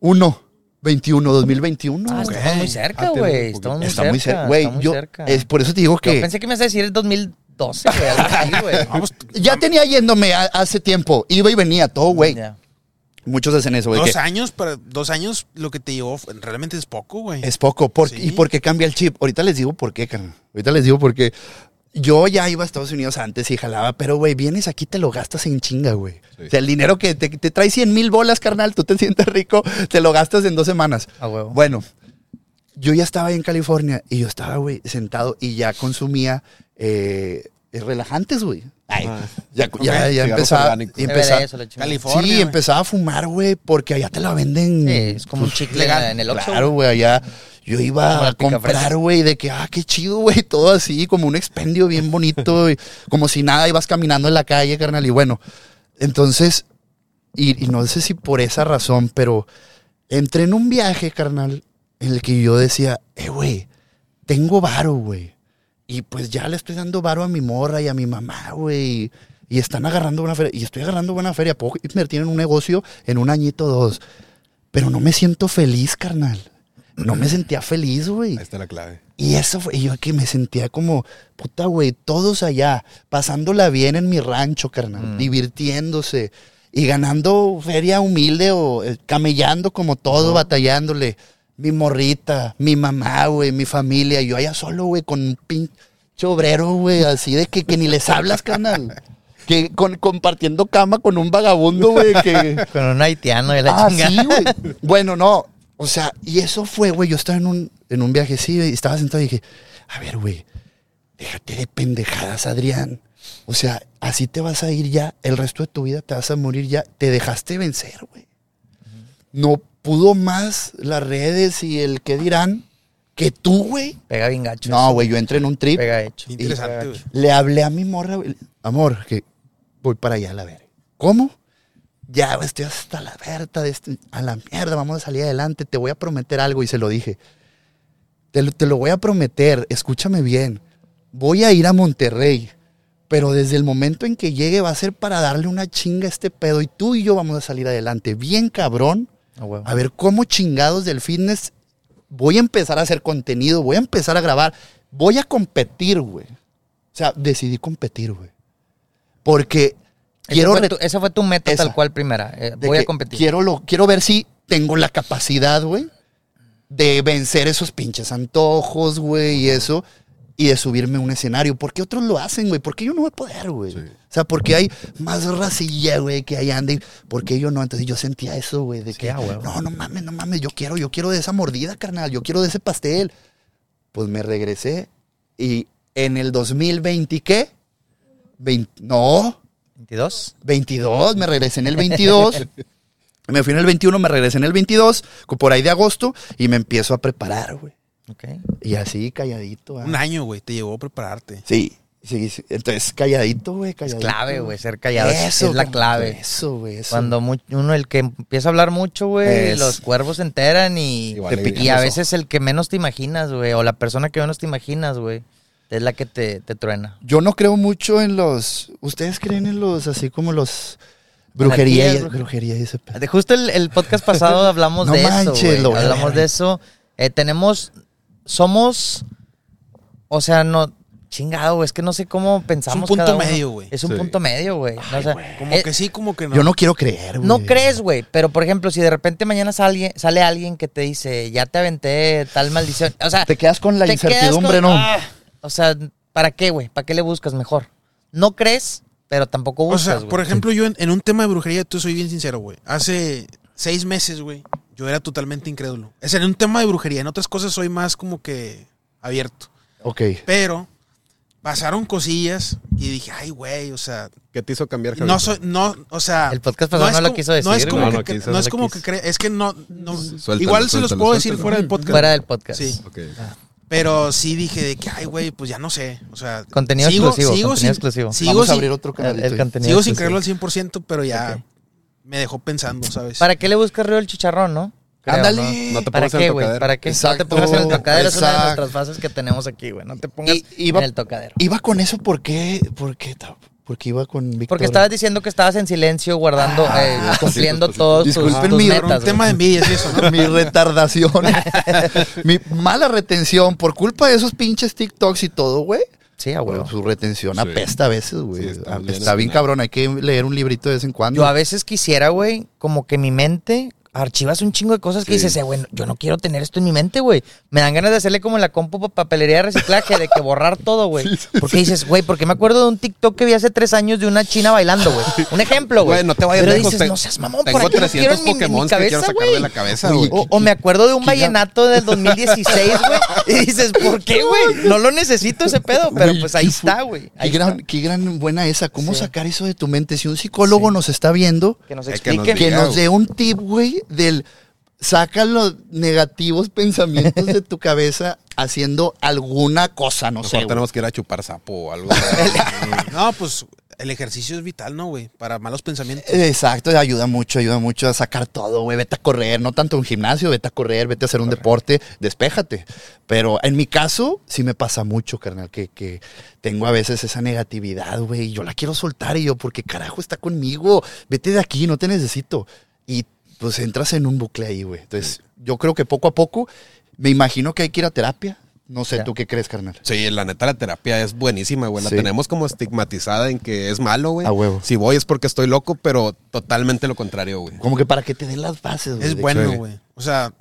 Uno. 21, 2021. Ah, güey. estamos muy cerca, Ah, güey. Estamos muy Está muy cerca. cerca. Güey, está muy yo. cerca. Es por eso te digo Yo que. pensé que me ibas a decir el 2012, güey. algo así, güey. [LAUGHS] Vamos, Ya tenía yéndome a- hace tiempo. Iba y venía todo, güey. Ya. Muchos hacen eso, güey. Dos que años, para dos años lo que te llevó realmente es poco, güey. Es poco. por- Sí. ¿Y por qué cambia el chip? Ahorita les digo por qué, carnal. Ahorita les digo por qué. Yo ya iba a Estados Unidos antes y jalaba, pero, güey, vienes aquí te lo gastas en chinga, güey. Sí. O sea, el dinero que te, te trae 100 mil bolas, carnal, tú te [LAUGHS] sientes rico, te lo gastas en dos semanas. A huevo. Bueno, yo ya estaba ahí en California y yo estaba, güey, sentado y ya consumía eh, relajantes, güey. Ay, Ah. ya, Ok, ya, ya empezaba, empezaba- eso, la chingada. California. Sí, empezaba a fumar, güey, porque allá te la venden. Sí, es como un chicle legal. en el Oxxo. Claro, güey, allá yo iba a comprar, güey, de que, ah, qué chido, güey, [LAUGHS] todo así, como un expendio bien bonito, y como si nada, ibas caminando en la calle, carnal, y bueno, entonces, y, y no sé si por esa razón, pero entré en un viaje, carnal, en el que yo decía, eh, güey, tengo varo, güey, y pues ya le estoy dando varo a mi morra y a mi mamá, güey, y están agarrando buena feria, y estoy agarrando buena feria, puedo invertir en un negocio en un añito o dos, pero no me siento feliz, carnal. No me sentía feliz, güey. Ahí está la clave. Y eso fue, y yo que me sentía como, puta, güey, todos allá, pasándola bien en mi rancho, carnal, Mm. divirtiéndose y ganando feria humilde o eh, camellando como todo, batallándole. Mi morrita, mi mamá, güey, mi familia, yo allá solo, güey, con un pinche obrero, güey, así de que, que ni les hablas, carnal. Que con, compartiendo cama con un vagabundo, güey, que... [LAUGHS] Con un haitiano de la Ah, chingada. sí, güey. Bueno, no. O sea, y eso fue, güey. Yo estaba en un, en un viaje, sí, y estaba sentado y dije, a ver, güey, déjate de pendejadas, Adrián. O sea, así te vas a ir ya, el resto de tu vida te vas a morir ya. Te dejaste vencer, güey. No pudo más las redes y el qué dirán que tú, güey. Pega bien gacho. No, güey, yo entré en un trip. Pega hecho. Interesante, güey. Le hablé a mi morra, güey, amor, que voy para allá a la verga. ¿Cómo? Ya, güey, estoy hasta la verta de este, a la mierda, vamos a salir adelante, te voy a prometer algo y se lo dije. Te, lo- te lo voy a prometer, escúchame bien. Voy a ir a Monterrey, pero desde el momento en que llegue va a ser para darle una chinga a este pedo y tú y yo vamos a salir adelante. Bien cabrón, A ver cómo chingados del fitness voy a empezar a hacer contenido, voy a empezar a grabar, voy a competir, güey. O sea, decidí competir, güey. Porque Ese quiero, fue tu- esa fue tu meta Esa. tal cual primera. eh, voy a competir. Quiero, lo, quiero ver si tengo la capacidad, güey, de vencer esos pinches antojos, güey, y eso, y de subirme a un escenario. ¿Por qué otros lo hacen, güey? ¿Por qué yo no voy a poder, güey? Sí. O sea, porque hay más racilla, güey, que ahí anda. y ¿Por qué yo no? Entonces yo sentía eso, güey, de Sí, que, no, no mames, no mames, yo quiero, yo quiero de esa mordida, carnal, yo quiero de ese pastel. Pues me regresé y en el 2020, ¿qué? Vein- no, 22. 22, me regresé en el 22. [LAUGHS] me fui en el 21, me regresé en el 22, co- por ahí de agosto, y me empiezo a preparar, güey. Ok. Y así, calladito. ah. Un año, güey, te llevó a prepararte. Sí, sí, sí. Entonces, calladito, güey, Es calladito. clave, güey, ser callado. es- es la clave. Eso, güey, eso. Cuando uno, el que empieza a hablar mucho, güey, Es- los cuervos se enteran y, Igual Te y a veces el que menos te imaginas, güey, o la persona que menos te imaginas, güey, es la que te, te truena. Yo no creo mucho en los... ¿Ustedes creen en los, así como los... Brujería brujería y ese pedo? De justo el, el podcast pasado hablamos [LAUGHS] No de manches, eso, Hablamos ver. de eso. Eh, tenemos, somos, o sea, no, chingado, güey, es que no sé cómo pensamos. punto cada uno. medio, güey. Es un Sí. punto medio, güey. No, o sea, Como eh, que sí, como que no. Yo no quiero creer, güey. no crees, güey, pero por ejemplo, si de repente mañana sale, sale alguien que te dice, ya te aventé tal maldición, o sea, Te quedas con la incertidumbre, con- ¿no? ah, o sea, ¿para qué, güey? ¿Para qué le buscas mejor? No crees, pero tampoco O buscas, sea, güey. por ejemplo, yo en, en un tema de brujería, tú soy bien sincero, güey. Hace seis meses, güey, yo era totalmente incrédulo. Es en un tema de brujería. En otras cosas soy más como que abierto. Ok. Pero pasaron cosillas y dije, ay, güey, o sea, ¿Qué te hizo cambiar, Javier? no soy, no, o sea. El podcast pasado no lo quiso No es decir, como güey. que, No, no no es no como que cree, es que no, no Suéltalo, igual se los suéltalo, puedo decir suéltalo. fuera del podcast. Fuera del podcast. Sí. Ok. Pero sí dije de que, ay, güey, pues ya no sé. O sea, Contenido sigo, exclusivo, sigo contenido sin, exclusivo. Sigo Vamos a sin, abrir otro contenido sigo sin creerlo al 100%, pero ya. Me dejó pensando, ¿sabes? ¿Para qué le buscas río el chicharrón, no? Creo, Ándale. ¿no? No te ¿Para pongas en qué, el güey? tocadero. ¿Para qué? no Exacto, te pongas en el tocadero. Es una de exacto. nuestras frases que tenemos aquí, güey. No te pongas Y- iba- en el tocadero. Iba con eso porque, porque, porque iba con Víctor. Porque estabas diciendo que estabas en silencio, guardando, eh, cumpliendo sí, sí. todos tus, Disculpen tus mi- metas. un güey. tema de envidia es eso, ¿no? [LAUGHS] mi retardación, [LAUGHS] mi mala retención por culpa de esos pinches TikToks y todo, güey. Sí. Su retención Sí. apesta a veces, güey. Sí, está bien cabrón. Hay que leer un librito de vez en cuando. Yo a veces quisiera, güey, como que mi mente archivas un chingo de cosas que Sí. dices, eh, güey, yo no quiero tener esto en mi mente, güey. Me dan ganas de hacerle como la compu pa- papelería de reciclaje, de que borrar todo, güey. [LAUGHS] Porque dices, güey, porque me acuerdo de un TikTok que vi hace tres años de una china bailando, güey. Un ejemplo, güey. Güey, no te vayas Pero lejos. dices, te- no seas mamón, Tengo por aquí lo quiero 300 en mi, en mi Pokémon que quiero sacar de la cabeza, güey. O, o me acuerdo de un vallenato del 2016, güey. Y dices, ¿por qué, güey? No lo necesito ese pedo, pero pues ahí está, güey. Qué gran, qué gran buena esa. ¿Cómo sacar eso de tu mente? Si un psicólogo nos está viendo, Que nos Eh, que nos que dé un tip, güey, del saca los negativos pensamientos de tu cabeza haciendo alguna cosa, no Mejor sé. güey. tenemos que ir a chupar sapo o algo. [LAUGHS] No, pues el ejercicio es vital, ¿no, güey? Para malos pensamientos. Exacto, ayuda mucho, ayuda mucho a sacar todo, güey. Vete a correr, no tanto un gimnasio, vete a correr, vete a hacer un deporte, despéjate. Pero en mi caso, sí me pasa mucho, carnal, que, que tengo a veces esa negatividad, güey. y Yo la quiero soltar y yo, porque carajo está conmigo? Vete de aquí, no te necesito. Y pues entras en un bucle ahí, güey. Entonces, yo creo que poco a poco, me imagino que hay que ir a terapia. No sé, Ya. ¿tú qué crees, carnal? Sí, la neta, la terapia es buenísima, güey. La Sí. tenemos como estigmatizada en que es malo, güey. A huevo. Si voy es porque estoy loco, pero totalmente lo contrario, güey. Como que para que te den las bases, güey. Es bueno, güey. O sea,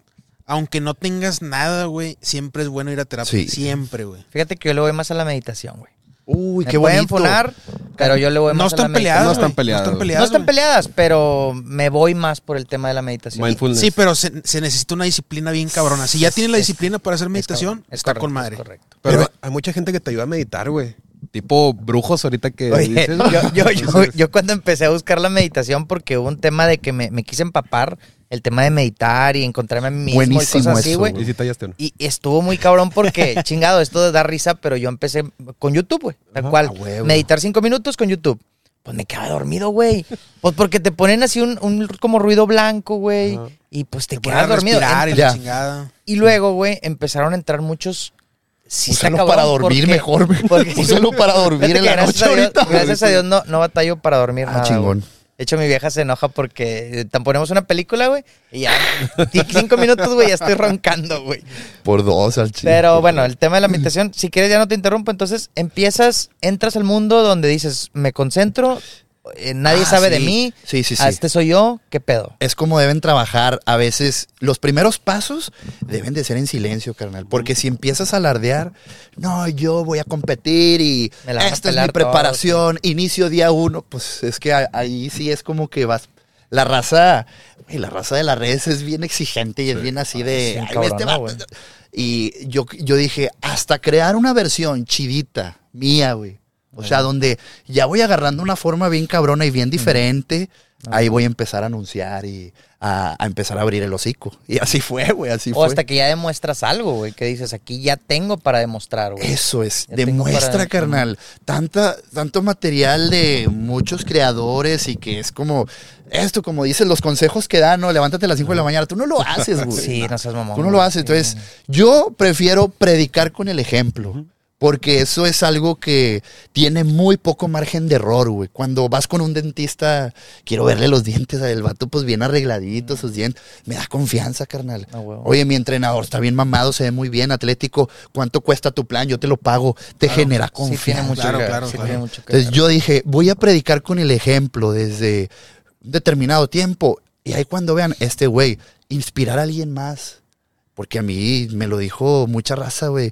aunque no tengas nada, güey, siempre es bueno ir a terapia. Sí. Siempre, güey. Fíjate que yo le voy más a la meditación, güey. Uy, Me qué pueden bonito. funar, pero yo le voy No más a la están peleadas. No están peleadas, No están peleadas. No están peleadas, pero me voy más por el tema de la meditación. Mindfulness. Sí, pero se, se necesita una disciplina bien cabrona. Si ya Es- tienes la es- disciplina para hacer meditación, es está correcto, con madre. es correcto. Pero hay mucha gente que te ayuda a meditar, güey. Tipo brujos ahorita que Oye, dices. yo, yo, yo, yo cuando empecé a buscar la meditación, porque hubo un tema de que me, me quise empapar, el tema de meditar y encontrarme a mí mismo y Buenísimo cosas así, eso, güey. ¿Y si? Y estuvo muy cabrón porque, [LAUGHS] chingado, esto da risa, pero yo empecé con YouTube, güey. Tal cual. a huevo. Meditar cinco minutos con YouTube. Pues me quedaba dormido, güey. Pues porque te ponen así un, un como ruido blanco, güey. Y pues te, Te quedas dormido. respirar y la chingada. Y luego, güey, empezaron a entrar muchos. Sí, está Úsalo cabrón, para dormir porque- mejor, güey. porque- Úsalo para dormir en la gracias noche a Dios, ahorita. Gracias a Dios no, no batallo para dormir Ah, nada. chingón. güey. De hecho, mi vieja se enoja porque eh, tan ponemos una película, güey, y ya cinco minutos, güey, ya estoy roncando, güey. Por dos al chile. Pero bueno, el tema de la meditación, si quieres ya no te interrumpo, entonces empiezas, entras al mundo donde dices, me concentro, eh, nadie Ah, sabe de mí, Sí, sí, sí. ah, este soy yo, ¿qué pedo? Es como deben trabajar a veces. Los primeros pasos deben de ser en silencio, carnal. Porque si empiezas a alardear, no, yo voy a competir y Me la esta es mi preparación, inicio día uno, pues es que ahí sí es como que vas. La raza, güey, la raza de las redes es bien exigente y es bien así de. Sí, "Ay, cabrona, este vato". güey. Y yo, yo dije, hasta crear una versión chidita, mía, güey. O sea, donde ya voy agarrando una forma bien cabrona y bien diferente, ahí voy a empezar a anunciar y a, a empezar a abrir el hocico. [LAUGHS] Y así fue, güey, así O fue. hasta que ya demuestras algo, güey, que dices, aquí ya tengo para demostrar, güey. Eso es, Ya demuestra, para- carnal, tanta, tanto material de muchos creadores y que es como, esto, como dicen los consejos que dan, ¿no? Levántate a las 5 de la mañana, tú no lo haces, [LAUGHS] güey. Sí, no seas mamón. Tú no lo haces. Entonces, yo prefiero predicar con el ejemplo. Porque eso es algo que tiene muy poco margen de error, güey. Cuando vas con un dentista, quiero verle los dientes al vato, pues bien arregladitos, sus dientes. Me da confianza, carnal. Ah. Oye, mi entrenador está bien mamado, se ve muy bien, atlético. ¿Cuánto cuesta tu plan? Yo te lo pago. Te genera Sí, tiene confianza. mucho Claro, claro, sí claro. tiene mucho que Entonces yo dije, voy a predicar con el ejemplo desde un determinado tiempo. Y ahí cuando vean, este güey, inspirar a alguien más. Porque a mí me lo dijo mucha raza, güey.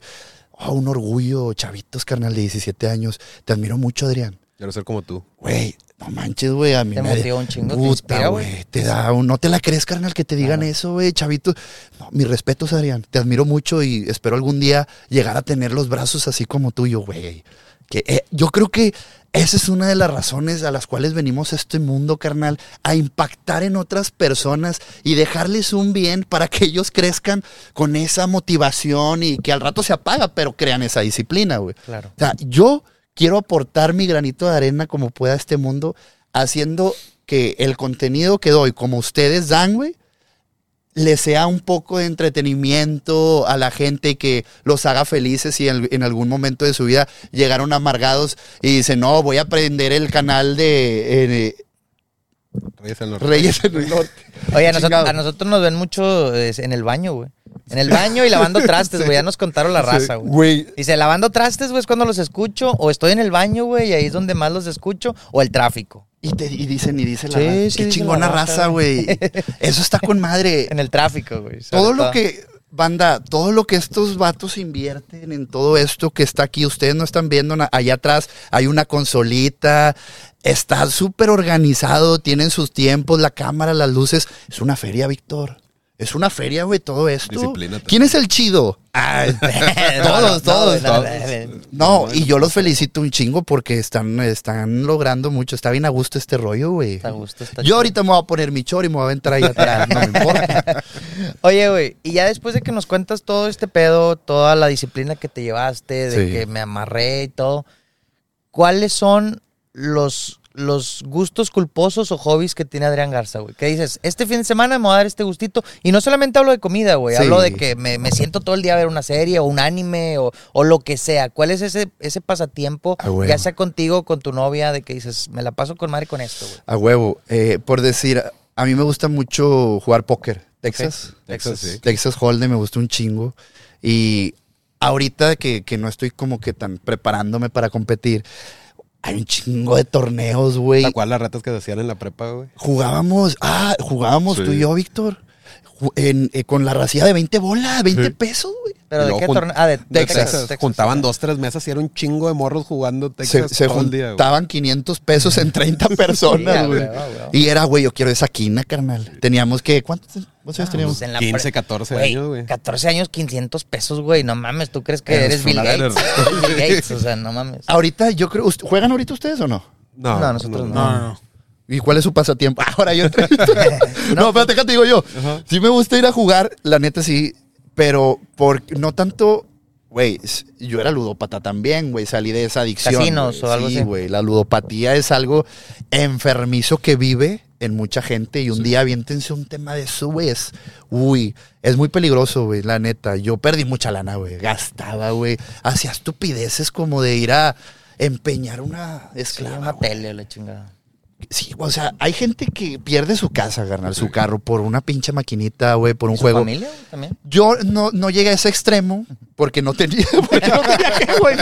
Oh, un orgullo, chavitos, carnal de 17 años. Te admiro mucho, Adrián. Quiero ser como tú. Güey, no manches, güey. A mí Te me motiva un chingo, te Puta, inspira, güey. Te da un... No te la crees, carnal, que te digan eso, güey, chavito. No, mis respetos, Adrián. Te admiro mucho y espero algún día llegar a tener los brazos así como tuyo, güey. Que eh, yo creo que esa es una de las razones a las cuales venimos a este mundo, carnal, a impactar en otras personas y dejarles un bien para que ellos crezcan con esa motivación y que al rato se apaga, pero crean esa disciplina, güey. Claro. O sea, yo quiero aportar mi granito de arena como pueda a este mundo, haciendo que el contenido que doy, como ustedes dan, güey, le sea un poco de entretenimiento a la gente y que los haga felices y en, en algún momento de su vida llegaron amargados y dicen, no, voy a aprender el canal de eh, Reyes del Norte. Reyes en el Norte. [LAUGHS] Oye, a nosotros, a nosotros nos ven mucho eh, en el baño, güey. En el baño y lavando [LAUGHS] trastes, güey. Ya nos contaron la raza, güey. Güey, Dice, lavando trastes, güey, es cuando los escucho. O estoy en el baño, güey, y ahí es donde más los escucho. O el tráfico. Y, te, y dicen, y dice la Sí, raza, sí, qué chingona la raza, güey. Eso está con madre. [LAUGHS] En el tráfico, güey. todo lo que, banda, todo lo que estos vatos invierten en todo esto que está aquí, ustedes no están viendo, allá atrás hay una consolita, está súper organizado, tienen sus tiempos, la cámara, las luces. Es una feria, Víctor. Es una feria, güey, todo esto. Disciplínate. ¿Quién es el chido? [LAUGHS] [LAUGHS] Todos, todos, no, todos. no, No, y yo los felicito un chingo porque están, están logrando mucho. Está bien a gusto este rollo, güey. Está a gusto, está Yo chido. ahorita me voy a poner mi chor y me voy a aventar ahí atrás, no me importa. [LAUGHS] Oye, güey, y ya después de que nos cuentas todo este pedo, toda la disciplina que te llevaste, de Sí. que me amarré y todo, ¿cuáles son los, los gustos culposos o hobbies que tiene Adrián Garza, güey? Que dices, este fin de semana me voy a dar este gustito. Y no solamente hablo de comida, güey, Sí. hablo de que me, me siento todo el día a ver una serie o un anime o, o lo que sea. ¿Cuál es ese, ese pasatiempo, ya sea contigo o con tu novia, de que dices, me la paso con madre con esto, güey? A huevo. Eh, por decir, a mí me gusta mucho jugar póker. Texas. Texas, sí. Texas Hold'em me gusta un chingo. Y ahorita que, que no estoy como que tan preparándome para competir, hay un chingo de torneos, güey. ¿Te acuerdas las retas que se hacían en la prepa, güey? Jugábamos, ah, jugábamos Sí. tú y yo, Víctor. En, eh, con la racía de 20 bolas, 20 Sí. pesos, güey. ¿Pero de qué torneo? Ah, de, de Texas. Texas. Texas, Juntaban sí. dos, tres mesas y era un chingo de morros jugando Se, Texas se todo el día, güey. juntaban 500 pesos en 30 [LAUGHS] Sí, personas, güey. Y era, güey, yo quiero esa quina, carnal. Teníamos que, ¿cuántos, cuántos años teníamos? Pues en la 15, pre- 14 Güey, años, güey. 14 años, 500 pesos, güey. No mames, ¿tú crees que Eres eres Bill Gates? [LAUGHS] Bill Gates, o sea, no mames. Ahorita yo creo, ¿ust- ¿juegan ahorita ustedes o no? No, No, nosotros No, no, no. ¿Y cuál es su pasatiempo? [LAUGHS] Ahora yo. [LAUGHS] no, espérate, ¿qué te digo yo? Sí me gusta ir a jugar, la neta sí, pero por no tanto. Güey, yo era ludópata también, güey. Salí de esa adicción. Casinos o algo sí, así. güey. La ludopatía es algo enfermizo que vive en mucha gente y un día aviéntense un tema de eso, güey. Es, uy, es muy peligroso, güey, la neta. Yo perdí mucha lana, güey. Gastaba, güey. Hacía estupideces como de ir a empeñar una Sí, esclava. una güey. tele, la chingada. Sí, o sea, hay gente que pierde su casa, carnal, su carro por una pinche maquinita, güey, por un ¿Su juego. familia también? Yo no, no llegué a ese extremo porque no tenía, [LAUGHS] porque no tenía que, güey.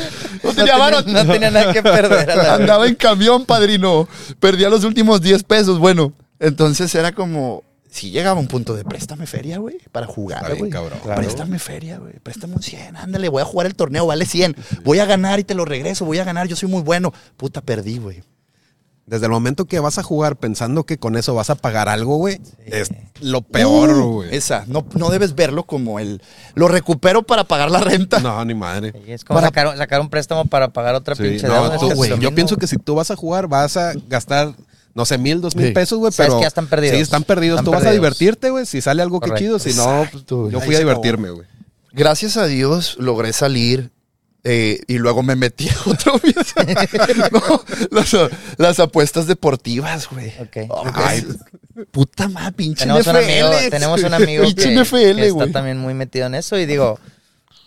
No tenía no, varo. tenía, no tenía nada que perder. Andaba en camión, padrino. Perdía los últimos 10 pesos. Bueno, entonces era como. Si llegaba a un punto de préstame feria, güey, para jugar, güey. Claro. Préstame feria, güey. Préstame un 100. Ándale, voy a jugar el torneo, vale 100. Voy a ganar y te lo regreso. Voy a ganar, yo soy muy bueno. Puta, perdí, güey. Desde el momento que vas a jugar pensando que con eso vas a pagar algo, güey, es lo peor, Uh, güey. Esa, no, no debes verlo como el. Lo recupero para pagar la renta. No, ni madre. Sí, es como Para- sacar, sacar un préstamo para pagar otra Sí, pinche no, deuda. tú, güey, yo mismo, pienso que si tú vas a jugar, vas a gastar, no sé, mil, dos mil Sí. pesos, güey, pero. que ya están perdidos. Sí, están perdidos. Están tú vas a divertirte, güey. Si sale algo que Correcto. chido, si no, pues, Exacto. yo fui a divertirme, güey. Gracias a Dios logré salir eh, y luego me metí a otro. [LAUGHS] No, las, las apuestas deportivas, güey. Ok. Oh, Ay. puta madre, pinche Tenemos un NFL. amigo, tenemos un amigo que, pinche que NFL, está güey. también muy metido en eso y digo,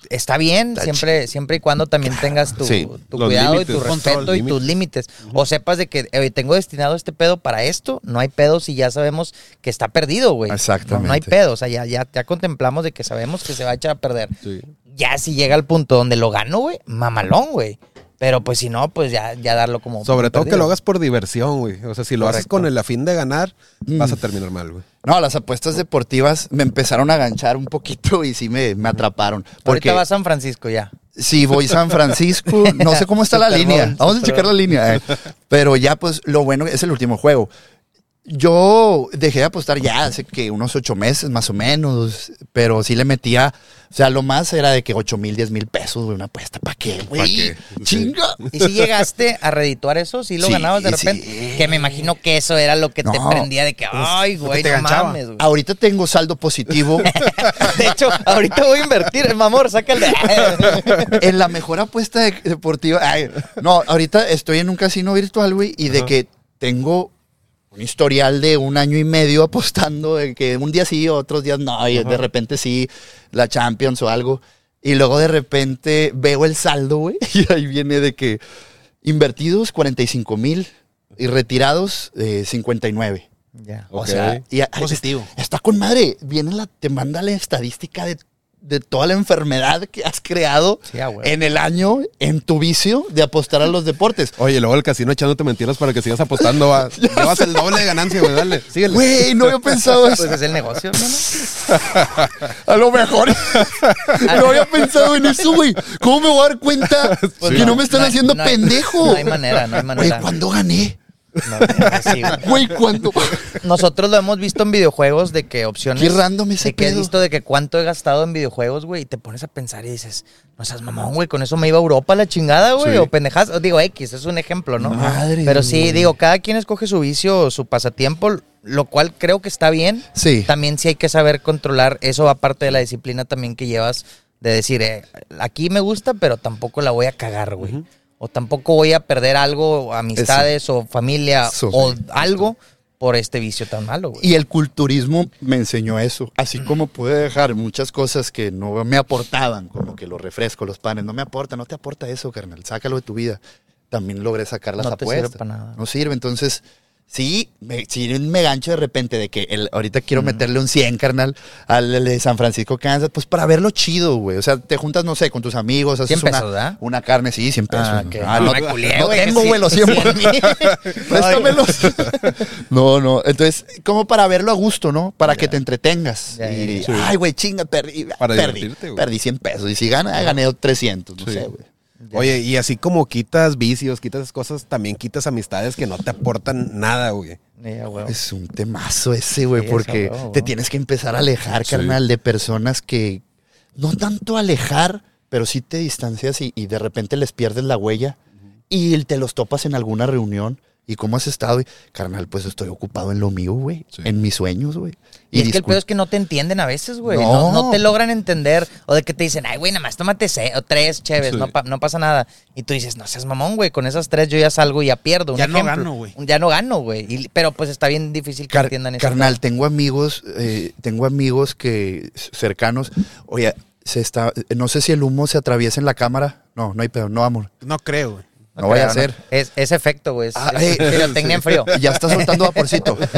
está bien, Está siempre, siempre y cuando también tengas tu, Sí, tu cuidado y tu control, respeto y tus límites. O sepas de que eh, tengo destinado este pedo para esto, no hay pedo si ya sabemos que está perdido, güey. Exactamente. No, no hay pedo, o sea, ya, ya, ya contemplamos de que sabemos que se va a echar a perder. Sí. Ya si llega al punto donde lo gano, güey, mamalón, güey. Pero pues si no, pues ya, ya darlo como... Sobre todo que lo hagas por diversión, güey. O sea, si lo haces con el afín de ganar, Mm. vas a terminar mal, güey. No, las apuestas deportivas me empezaron a ganchar un poquito [LAUGHS] y sí me, me atraparon. Porque Ahorita va a San Francisco ya. si voy San Francisco, no sé cómo está la [LAUGHS] línea. Vamos a checar la línea. eh. Pero ya, pues, lo bueno es el último juego. Yo dejé de apostar ya hace que unos ocho meses más o menos, pero sí le metía, o sea, lo más era de que ocho mil, diez mil pesos, güey, una apuesta. ¿Para qué, ¿Pa' güey? Chinga. ¿Y si llegaste a redituar eso? ¿Sí lo Sí, ganabas de sí. repente? Que me imagino que eso era lo que te No, prendía de que, ay, güey, no ganchaba. mames, güey. Ahorita tengo saldo positivo [LAUGHS] De hecho, ahorita voy a invertir, mi amor, sácale. [LAUGHS] en la mejor apuesta de- deportiva. Ay, no, ahorita estoy en un casino virtual, güey, y de que tengo un historial de un año y medio [LAUGHS] apostando, de que un día sí, otros días no, y de repente sí, la Champions o algo. Y luego de repente veo el saldo, güey, [LAUGHS] y ahí viene de que invertidos 45 mil y retirados eh, 59. Ya. O sea, y, Positivo. Está con madre. Viene la, te manda la estadística de de toda la enfermedad que has creado Sí, güey. en el año en tu vicio de apostar a los deportes. [LAUGHS] Oye, luego el casino echándote mentiras para que sigas apostando. va. [LAUGHS] Llevas el doble de ganancia, güey. Dale, síguele. Güey, no había pensado eso. Pues es el negocio, ¿no? [LAUGHS] A lo mejor. no había pensado en eso, güey. ¿Cómo me voy a dar cuenta Pues que no, me están haciendo no pendejo? No hay manera, no hay Güey, manera. ¿cuándo gané? No, güey. [LAUGHS] ¿cuándo? Nosotros lo hemos visto en videojuegos de que opciones. Qué random ese De que has pedo. visto de que cuánto he gastado en videojuegos, güey, y te pones a pensar y dices, no seas mamón, güey, con eso me iba a Europa la chingada, güey, Sí. o pendejas. o Digo, X, es un ejemplo, ¿no? Madre, Pero sí, güey. digo, cada quien escoge su vicio o su pasatiempo, lo cual creo que está bien. Sí. También sí hay que saber controlar eso, aparte de la disciplina también que llevas de decir, eh, aquí me gusta, pero tampoco la voy a cagar, güey. O tampoco voy a perder algo, amistades o familia Eso, o sí. algo por este vicio tan malo, güey. Y el culturismo me enseñó eso. Así como pude dejar muchas cosas que no me aportaban, como que los refrescos, los panes, no me aporta, no te aporta eso, carnal. Sácalo de tu vida. También logré sacar las No te sirve apuestas. pa' nada. No sirve. Entonces, sí, me, sí me gancho de repente de que el, ahorita quiero meterle un 100, carnal, al al de San Francisco, Kansas, pues para verlo chido, güey. O sea, te juntas, no sé, con tus amigos, haces 100 una, pesos, una carne, sí, 100 pesos. Ah, ok. Ah, No no, me culié, no tengo, güey, los sí, 100 por 100 mil. Préstamelos. no, no. Entonces, como para verlo a gusto, ¿no? Para que te entretengas. Ya, y, ay, güey, chinga, perdí. Para perdí, perdí 100 pesos. Y si gana, gané 300. No Sí. sé, güey. Oye, y así como quitas vicios, quitas cosas, también quitas amistades que no te aportan nada, güey. Es un temazo ese, güey, Sí, porque esa, güey, te tienes que empezar a alejar, Sí. carnal, de personas que no tanto alejar, pero sí te distancias y, y de repente les pierdes la huella y te los topas en alguna reunión. ¿Y cómo has estado? Y, carnal, pues estoy ocupado en lo mío, güey. Sí. En mis sueños, güey. Y, es que el pedo es que no te entienden a veces, güey. No. No. no te logran entender. O de que te dicen, ay, güey, nada más tómate o tres chéves, Sí. no, pa- no pasa nada. Y tú dices, no seas mamón, güey, con esas tres yo ya salgo y ya pierdo. Un Ya no gano, güey. Ya no gano, güey. Pero pues está bien difícil que Car- entiendan eso. carnal, tengo amigos, eh, tengo amigos que cercanos. Oye, se está, no sé si el humo se atraviesa en la cámara. No, no hay pedo, no, amor. No creo, güey. No vaya a ser. Es, es efecto, güey. Es, Ah, es eh, pirotecnia en frío. Ya está soltando vaporcito. [LAUGHS]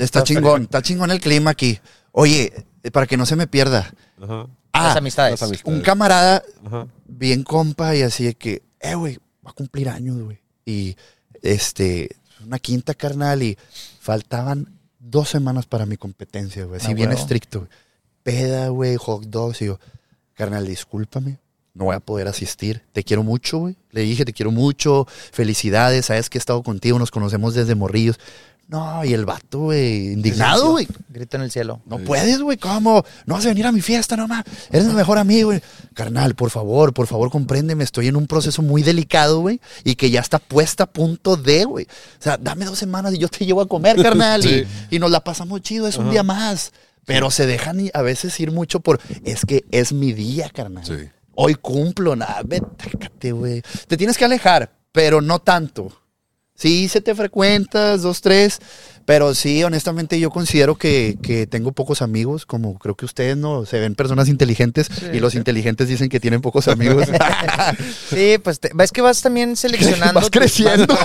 Está chingón, está chingón el clima aquí. Oye, eh, para que no se me pierda. Ajá. Ah, Las amistades. las amistades. un camarada Ajá. bien compa y así de que, eh, güey, va a cumplir años, güey. Y este, una quinta carnal y faltaban dos semanas para mi competencia, güey. Así Ah, bien estricto, güey. Peda, güey, hot dogs. Y yo, carnal, discúlpame. No voy a poder asistir. Te quiero mucho, güey. Le dije, te quiero mucho. Felicidades. Sabes que he estado contigo. Nos conocemos desde morrillos. No, y el vato, güey, indignado, güey. Grito en el cielo. No puedes, güey, ¿cómo? No vas a venir a mi fiesta, no más. Eres mi mejor amigo, güey. Carnal, por favor, por favor, compréndeme. Estoy en un proceso muy delicado, güey. Y que ya está puesta a punto de, güey. O sea, dame dos semanas y yo te llevo a comer, carnal. [LAUGHS] Sí. y, y nos la pasamos chido, es un día más. Pero se dejan a veces ir mucho por, es que es mi día, carnal. Sí. Hoy cumplo, nada, vete, güey. Te tienes que alejar, pero no tanto. Sí, se te frecuentas, dos, tres, pero sí, honestamente yo considero que, que tengo pocos amigos, como creo que ustedes no se ven personas inteligentes y los inteligentes dicen que tienen pocos amigos. [LAUGHS] Sí, pues te- ves que vas también [LAUGHS] seleccionando. Vas creciendo. [LAUGHS]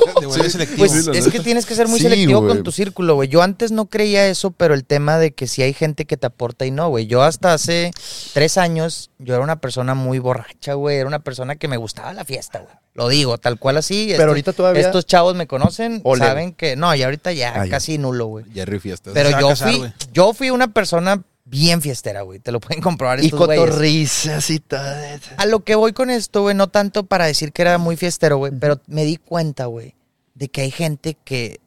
Selectivo. Pues Sí, la es que tienes que ser muy Sí, selectivo con tu círculo, güey. Yo antes no creía eso, pero el tema de que si hay gente que te aporta y no, güey. Yo hasta hace tres años, yo era una persona muy borracha, güey. Era una persona que me gustaba la fiesta, güey. Lo digo, tal cual así. Pero ahorita todavía- Estos chavos me conocen, Ole. saben que... No, y ahorita ya ya. Casi nulo, güey. Jerry Fiestas. Pero yo casar, fui, yo fui una persona bien fiestera, güey. Te lo pueden comprobar y estos cotorrizas y todo. A lo que voy con esto, güey, no tanto para decir que era muy fiestero, güey, pero me di cuenta, güey, de que hay gente que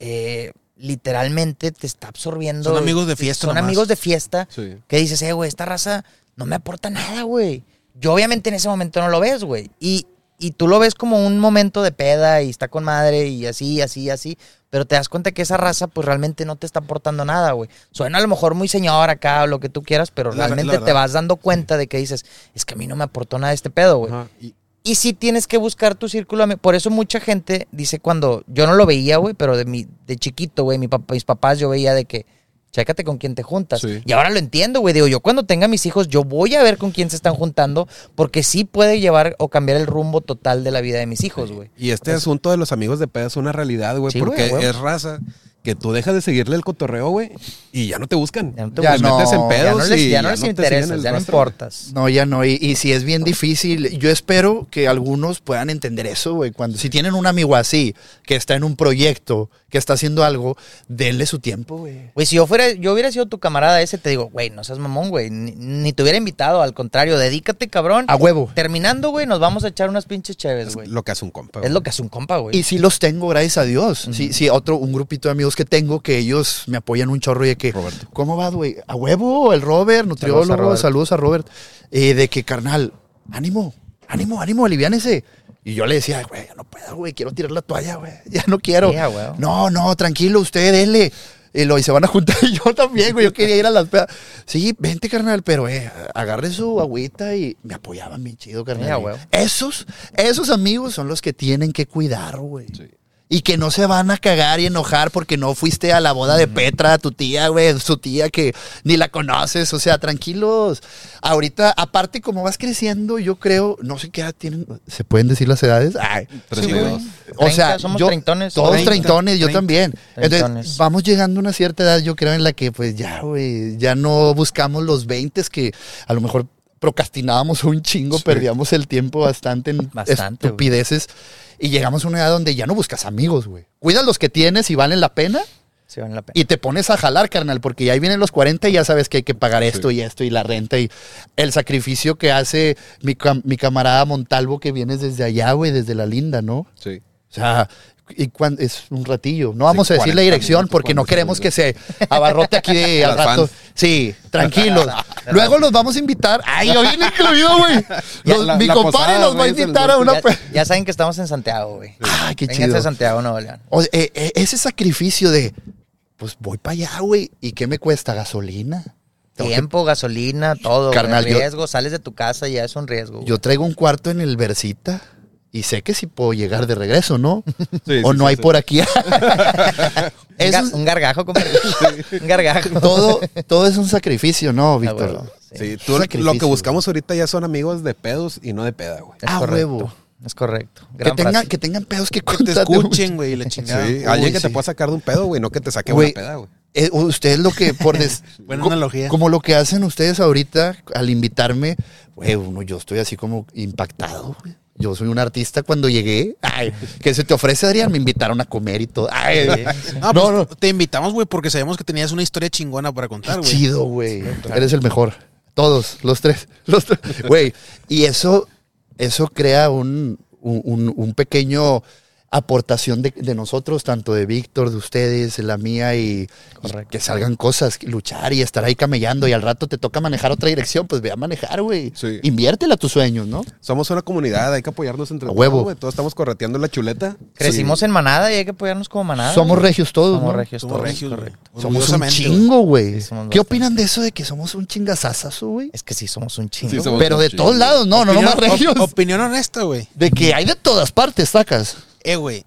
eh, literalmente te está absorbiendo. Son amigos de fiesta Son nomás. amigos de fiesta Sí. que dices, eh, güey, esta raza no me aporta nada, güey. Yo obviamente en ese momento no lo ves, güey. Y, y tú lo ves como un momento de peda y está con madre y así, así, así. Pero te das cuenta que esa raza pues realmente no te está aportando nada, güey. Suena a lo mejor muy señor acá o lo que tú quieras, pero La- la realmente te vas dando cuenta de que dices, es que a mí no me aportó nada este pedo, güey. Y- Y sí tienes que buscar tu círculo. Por eso mucha gente dice cuando. Yo no lo veía, güey, pero de, mi, de chiquito, güey, mi papá, mis papás, yo veía de que. Chécate con quién te juntas. Sí. Y ahora lo entiendo, güey. Digo, yo cuando tenga mis hijos, yo voy a ver con quién se están juntando, porque sí puede llevar o cambiar el rumbo total de la vida de mis hijos, güey. Y este asunto de los amigos de peda es una realidad, güey, Sí, porque es raza que tú dejas de seguirle el cotorreo, güey, y ya no te buscan. Ya no te Ya no, metes en Ya pedos no les, y ya no les interesa, ya no importas. No, ya no. Y, y si es bien difícil, yo espero que algunos puedan entender eso, güey. Cuando, si tienen un amigo así, que está en un proyecto, que está haciendo algo, denle su tiempo, güey. Güey, si yo fuera, yo hubiera sido tu camarada ese, te digo, güey, no seas mamón, güey. Ni, ni te hubiera invitado, al contrario, dedícate, cabrón. A huevo. Terminando, güey, nos vamos a echar unas pinches chéves, Es güey. lo que hace un compa. Es güey. lo que hace un compa, güey. Y sí los tengo, gracias a Dios. Sí, sí, otro, un grupito de amigos que tengo que ellos me apoyan un chorro y de que, Roberto. ¿cómo va, güey? A huevo, el Robert, nutriólogo, Robert. saludos a Robert. Eh, de que, carnal, ánimo, ánimo, ánimo, aliviánese. Y yo le decía, güey, ya no puedo, güey, quiero tirar la toalla, güey, [LAUGHS] ya no quiero. No, no, tranquilo, usted, denle. Y, lo, y se van a juntar [LAUGHS] y yo también, güey, yo quería ir a las pedas. Sí, vente, carnal, pero eh, agarre su agüita y me apoyaban bien chido, carnal. Esos, esos amigos son los que tienen que cuidar, güey. Sí. Y que no se van a cagar y enojar porque no fuiste a la boda de Petra, tu tía, güey, su tía que ni la conoces. O sea, tranquilos. Ahorita, aparte, como vas creciendo, yo creo, no sé qué edad tienen. ¿Se pueden decir las edades? Ay, dos. O sea, somos yo- treintones. Todos treintones, yo también. Entonces, Treintones. vamos llegando a una cierta edad, yo creo, en la que, pues ya, güey, ya no buscamos los 20 que a lo mejor procrastinábamos un chingo, perdíamos el tiempo bastante en Bastante, estupideces. Y llegamos a una edad donde ya no buscas amigos, güey. Cuidas los que tienes y valen la pena. Sí, vale la pena. Y te pones a jalar, carnal, porque ya ahí vienen los 40 y ya sabes que hay que pagar esto y esto y la renta y el sacrificio que hace mi, mi camarada Montalvo que vienes desde allá, güey, desde la linda, ¿no? Sí. O sea, y cuan- es un ratillo. No vamos a decir 40 la dirección porque no 40 queremos que se abarrote aquí de [LAUGHS] al rato. Sí, tranquilos. [LAUGHS] Luego los vamos a invitar. Ay, yo vine incluido, güey. [LAUGHS] Mi compadre nos va a invitar a una... Ya, ya saben que estamos en Santiago, güey. Ay, qué Vénganse chido. a Santiago, Nuevo León. O eh, eh, ese sacrificio de, pues voy para allá, güey. ¿Y qué me cuesta? ¿Gasolina? Tiempo, gasolina, todo. güey. Carnal, yo- riesgo, sales de tu casa y ya es un riesgo. güey. Yo traigo un cuarto en el Versita y sé que sí puedo llegar de regreso, ¿no? [LAUGHS] Sí, o sí, no sí, hay sí. por aquí. [LAUGHS] un, Eso gar- es- un gargajo, compadre. [LAUGHS] un gargajo. todo, todo es un sacrificio, ¿no, Ah, Víctor? huevo, sí. Sí, tú, lo que buscamos ahorita ya son amigos de pedos y no de peda, güey. Es Ah, correcto. huevo. Es correcto. Que, Gran tengan, que tengan pedos que Que te escuchen, güey, y la chingada. Sí, Uy, alguien que te pueda sacar de un pedo, güey, no que te saque Güey, una peda, güey. Eh, ustedes lo que, por des- Buena co- analogía. Como lo que hacen ustedes ahorita al invitarme, güey, uno, yo estoy así como impactado, güey. Yo soy un artista cuando llegué. Ay, que se te ofrece, Adrián, me invitaron a comer y todo. Ay, No, no, pues, no. te invitamos, güey, porque sabemos que tenías una historia chingona para contar, güey. chido, güey. Eres el mejor. Todos, los tres. Los tres. Güey, y eso, eso crea un, un, un- un pequeño aportación de, de nosotros, tanto de Víctor, de ustedes, de la mía, y, y que salgan cosas, luchar y estar ahí camellando, y al rato te toca manejar otra dirección, pues ve a manejar, güey. Sí. Inviértela a tus sueños, ¿no? Somos una comunidad, hay que apoyarnos entre A todos, huevo. güey. Todos estamos correteando la chuleta. Crecimos en manada y hay que apoyarnos como manada. Somos regios todos, Somos ¿no? regios Somos todos, regios, güey. correcto. Somos un chingo, güey. Sí, ¿Qué opinan de eso de que somos un chingazazazo, güey? Es que sí somos un chingo. Sí, güey. somos Pero un de chingo. todos lados, no, no, no más Opinión- regios. op- opinión honesta, güey. De que hay de todas partes, sacas. Eh, güey.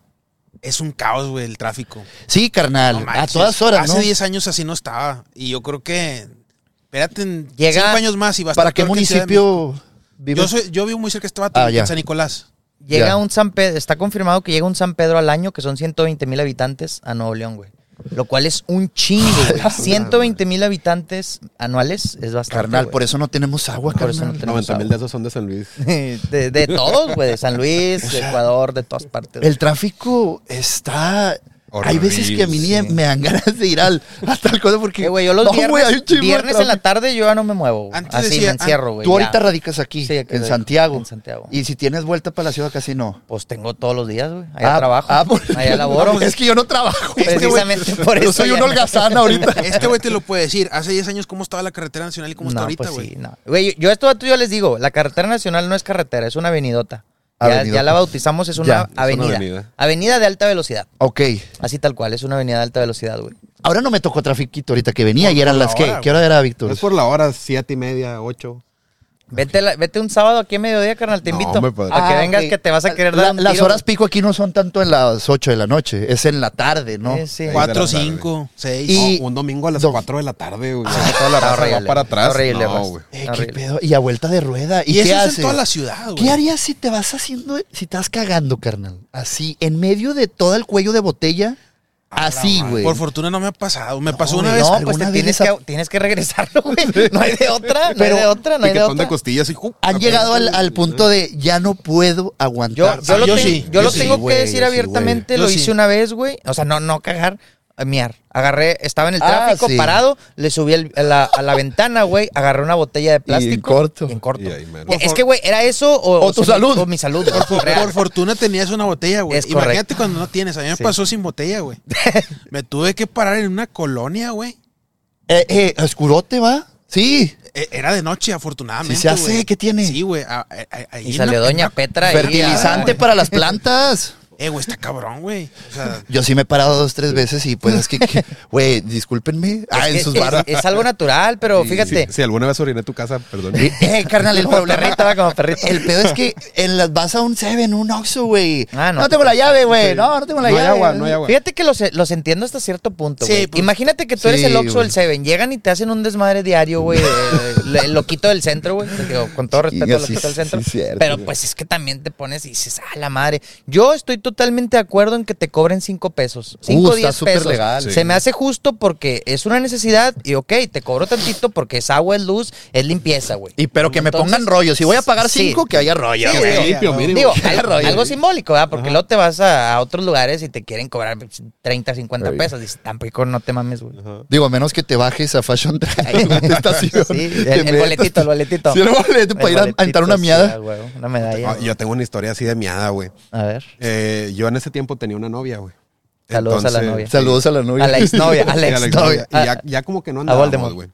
Es un caos, güey, el tráfico. Sí, carnal, No a todas horas, Hace ¿no? 10 años así no estaba. Y yo creo que. Espérate, en Llega- 5 años más y va a ¿Para qué en municipio vives? Yo, soy, yo vivo muy cerca de este vato, Ah, ya. en San Nicolás. Llega Ya. un San Pedro, está confirmado que llega un San Pedro al año, que son 120 mil habitantes a Nuevo León, güey. Lo cual es un chingo, güey. 120 mil habitantes anuales es bastante. Carnal, güey. por eso no tenemos agua, Por eso no carnal. tenemos 90 mil de esos son de San Luis. [LAUGHS] de, de todos, güey. De San Luis, de Ecuador, de todas partes. El tráfico está... Hay veces que a mí ni me dan ganas de ir al, hasta el codo porque... Eh, güey, yo los No, viernes, hay un chingo de viernes en la tarde yo ya no me muevo. Antes Así decía- me encierro, güey. Tú ya. ahorita radicas aquí, Sí, aquí en Santiago. en Santiago. Y si tienes vuelta para la ciudad, casi no. Pues tengo todos los días, güey. Allá Ah, trabajo. ah, por- allá [LAUGHS] laboro. es que yo no trabajo. [LAUGHS] Precisamente por eso. Yo soy un no- holgazán ahorita. [LAUGHS] Este güey te lo puede decir. Hace 10 años, ¿cómo estaba la carretera nacional y cómo está no, ahorita, pues güey? sí, no. Güey, yo esto a tú yo les digo, la carretera nacional no es carretera, es una avenidota. Ya, ya la bautizamos, es una Ya, es una avenida. avenida. avenida. de alta velocidad. Ok. Así tal cual, es una avenida de alta velocidad, güey. Ahora no me tocó trafiquito ahorita que venía Por- y eran las que... ¿Qué hora era, Víctor? Es por la hora, siete y media, ocho. Vete, la- vete un sábado aquí a mediodía, carnal, te No, invito. hombre, padre. a que Ah, vengas ok. que te vas a querer La- dar un Las tiro, horas pico aquí no son tanto en las 8 de la noche, es en la tarde, ¿no? Sí, sí. Cuatro, 4, de la tarde. 5, 6. Y- No, un domingo a las Dos. 4 de la tarde, güey. Ah, toda la raza va para atrás. horrible, no, raza. güey. Eh, qué pedo. Y a vuelta de rueda. ¿Y, Y, qué eso es en toda la ciudad, güey. ¿Qué harías si te vas haciendo, si te vas cagando, carnal? Así, en medio de todo el cuello de botella, Así, güey. Por fortuna no me ha pasado. Me pasó una vez. No, pues ¿Alguna te vez tienes que, tienes que regresarlo, güey. [LAUGHS] No hay de otra, no Pero- hay de otra, no hay de Piquetón de otra. costillas y. Han llegado al, al punto de ya no puedo Yo, aguantar. yo, lo, yo ten- sí, yo yo lo sí, tengo que decir abiertamente, lo hice sí. una vez, güey. O sea, no, no cagar, miar. Agarré, estaba en el Ah, tráfico sí. parado, le subí el- a, la, a la ventana, güey, agarré una botella de plástico. corto. y en corto. Y ahí, mero. es que, güey, era eso o, O tu salud. O mi salud. Por, fortuna tenías una botella, güey. Es correcto. Imagínate cuando no tienes. A mí me Sí. pasó sin botella, güey. [LAUGHS] me tuve que parar en una colonia, güey. Eh, eh, ¿Escurote va? Sí. E- Era de noche, afortunadamente. Sí se hace. ¿qué tiene? Sí, güey. Y en salió Doña en Petra. Fertilizante para las plantas. [LAUGHS] Eh, güey, está cabrón, güey. O sea, Yo sí me he parado dos, tres veces y pues es que, güey, discúlpenme. Ah, en sus es- barras. es algo natural, pero fíjate. Si, si alguna vez oriné tu casa, perdón. [LAUGHS] Eh, carnal, el perrito, va, como perrito. El pedo es que en las vas a un Seven, un Oxxo, güey. Ah, no. no. tengo la llave, güey. No, no tengo la No hay llave. agua, no hay agua. Fíjate que los, los entiendo hasta cierto punto, Sí, güey. pues- Imagínate que tú eres el Oxxo güey. del Seven. Llegan y te hacen un desmadre diario, güey. El, el loquito del centro, güey. Digo, con todo respeto al sí, loquito del centro. sí, cierto, pero güey. pues es que también te pones y dices, ah, la madre. Yo estoy totalmente de acuerdo en que te cobren cinco pesos. Cinco, Uh, está diez súper pesos. legal. Se me hace justo porque es una necesidad y ok, te cobro tantito porque es agua, es luz, es limpieza, güey. Y pero que me pongan rollo. Si voy a pagar sí. cinco, que haya rollo, Sí, güey. limpio, mínimo. Digo, algo, rollo. algo simbólico, ¿verdad? Porque luego te vas a, a otros lugares y te quieren cobrar 30, 50 Right. pesos. Dices, tampoco no te mames, güey. Digo, a menos que te bajes a Fashion estación. [LAUGHS] Sí, Te el, boletito, el boletito. Sí, el boleto para El ir a aventar una sí, miada. ah, güey, una medalla. Ah, yo tengo una historia así de miada, güey. A ver. Eh, yo en ese tiempo tenía una novia, güey. Saludos a la novia. Saludos a la novia. A la exnovia, a la [LAUGHS] Sí, a la exnovia. Y ya, ya como que no a andábamos, Voldemort. güey.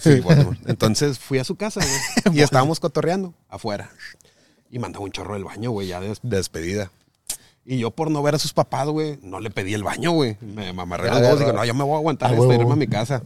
Sí, [LAUGHS] Voldemort. Entonces fui a su casa, güey. [LAUGHS] Y estábamos cotorreando afuera. Y mandaba un chorro del baño, güey, ya de, de despedida. Y yo por no ver a sus papás, güey, no le pedí el baño, güey. Me, me amarré Ya, los dos digo, no, yo me voy a aguantar Ah, huevo. irme a mi casa.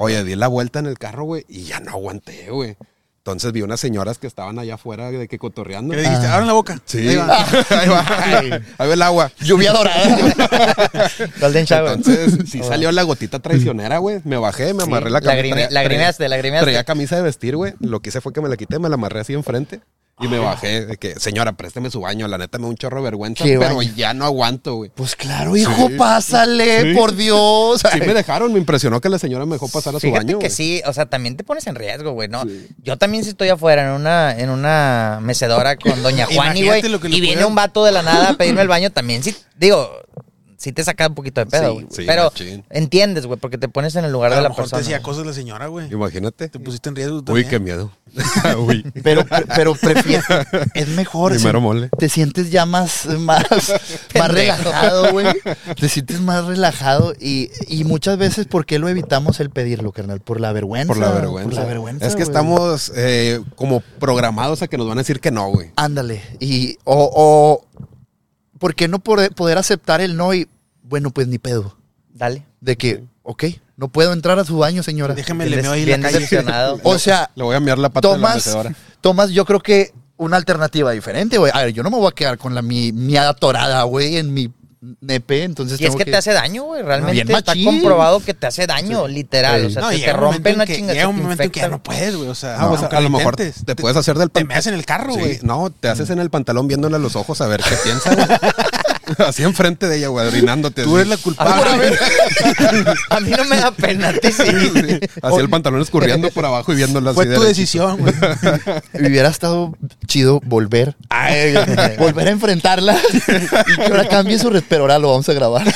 Oye, di la vuelta en el carro, güey, y ya no aguanté, güey. Entonces vi unas señoras que estaban allá afuera de que cotorreando. ¿qué le dijiste? Abran la boca. Sí. Ahí va. [LAUGHS] Ahí va. Ahí va el agua. Lluvia dorada. [LAUGHS] Golden Shower. Entonces, sí salió la gotita traicionera, güey. Me bajé, me amarré la camisa. Lagrime- lagrimeaste, lagrimeaste. Traía camisa de vestir, güey. Lo que hice fue que me la quité, me la amarré así enfrente. Y me bajé de que, señora, présteme su baño. La neta me da un chorro de vergüenza, ¿Qué pero baño? ya no aguanto, güey. Pues claro, hijo, Sí. pásale, Sí. por Dios. Sí me dejaron, me impresionó que la señora me dejó pasar a su Fíjate baño. que güey. sí, o sea, también te pones en riesgo, güey, ¿no? Yo también si estoy afuera en una, en una mecedora con Doña [LAUGHS] Juani, güey, y viene un vato de la nada a pedirme el baño, también sí, digo, sí te saca un poquito de pedo, güey. sí, pero machín. entiendes, güey, porque te pones en el lugar A de la mejor te persona. decía cosas la señora, güey. Imagínate. Te pusiste en riesgo. Uy, también. qué miedo. [LAUGHS] [LAUGHS] Uy. Pero, pero prefiero, es mejor. Primero mole. Te sientes ya más, más, [LAUGHS] más relajado, güey. Te sientes más relajado y, y muchas veces, ¿por qué lo evitamos el pedirlo, carnal? Por la vergüenza. Por la vergüenza. Por la vergüenza. Es que güey. estamos eh, como programados a que nos van a decir que no, güey. Ándale. Y, o, o, ¿por qué no poder, poder aceptar el no y, bueno, pues ni pedo? Dale. De que, ok, no puedo entrar a su baño, señora. Déjame Bien le meo ahí bien la calle. decepcionado. O sea, Le voy a enviar la pata de la tomas, yo creo que una alternativa diferente, güey. A ver, yo no me voy a quedar con la mi miada torada, güey, en mi nepe, entonces Y es tengo que, te hace daño, güey. Realmente está comprobado que te hace daño, literal. O sea, No, te, llega te un momento rompe en una que- chinga. Llega un te momento en que ya infecta. no puedes, güey. O sea, No, a lo mejor intentes, te puedes hacer del Te pan- me en el carro, Sí, güey. no, te haces en el pantalón viéndole a los ojos a ver qué piensa, güey. [LAUGHS] [LAUGHS] Así enfrente de ella, güey, orinándote. Tú así. eres la culpable. [LAUGHS] A mí no me da pena, a ti sí. Sí, Así el pantalón escorriendo por abajo y viéndola así. Fue tu decisión, güey. [LAUGHS] Hubiera estado chido volver. volver a enfrentarla. y que ahora cambie su Pero ahora lo vamos a grabar.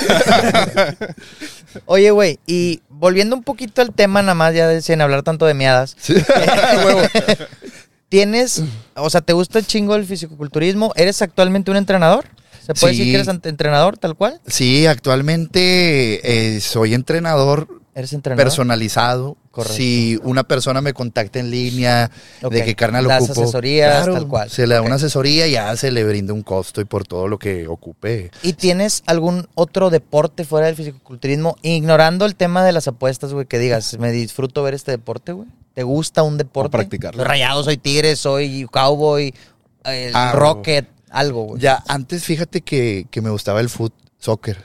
Oye, güey, y volviendo un poquito al tema, nada más, ya sin hablar tanto de miadas. ¿Tienes, o sea, te gusta el chingo el fisicoculturismo? ¿Eres actualmente un entrenador? ¿Se puede Sí. decir que eres entrenador tal cual? sí, actualmente eh, soy entrenador ¿Eres entrenador? personalizado. Correcto. Si una persona me contacta en línea de que carnal ocupo. asesorías, tal cual. Se le da una asesoría y ya se le brinda un costo y por todo lo que ocupe. ¿Y tienes algún otro deporte fuera del fisicoculturismo? Ignorando el tema de las apuestas, güey, que digas, me disfruto ver este deporte, güey. ¿Te gusta un deporte? practicarlo. Soy rayado, soy tigre, soy cowboy, el Ah, rocket, algo, güey. Ya, antes fíjate que, que me gustaba el foot soccer.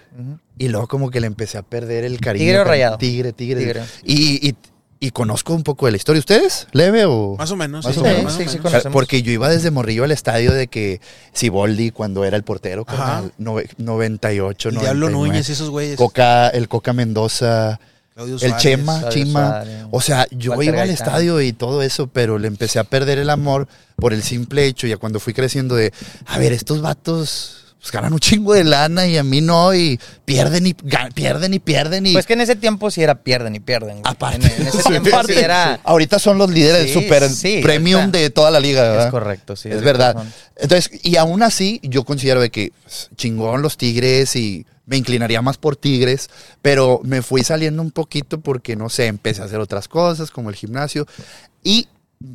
Y luego como que le empecé a perder el cariño. ¿Tigre o rayado? Tigre, tigre. Tigre. Y, y y conozco un poco de la historia. ¿Ustedes? ¿Leve o...? Más o menos. Más sí, o más menos. Sí, sí, menos. conocemos. Porque yo iba desde morrillo al estadio de que Siboldi, cuando era el portero, Ajá. carnal, nove- 98, El Diablo 99. Núñez y esos güeyes. Coca, el Coca Mendoza, Claudio el Suárez. Chema, Claudio Chima. Suárez, O sea, yo Walter iba al Gaitán. estadio y todo eso, pero le empecé a perder el amor por el simple hecho, ya cuando fui creciendo de, a ver, estos vatos pues, ganan un chingo de lana y a mí no, y pierden y pierden y pierden y... Pues que en ese tiempo sí era pierden y pierden. güey. Aparte, En, en ese [LAUGHS] sí, tiempo sí era. ahorita son los líderes Sí, super sí, premium de toda la liga, ¿verdad? Es correcto, sí. es es verdad. razón. Entonces, y aún así, yo considero de que pues, chingón los Tigres y me inclinaría más por Tigres, pero me fui saliendo un poquito porque, no sé, empecé a hacer otras cosas como el gimnasio y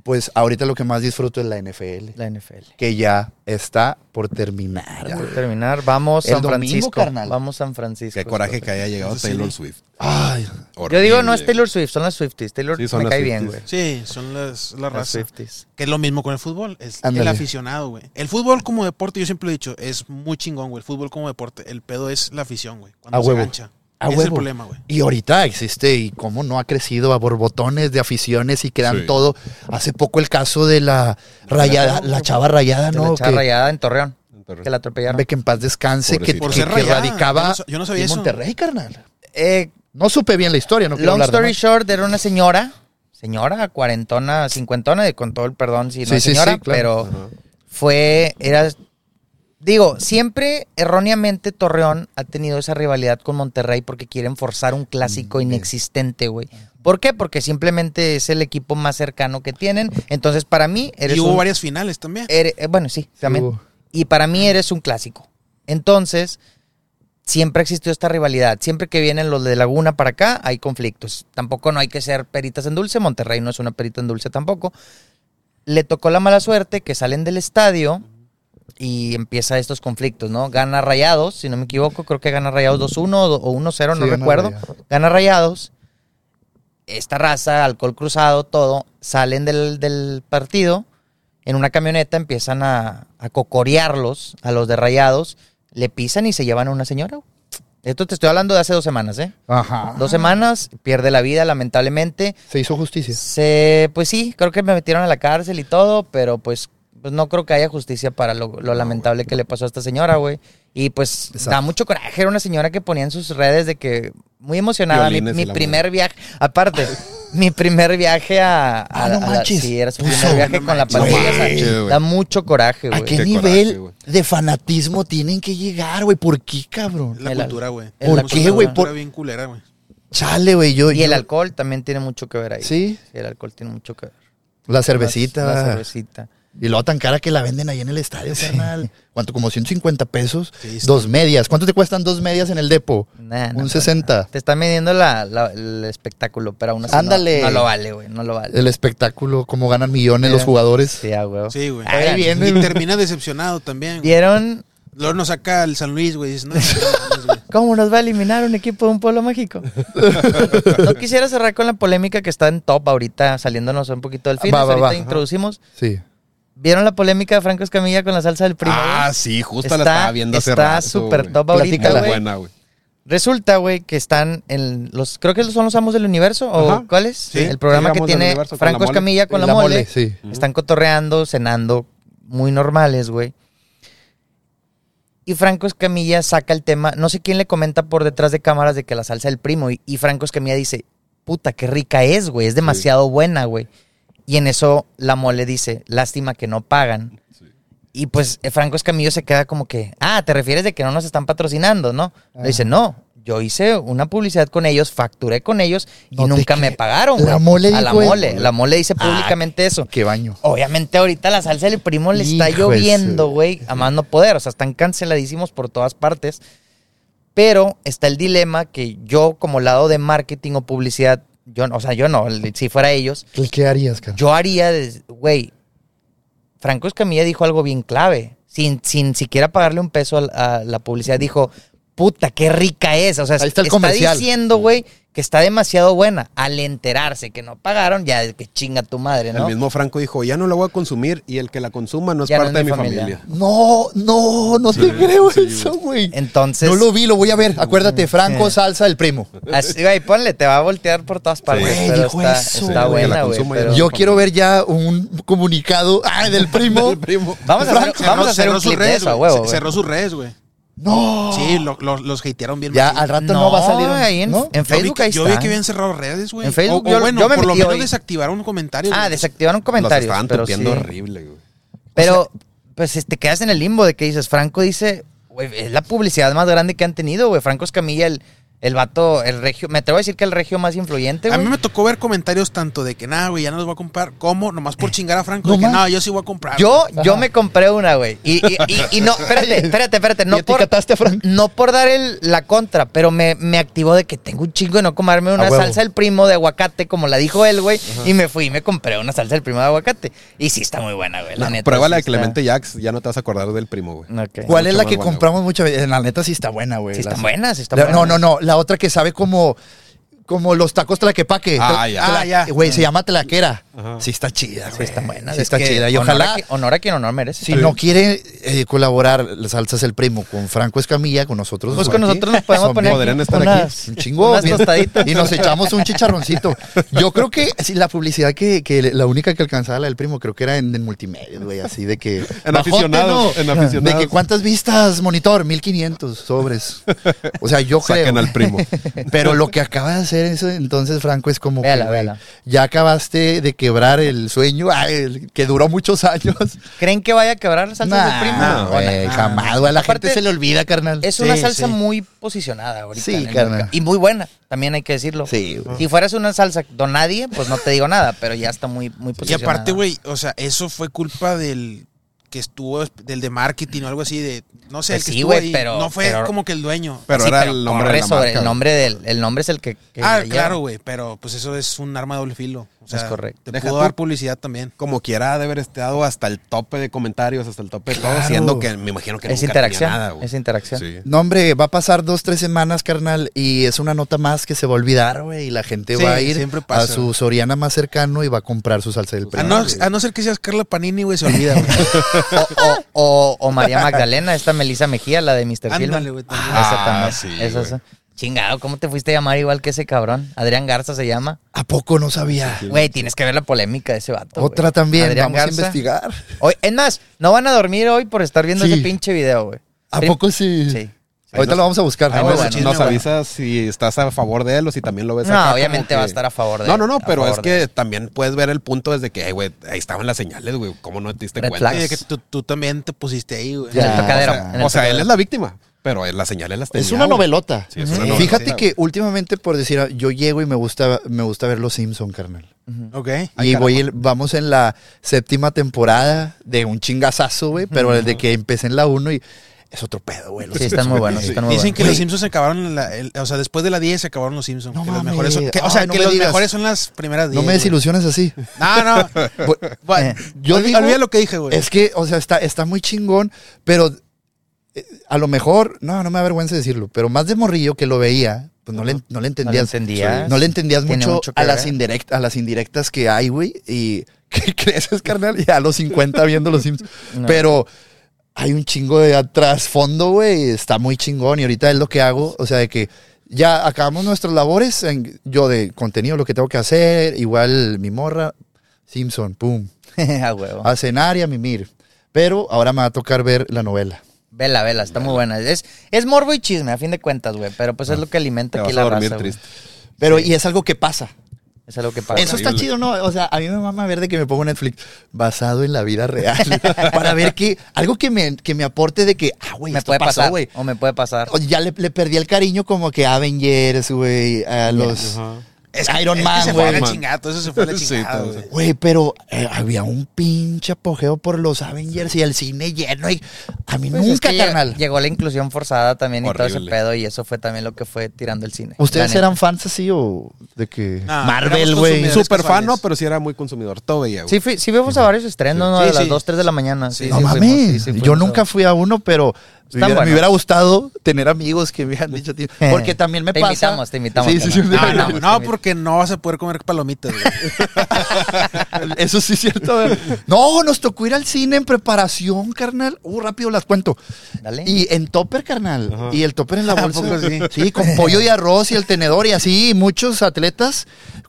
pues ahorita lo que más disfruto es la NFL, La NFL. que ya está por terminar. Por güey. terminar, vamos El San domingo, Francisco. carnal. Vamos San Francisco. Qué coraje que haya llegado. Taylor Swift. Ay, Yo digo, no es. Taylor Swift, son las Swifties. Taylor Sí, son me las cae bien, güey. Sí, son las, la Las raza. Swifties. Que es lo mismo con el fútbol. Es el aficionado, güey. El fútbol como deporte, yo siempre lo he dicho, es muy chingón, güey. El fútbol como deporte. El pedo es la afición, güey. Cuando A se huevo. gancha. Es el problema, güey. Y ahorita existe, y cómo no ha crecido a borbotones de aficiones y que dan Sí. todo. Hace poco el caso de la rayada, la chava rayada, ¿no? la chava Que- rayada en Torreón. Entonces, Que la atropellaron. Ve que en paz descanse, que. Por que- ser que rayada. radicaba Yo no sa- yo no sabía en eso. Monterrey, carnal. Eh, No supe bien la historia, no quiero long hablar de story short, era una señora. Señora, cuarentona, cincuentona, y con todo el perdón si no Sí, es sí, sí, señora, claro. pero Ajá. fue, era, digo, siempre erróneamente Torreón ha tenido esa rivalidad con Monterrey porque quieren forzar un clásico inexistente, güey. ¿Por qué? Porque simplemente es el equipo más cercano que tienen. Entonces, para mí, eres Y hubo un- varias finales también. eres- eh, bueno, sí, también. hubo. Y para mí eres un clásico. Entonces, siempre ha existido esta rivalidad. Siempre que vienen los de Laguna para acá, hay conflictos. Tampoco no hay que ser peritas en dulce. Monterrey no es una perita en dulce tampoco. Le tocó la mala suerte que salen del estadio y empieza estos conflictos, ¿no? Gana Rayados, si no me equivoco, creo que gana Rayados 2-1 o 1-0, no Sí, recuerdo. Gana Rayados. Esta raza, alcohol cruzado, todo, salen del, del partido en una camioneta, empiezan a, a cocorearlos a los de Rayados, le pisan y se llevan a una señora. Esto te estoy hablando de hace dos semanas, ¿eh? Ajá. Dos semanas, pierde la vida, lamentablemente. Se hizo justicia. Se, pues sí, creo que me metieron a la cárcel y todo, pero pues, pues no creo que haya justicia para lo, lo lamentable que le pasó a esta señora, güey. Y pues Exacto. da mucho coraje. Era una señora que ponía en sus redes de que muy emocionada. Mi, Violines y mi la primer viaje, aparte, [LAUGHS] mi primer viaje a. a- Ah, no a la- manches. sí, era su Puso- primer viaje no con la manches. pandilla. o sea, manches, güey. da mucho coraje, ¿A güey. qué Qué nivel coraje, de fanatismo tienen que llegar, güey? ¿Por qué, cabrón? La cultura, güey. ¿Por qué, güey? cultura Por- bien culera, güey. Chale, güey, yo... Y el alcohol también tiene mucho que ver ahí. Sí. el alcohol tiene mucho que ver. La cervecita. La, la cervecita. Y luego tan cara que la venden ahí en el estadio, carnal. ¿Cuánto? Como 150 pesos. Sí, está. dos medias. ¿Cuánto te cuestan dos medias en el depo? Nah, no, Un no, 60. Te están midiendo la, la- el espectáculo, pero aún así no- Ándale. No, lo vale, güey. No lo vale. El espectáculo, cómo ganan millones los jugadores. Sí. Sí, güey. Ahí viene. Y termina decepcionado también. güey. ¿Vieron Luego nos saca el San Luis, güey. No, [LAUGHS] cómo nos va a eliminar un equipo de un pueblo mágico? [LAUGHS] no quisiera cerrar con la polémica que está en top ahorita, saliéndonos un poquito del fin. Ahorita va. introducimos. Sí. ¿Vieron la polémica de Franco Escamilla con la salsa del primo? Ah, sí, justo Está- la estaba viendo hace está rato. súper top ahorita, güey. buena, güey. Resulta, güey, que están en los. Creo que son los amos del universo. ¿O Ajá. cuáles? Sí, el programa que tiene con Franco la mole. Escamilla con la, la mole. mole, sí. Están cotorreando, cenando, muy normales, güey. Y Franco Escamilla saca el tema. No sé quién le comenta por detrás de cámaras de que la salsa del primo. Y, y Franco Escamilla dice: Puta, qué rica es, güey. Es demasiado buena, güey. Y en eso la mole dice: Lástima que no pagan. Y pues eh, Franco Escamillo se queda como que, ah, te refieres de que no nos están patrocinando, ¿no? Le dice, no, yo hice una publicidad con ellos, facturé con ellos y No nunca me pagaron. La güey. mole A la eso. mole. La mole dice Ah, públicamente eso. Qué baño. Obviamente ahorita la salsa del primo le está Hijo lloviendo, güey, a más no poder. O sea, están canceladísimos por todas partes. Pero está el dilema que yo como lado de marketing o publicidad, yo, o sea, yo no, si fuera ellos, ¿Qué, qué harías, cara? yo haría, güey, Franco Escamilla dijo algo bien clave, sin, sin siquiera pagarle un peso a, a la publicidad, dijo, puta, qué rica es. O sea, Ahí está el está comercial. diciendo, güey, que está demasiado buena. Al enterarse que no pagaron, ya de que chinga tu madre, El ¿no? mismo Franco dijo, ya no la voy a consumir y el que la consuma no es Ya no parte de mi mi familia. familia. No, no, no te creo eso, güey. Entonces, No lo vi, lo voy a ver. Acuérdate, Franco, salsa, el primo. así, güey, ponle, te va a voltear por todas partes. Güey, pero dijo está, eso. Sí, buena, güey. pero- Yo quiero ver ya un comunicado ah, del primo. [LAUGHS] El primo. Vamos a hacer, Cerró- vamos a hacer cerró un clip de eso, huevo. Cerró sus redes, güey. No. Sí, lo- lo- los hatearon bien. Ya machín. al rato no, va a salir. ahí en, ¿no? en Yo vi Facebook ahí Yo está. vi que habían cerrado redes, güey. En Facebook, O- o yo- bueno, yo me por lo menos hoy. desactivaron comentarios. Ah, desactivaron Los comentarios. estaban pero sí. horrible, güey. Pero, pues te quedas en el limbo de que dices, Franco dice, güey, es la publicidad más grande que han tenido, güey. Franco Escamilla, el, el vato, el regio, me atrevo a decir que el regio más influyente, A güey. mí me tocó ver comentarios tanto de que, nada, güey, ya no los voy a comprar. ¿Cómo? Nomás por [LAUGHS] chingar a Franco. No de que, no, yo sí voy a comprar. Yo, yo me compré una, güey. Y, y, y- y no, [LAUGHS] espérate, espérate, espérate. No ¿Y por, a Franco? no por dar el, la contra, pero me, me activó de que tengo un chingo de no comerme una salsa del primo de aguacate, como la dijo él, güey. Y me fui y me compré una salsa del primo de aguacate. Y sí está muy buena, güey. La No, neta. prueba la sí de está- Clemente Jax, ya no te vas a acordar del primo, güey. ¿Cuál es la que buena, compramos muchas veces? En la neta sí está buena, güey. Sí están Las- buenas, sí buenas. No, no, no. La otra que sabe como. Como los tacos tlaquepaque. Ah, ya. Tla- Ah, ya. Güey, se llama tlaquera. Ajá. Sí está chida, Sí güey. están buenas. Sí es está chida. Y honor a ojalá, honor a quien honor merece. si no quiere eh, colaborar las salsas el primo con Franco Escamilla, con nosotros. Pues con aquí, nosotros nos podemos son- poner podrían aquí estar unas- Un chingo. Y nos echamos un chicharroncito. Yo creo que sí, la publicidad que, que la única que alcanzaba la del primo, creo que era en, en multimedia, güey, así de que. [LAUGHS] En bajote, aficionados, ¿no? en aficionados. De que cuántas vistas, monitor, 1500 sobres. O sea, yo creo. Saquen al primo. [LAUGHS] Pero lo que acaba de hacer eso, entonces, Franco, es como. Véala, que, véala. Ya acabaste de quebrar el sueño ay, el que duró muchos años. ¿Creen que vaya a quebrar la salsa del primo? Nah, O güey, nah. jamás, güey. A la Aparte, gente se le olvida, carnal. Es una Sí, salsa sí. muy posicionada ahorita. Sí, carnal. Y muy buena, también hay que decirlo. Sí, güey. Si fueras una salsa don nadie, pues no te digo nada, pero ya está muy, muy Y posicionada. aparte, güey, o sea, eso fue culpa del que estuvo, del de marketing o algo así, de, no sé, Pues el que sí, estuvo ahí. pero- no fue pero- como que el dueño. Pero Sí, era el nombre corre de la sobre marca. el nombre del el nombre es el que, que ah, claro, güey, pero pues eso es un arma de doble filo. O sea, Es correcto. Te Deja pudo dar publicidad también. Como quiera ha de haber estado hasta el tope de comentarios, hasta el tope de todo, siendo que me imagino que Es nunca interacción, tenía nada, güey. es interacción. Sí. No, hombre, va a pasar dos, tres semanas, carnal, y es una nota más que se va a olvidar, güey, y la gente Sí, va a ir siempre a su Soriana más cercano y va a comprar su salsa del A primo. no, a no ser que seas Carla Panini, güey, se olvida, güey. [LAUGHS] O, o, o- o María Magdalena, esta Melissa Mejía, la de Mr. Ándale, Filman. güey, también. Ah, esa Ah, también. sí, Esa güey. Chingado, ¿cómo te fuiste a llamar igual que ese cabrón? Adrián Garza se llama. ¿A poco no sabía? Güey, tienes que ver la polémica de ese vato. güey. Otra también, Adrián vamos a Garza. investigar. Hoy, es más, no van a dormir hoy por estar viendo Sí. ese pinche video, güey. ¿A poco sí? Sí. Ahorita lo vamos a buscar. Nos, bueno, chisme, nos bueno. avisas si estás a favor de él o si también lo ves No, obviamente que- va a estar a favor de No, él, no, no, a pero es que él. también puedes ver el punto desde que, "Ay, güey, ahí estaban las señales, güey, ¿cómo no te diste Red cuenta? flags. Oye, que tú, tú también te pusiste ahí, güey. En el tocadero. O sea, en el o sea, él es la víctima, pero las señales las tenía. Es una novelota. Sí, es una novelota, Fíjate que últimamente, por decir, yo llego y me gusta, me gusta ver Los Simpson, carnal. Ok. y voy, el- vamos en la séptima temporada de un chingazazo, güey, pero desde que empecé en la 1 y es otro pedo, güey. Los Sí, están muy buenos, Sí. están muy Dicen buenos. que Güey. los Simpsons se acabaron, en la, el- o sea, después de la 10 se acabaron los Simpsons. No que los mejores son, que- o Ay, sea, no que me los digas. mejores son las primeras 10. No me desilusiones así. No, no. Bu- Bueno, Eh, yo olvida lo que dije, güey. Es que, o sea, está, está muy chingón, pero a lo mejor, no, no me avergüenza decirlo, pero más de morrillo que lo veía, pues no le, no le entendías. entendías. No le entendías mucho, a, las indirectas, a las indirectas que hay, güey. Y [LAUGHS] que creces, carnal, ya a los 50 viendo los Sims. [LAUGHS] No. Pero hay un chingo de atrás fondo, güey. Está muy chingón. Y ahorita es lo que hago. O sea, de que ya acabamos nuestras labores. en- yo de contenido, lo que tengo que hacer. Igual mi morra, Simpson, pum. [LAUGHS] a huevo. A cenar y a mimir. Pero ahora me va a tocar ver la novela. Vela, vela, está muy buena. Es, es morbo y chisme, a fin de cuentas, güey. Pero pues es lo que alimenta Te aquí vas a la dormir raza, triste. Pero, y es algo que pasa. Es algo que pasa. Eso está chido, ¿no? O sea, a mí me mama ver de que me pongo Netflix basado en la vida real. [LAUGHS] para ver que algo que me, que me aporte de que, ah, güey, me esto puede pasó, pasar. güey. O me puede pasar. O Ya le, le perdí el cariño como que a Avengers, güey, a los... Ajá. Es que- Iron es Man, se fue a la güey. chingada, todo eso se fue a la [LAUGHS] chingada, güey. Güey, pero eh, había un pinche apogeo por los Avengers y el cine lleno. Y a mí Pues es nunca, que carnal. Llegó la inclusión forzada también y todo ese pedo. Y eso fue también lo que fue tirando el cine. ¿Ustedes La neta. eran fans así o de que Marvel, güey? Súper fan. ¿no? Pero sí era muy consumidor. Todo veía, güey. Sí, fui- sí vimos a varios estrenos, ¿no? Sí, A las sí. 2, 3 de la mañana. Sí, No sí mames, fuimos, sí, sí yo nunca fui a uno, pero Me hubiera, me buenos. hubiera gustado tener amigos que me hubieran dicho, tío. Porque también me Te pasa. invitamos, te invitamos, Sí, sí, sí. carnal. No, no, no, porque no vas a poder comer palomitas, güey. [LAUGHS] Eso sí es cierto. güey. No, nos tocó ir al cine en preparación, carnal. Uh, rápido las cuento. Dale. Y en topper, carnal. Y el topper en la [LAUGHS] ¿A bolsa. poco sí? Sí, con pollo y arroz y el tenedor y así. Muchos atletas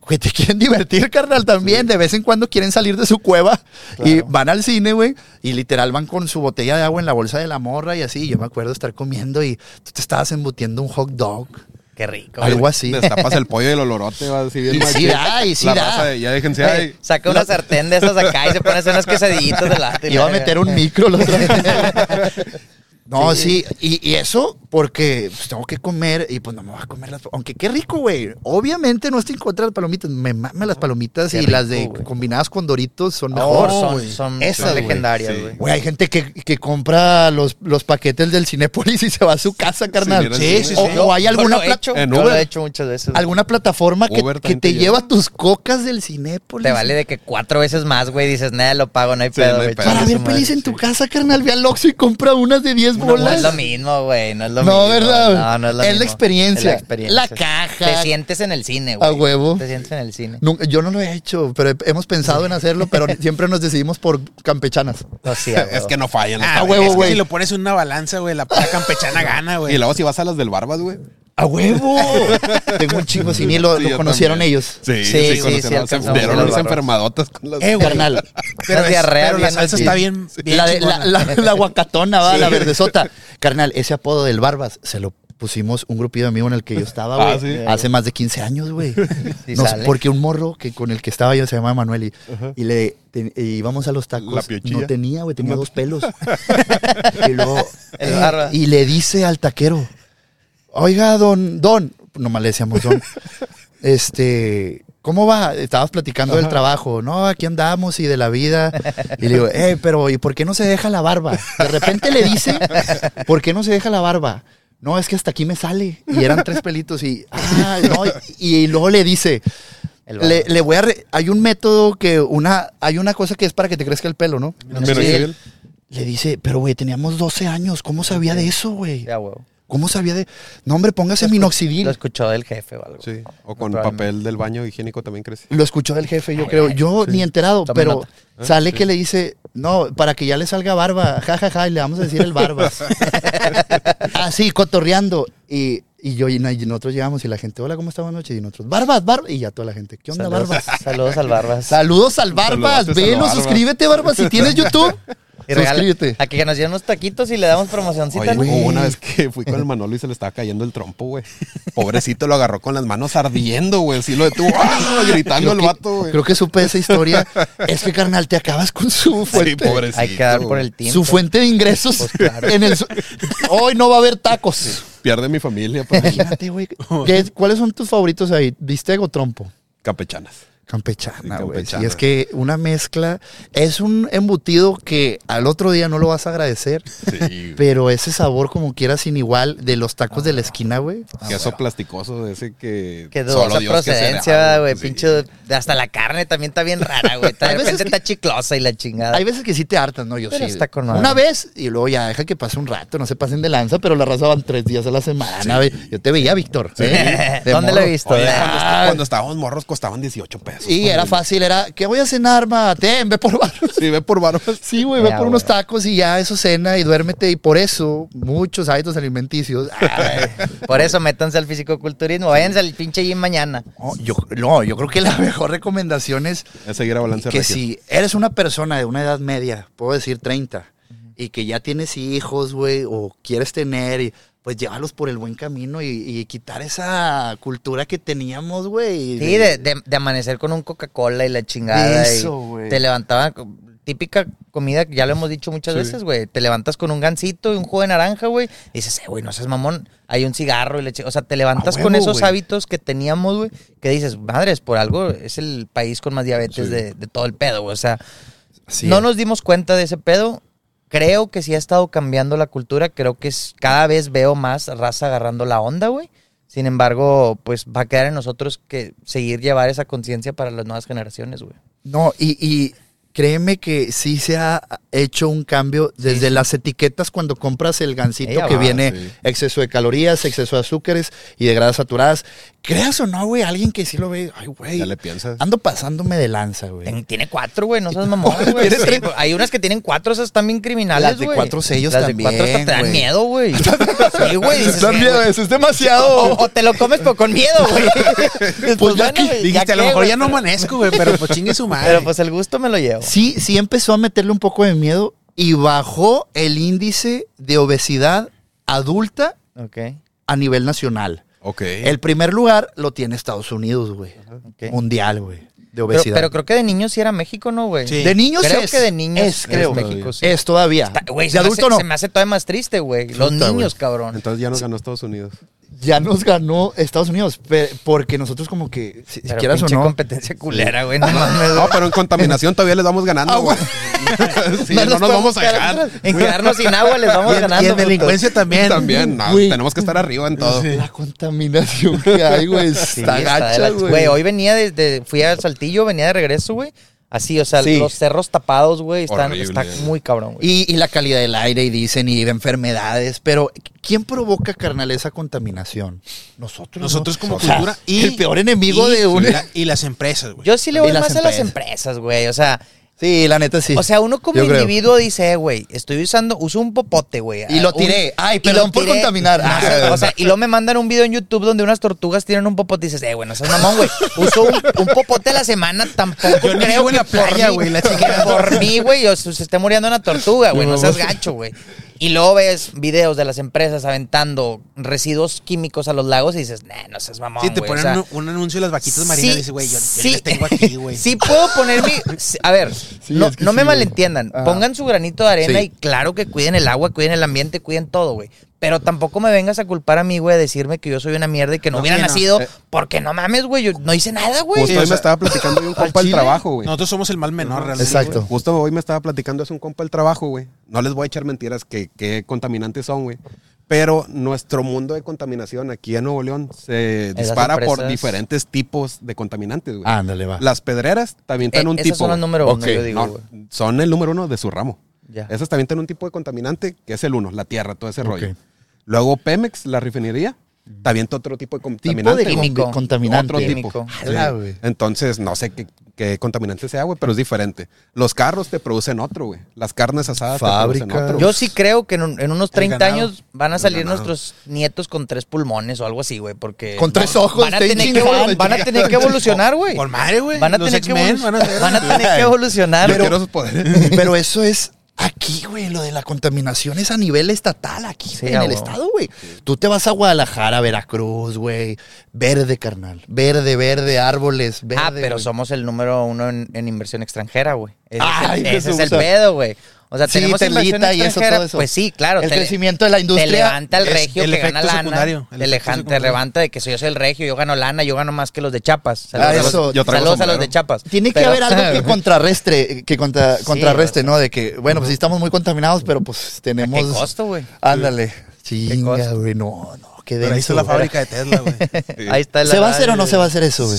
que te quieren divertir, carnal, también. De vez en cuando quieren salir de su cueva y van al cine, güey. Y literal van con su botella de agua en la bolsa de la morra y así. Yo me acuerdo estar comiendo y tú te estabas embutiendo un hot dog. Qué rico. Algo güey. así. Destapas el pollo y el olorote, va así bien Y sí da, y sí La da. raza de, ya déjense ahí. saca una sartén de esas acá y se pone a hacer unas quesadillitas de la. Iba a meter un micro vez. [LAUGHS] No, sí, y, y eso porque pues, tengo que comer y pues no me voy a comer las Aunque qué rico, güey. Obviamente no estoy en contra de las palomitas. Me maman las palomitas Qué y rico, las de combinadas con doritos son Oh, mejor. son, son, Esas, güey. legendarias, sí. güey. Güey, hay gente que, que compra los, los paquetes del Cinépolis y se va a su casa, carnal. Sí, sí, sí, sí. O, o hay alguna, lo he hecho, en yo Uber. lo he hecho muchas veces. alguna plataforma que, que te lleva tus cocas del Cinépolis. Te vale de que cuatro veces más, güey. Dices, nada, lo pago, no hay Sí, pedo, güey. Para ver pelis en tu casa, carnal. Ve al Oxxo y compra unas de 10 No, es lo mismo, güey. No es lo No, mismo. ¿verdad? No, no es lo Es la mismo. experiencia. Es la experiencia. La caja. Te sientes en el cine, güey. A huevo. Te sientes en el cine. Nunca- yo no lo he hecho, pero he- hemos pensado en hacerlo, pero [LAUGHS] siempre nos decidimos por campechanas. No, sí, a [LAUGHS] Es que no fallan. Ah, huevo, es que güey. si lo pones en una balanza, güey, la, la campechana [LAUGHS] gana, güey. Y luego si vas a las del Barbas, güey. ¡A huevo! [LAUGHS] Tengo un chingo sin y lo, Sí, lo yo conocieron también. ellos. Sí, Sí, sí, sí, conocieron. sí, Se las enfermadotas con las. Eh, güey. Carnal. Pero, es- pero la salsa está bien, bien La, de- la, chingona. la- la [LAUGHS] guacatona, va, la verdezota. Carnal, ese apodo del Barbas se lo pusimos un grupillo de amigos en el que yo estaba, güey. Ah, ¿sí? Hace más de 15 años, güey. Sí [LAUGHS] porque un morro que con el que estaba yo se llamaba Manuel y, y le te- y íbamos a los La tacos. No tenía, güey, tenía dos pelos. y luego El eh, y le dice al taquero, oiga, don, don, nomás le decíamos don, [LAUGHS] este, ¿cómo va? Estabas platicando del trabajo, no, aquí andamos y de la vida. Y le digo, eh, pero ¿y por qué no se deja la barba? De repente le dice, ¿por qué no se deja la barba? No, es que hasta aquí me sale. Y eran tres pelitos y, ah, no, y, y luego le dice, le, le voy a, re- hay un método que una, hay una cosa que es para que te crezca el pelo, ¿no? Le dice, pero güey, teníamos 12 años, ¿cómo sabía de eso, güey? Ya, huevo. ¿Cómo sabía de...? No, hombre, póngase Lo minoxidil. escuchó del jefe o algo. Sí. O con papel del baño higiénico también crece. Lo escuchó del jefe, yo creo. Yo ni enterado, Tome pero nota. sale que le dice, no, para que ya le salga barba, ja, ja, ja, y le vamos a decir el barbas. [LAUGHS] [LAUGHS] Así, cotorreando. Y, y yo y, nosotros llegamos y la gente, hola, ¿cómo está? Buenas noches. Y nosotros, barbas, barbas. Y ya toda la gente, ¿qué onda, Saludos, barbas? saludos al Barbas. Saludos al Barbas, al velo, Barbas. suscríbete, Barbas. Si tienes [LAUGHS] YouTube, Y regala- suscríbete. A que nos dieron unos taquitos y le damos promocioncita. Oye, una vez que fui con el Manolo y se le estaba cayendo el trompo, güey. Pobrecito lo agarró con las manos ardiendo, güey. Así lo detuvo, ¡ah! gritando el Creo que- vato, güey. Creo que supe esa historia. es que, carnal, te acabas con su Sí, fuente. pobrecito. Hay que dar por el tiempo. su fuente de ingresos. Pues claro. en el su- Hoy no va a haber tacos. Pierde mi familia, pa. Imagínate, güey. ¿Qué- ¿Cuáles son tus favoritos ahí? ¿Bistec o trompo? Campechanas. Campechana, güey. Sí, es que una mezcla es un embutido que al otro día no lo vas a agradecer, Sí. pero ese sabor como quiera sin igual de los tacos de la esquina, güey. Queso plasticoso de ese que. Que solo dudosa procedencia, güey. Sí. Pinche. Hasta la carne también está bien rara, güey. De repente está chiclosa y la chingada. Hay veces que sí te hartas, ¿no? Yo Pero sí. está con. Una vez y luego ya deja que pase un rato, no se pasen de lanza, pero la raza van tres días a la semana, güey. Yo te veía, Víctor. ¿eh? [LAUGHS] De ¿Dónde lo morro. he visto? Oye, cuando, Ah. cuando estábamos morros costaban 18 pesos. Y era fácil, era, ¿qué voy a cenar, ma? Ten, ve por [LAUGHS] barros. Sí, ve por barbas. [LAUGHS] Sí, güey, ve por unos tacos y ya eso cena y duérmete. Y por eso, muchos hábitos alimenticios. [LAUGHS] Ay, Por eso métanse al fisicoculturismo. Váyanse al pinche gym mañana. no, yo, no, yo creo que la mejor recomendación es Es seguir a balance que regio. si eres una persona de una edad media, puedo decir 30, y que ya tienes hijos, güey, o quieres tener, y, pues llévalos por el buen camino y, y quitar esa cultura que teníamos, güey. Sí, de, de- de amanecer con un Coca-Cola y la chingada. y Eso, güey. Te levantaban. Típica comida que ya lo hemos dicho muchas Sí. veces, güey. Te levantas con un gansito y un jugo de naranja, güey. Y dices, eh, güey, no seas mamón. Hay un cigarro y leche. O sea, te levantas con esos hábitos que teníamos, güey. Que dices, madres, por algo es el país con más diabetes Sí. de, de todo el pedo, güey. O sea, Sí, no nos dimos cuenta de ese pedo. Creo que sí ha estado cambiando la cultura. Creo que es, cada vez veo más raza agarrando la onda, güey. Sin embargo, pues va a quedar en nosotros que seguir llevar esa conciencia para las nuevas generaciones, güey. No, y, y créeme que sí se ha hecho un cambio desde las etiquetas cuando compras el gansito Ella que va, viene sí. exceso de calorías, exceso de azúcares y de grasas saturadas. Creas o no, güey, alguien que sí lo ve, ay, güey. Ya le piensas. Ando pasándome de lanza, güey. Tiene cuatro, güey, no seas [LAUGHS] mamón, güey. Sí. Hay unas que tienen cuatro, esas también criminales, Las de güey. cuatro sellos Las también, de cuatro hasta te dan güey. miedo, güey. [LAUGHS] Sí, güey. dices, Dan eh, miedo, eso es demasiado. O, o te lo comes pero con miedo, güey. [LAUGHS] Pues, ya que- güey, Dijiste, a lo qué, mejor güey, ya no pero- amanezco, güey, pero pues chingue su madre. Pero pues el gusto me lo llevo. Sí, sí empezó a meterle un poco de miedo y bajó el índice de obesidad adulta Ok, a nivel nacional. Ok. El primer lugar lo tiene Estados Unidos, güey. Mundial, güey. De Pero, obesidad. pero creo que de niños sí era México, ¿no, güey? Sí. de niños Creo es. que de niños es, creo. México, sí. Es todavía. Está- Güey, de se, me adulto hace, no. se me hace todavía más triste, güey. Los niños, güey. cabrón. Entonces ya nos ganó Estados Unidos. Ya nos ganó Estados Unidos, porque nosotros como que, si Pero quieras o no, competencia culera, güey. [LAUGHS] No No, pero en contaminación todavía les vamos ganando, Ah, güey. [LAUGHS] sí, No no, nos nos vamos a dejar. En quedarnos sin agua les vamos Y ganando. y en delincuencia también. También, no, Güey. tenemos que estar arriba en todo. la contaminación que hay, güey, Sí, está gacha, la- güey. Güey, hoy venía desde, fui al Saltillo, venía de regreso, güey. Así, o sea, Sí. los cerros tapados, güey, están, Horrible. está muy cabrón, güey. Y, y la calidad del aire, y dicen, y de enfermedades. Pero, ¿quién provoca, carnal, esa contaminación? Nosotros. Nosotros ¿no? como O sea, cultura y el peor enemigo y- de un. y la- y las empresas, güey. Yo sí le Y voy las más a las empresas, güey. O sea, Sí, la neta sí. o sea, uno como Yo creo. individuo dice, eh, güey, estoy usando, uso un popote, güey. Y lo Un- tiré. Ay, perdón por tiré. contaminar. No, Ah. o sea, y luego me mandan un video en YouTube donde unas tortugas tienen un popote y dices, eh, güey, no seas mamón, güey. Uso un, un popote a la semana, tampoco Yo creo en que la playa, güey, por mí, güey, o se esté muriendo una tortuga, güey. No seas gacho, güey. Y luego ves videos de las empresas aventando residuos químicos a los lagos y dices, nah, no seas mamón, Sí, te güey", o ponen sea, un, un anuncio de las vaquitas marinas y dices, güey, yo, yo sí, les tengo aquí, [LAUGHS] güey. Sí puedo poner mi... A ver, [LAUGHS] no, es que no sí, me malentiendan. Ajá. Pongan su granito de arena Sí. y claro que cuiden el agua, cuiden el ambiente, cuiden todo, güey. Pero tampoco me vengas a culpar a mí, güey, a decirme que yo soy una mierda y que no, No, hubiera sí, no. nacido. Eh. Porque no mames, güey, yo no hice nada, güey. Justo Sí, o hoy sea, me estaba platicando de un [LAUGHS] compa del trabajo, güey. Nosotros somos el mal menor, realmente. Exacto. Justo hoy me estaba platicando es un compa del trabajo, güey. No les voy a echar mentiras que, que contaminantes son, güey. Pero nuestro mundo de contaminación aquí en Nuevo León se Esas dispara por diferentes tipos de contaminantes, güey. Ándale, va. Las pedreras también Eh, tienen un esas tipo. son güey. número uno, Ok, yo digo, No, son el número uno de su ramo. Ya. Esas también tienen un tipo de contaminante que es el uno, la tierra, todo ese Ok. rollo. Luego Pemex, la refinería, también tiene otro tipo de tipo contaminante. de Químico. con- contaminante. Otro Químico. tipo. Ala, Sí. Entonces, no sé qué, qué contaminante sea, güey, pero es diferente. Los carros te producen otro, güey. Las carnes asadas te Fábricas. producen otro. Yo sí creo que en, un- en unos 30 ganado. años van a salir nuestros nietos con tres pulmones o algo así, güey, porque... Con tres ojos, Van a, tener que, evolu- van a tener que evolucionar, güey. Por madre, güey. Van a tener que, X-Men evolu- van a ser. van a tener que evolucionar. Pero eso es aquí, güey. Lo de la contaminación es a nivel estatal, aquí, Sí, en el estado, güey. Tú te vas a Guadalajara, Veracruz, güey. Verde, carnal. Verde, verde, árboles, verde. ah, pero güey. somos el número uno en, en inversión extranjera, güey. Ese, Ay, es, el- ese es el pedo, güey. O sea, Sí, tenemos inversión y eso, extranjera. todo eso. Pues sí, claro. El te- crecimiento de la Te industria. levanta el regio el que gana lana. el Te, te levanta de que soy yo soy el regio, yo gano lana, yo gano más que los de Chapas. Saludos, Ah, a, eso, los, yo traigo saludos a los de Chapas. Tiene que haber algo que [LAUGHS] contrarrestre, que contra- contrarreste. ¿no? De que, bueno, pues sí estamos muy contaminados, pero pues tenemos. ¿Qué costo, güey? Ándale. Chinga, güey. No, no, qué Pero ahí está denso, la güey. fábrica de Tesla, güey. [LAUGHS] Sí. Ahí está el ¿Se va a hacer o no se va a hacer eso, güey?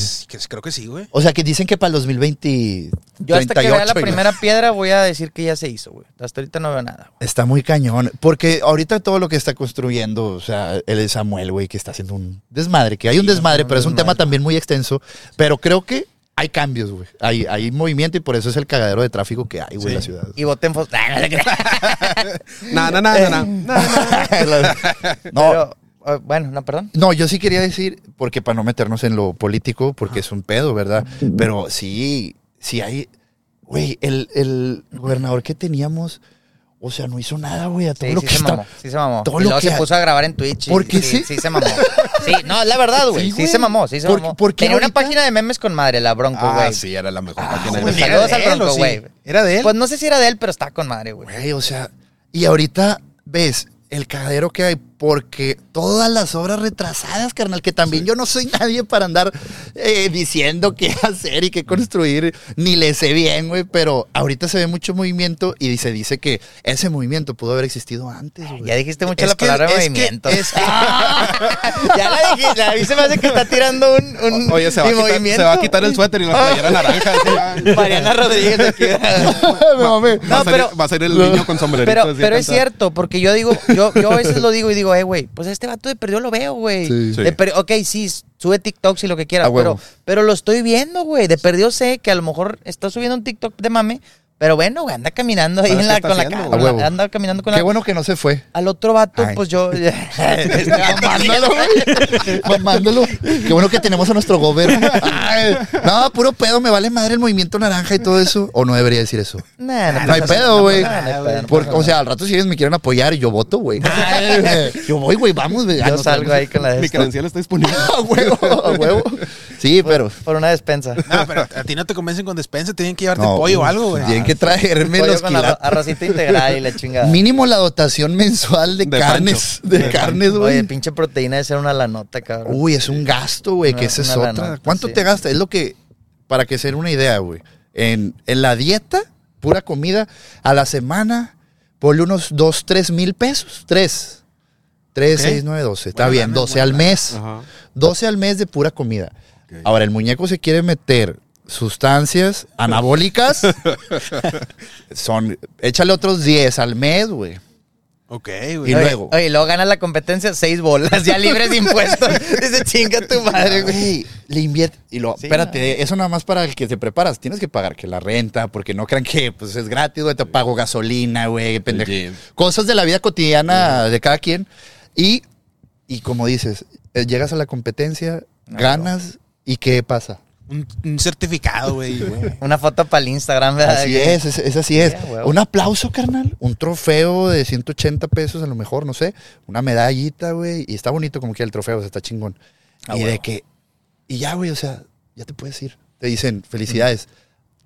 Creo que sí, güey. O sea, que dicen que para el 2020. Yo hasta que vea la 38 y no- primera piedra voy a decir que ya se hizo, güey. Hasta ahorita no veo nada. güey. Está muy cañón. Porque ahorita todo lo que está construyendo, o sea, él es Samuel, güey, que está haciendo un desmadre. Que hay un desmadre, pero es un tema también muy extenso. Pero creo que hay cambios, güey. Hay, hay movimiento y por eso es el cagadero de tráfico que hay, güey, en la ciudad. Y voten fos- [LAUGHS] Ah, [LAUGHS] no crea. No, no, no, no, no. no, Pero, eh, bueno, no, perdón. no, yo sí quería decir, porque para no meternos en lo político, porque es un pedo, ¿verdad? Pero sí, sí hay. Güey, el, el gobernador que teníamos, o sea, no hizo nada, güey, a todo Sí, lo sí que se está. mamó, sí se mamó. todo y lo luego que se puso a grabar en Twitch. y- Porque sí, sí. sí se mamó. [LAUGHS] Sí, no, es la verdad, güey. Sí, güey. se mamó, sí se ¿Por- mamó. por qué Tenía una página de memes con madre, la Bronco, güey. Ah, sí, era la mejor página de memes. Saludos ¿Era al Bronco, güey. ¿Era de él? Pues no sé si era de él, pero está con madre, güey. Güey, o sea, y ahorita ves el cagadero que hay porque todas las obras retrasadas, carnal, que también yo no soy nadie para andar eh, diciendo qué [LAUGHS] hacer y qué construir, ni le sé bien, güey, pero ahorita se ve mucho movimiento y se dice que ese movimiento pudo haber existido antes, güey. Ya dijiste mucho Es la que- palabra es que- movimiento. es que- [LAUGHS] [LAUGHS] ya la dijiste, a mí se me hace que está tirando un, un Oye, se va, quitar, movimiento. se va a quitar el suéter y la playera naranja. Mariana Rodríguez aquí. No, va, No, salir, pero- va a ser el niño con sombrerito. Pero, pero es cierto, porque yo digo, yo, yo a veces lo digo y digo, eh, güey, pues este vato de perdió lo veo, güey. Sí. Sí. Ok, sí, sube TikToks y lo que quiera, pero, pero lo estoy viendo, güey. De perdido sé que a lo mejor está subiendo un TikTok de mame, pero bueno, güey, anda caminando ahí ¿Sabes en qué la, con la, haciendo, güey? con la- A huevo. anda caminando con Qué la, bueno que no se fue. al otro vato, Ay. pues yo. Mamándolo, güey. Mamándolo. Qué bueno que tenemos a nuestro gobierno. [LAUGHS] no, puro pedo, me vale madre el movimiento naranja y todo eso. O no debería decir eso. Nah, No hay pedo, güey. no, no hay pedo, pasa o sea, al rato si ellos me quieren apoyar, yo voto, güey. [LAUGHS] Yo voy, güey, vamos. güey. Ya Yo salgo ahí con la de Mi credencial está disponible. [LAUGHS] A huevo, a huevo. Sí, pero. por una despensa. No, pero a ti no te convencen con despensa, tienen que llevarte pollo o algo, güey. Que traerme Pollo los con quilates. arrocito integral y la chingada. Mínimo la dotación mensual de, De carnes. Pancho. De carnes, Oye, güey. pinche proteína de ser una lanota, cabrón. Uy, es un gasto, güey, que esa es otra. lanota, ¿Cuánto sí. te gasta? Es lo que, para que se den una idea, güey. En, en la dieta, pura comida, a la semana, ponle unos 2, 3 mil pesos. 3. 3, Ok. 6, 9, 12. Está bien, lana, 12 buena al mes. Ajá. 12 al mes de pura comida. Ok. Ahora, el muñeco se quiere meter sustancias anabólicas. [LAUGHS] son, échale otros 10 al mes, güey. Ok, Y güey. Oye, luego- Oye, luego gana la competencia seis bolas, ya libres de impuestos. [LAUGHS] Dice, chinga tu madre, güey. Le invierte. Y lo, Sí, espérate, eso nada más para el que te preparas. Tienes que pagar que la renta, porque no crean que pues, es gratis, güey. Te pago gasolina, güey. pendejo. Cosas de la vida cotidiana de cada quien. Y, y como dices, eh, llegas a la competencia, ganas, ¿y qué pasa? Un, un certificado, güey. [LAUGHS] Una foto para el Instagram, ¿verdad? Así es, es, es así es. Un aplauso, carnal. Un trofeo de 180 pesos, a lo mejor, no sé. Una medallita, güey. Y está bonito como que el trofeo, o sea, está chingón. A y de que. Y ya, güey, o sea, ya te puedes ir. Te dicen, felicidades.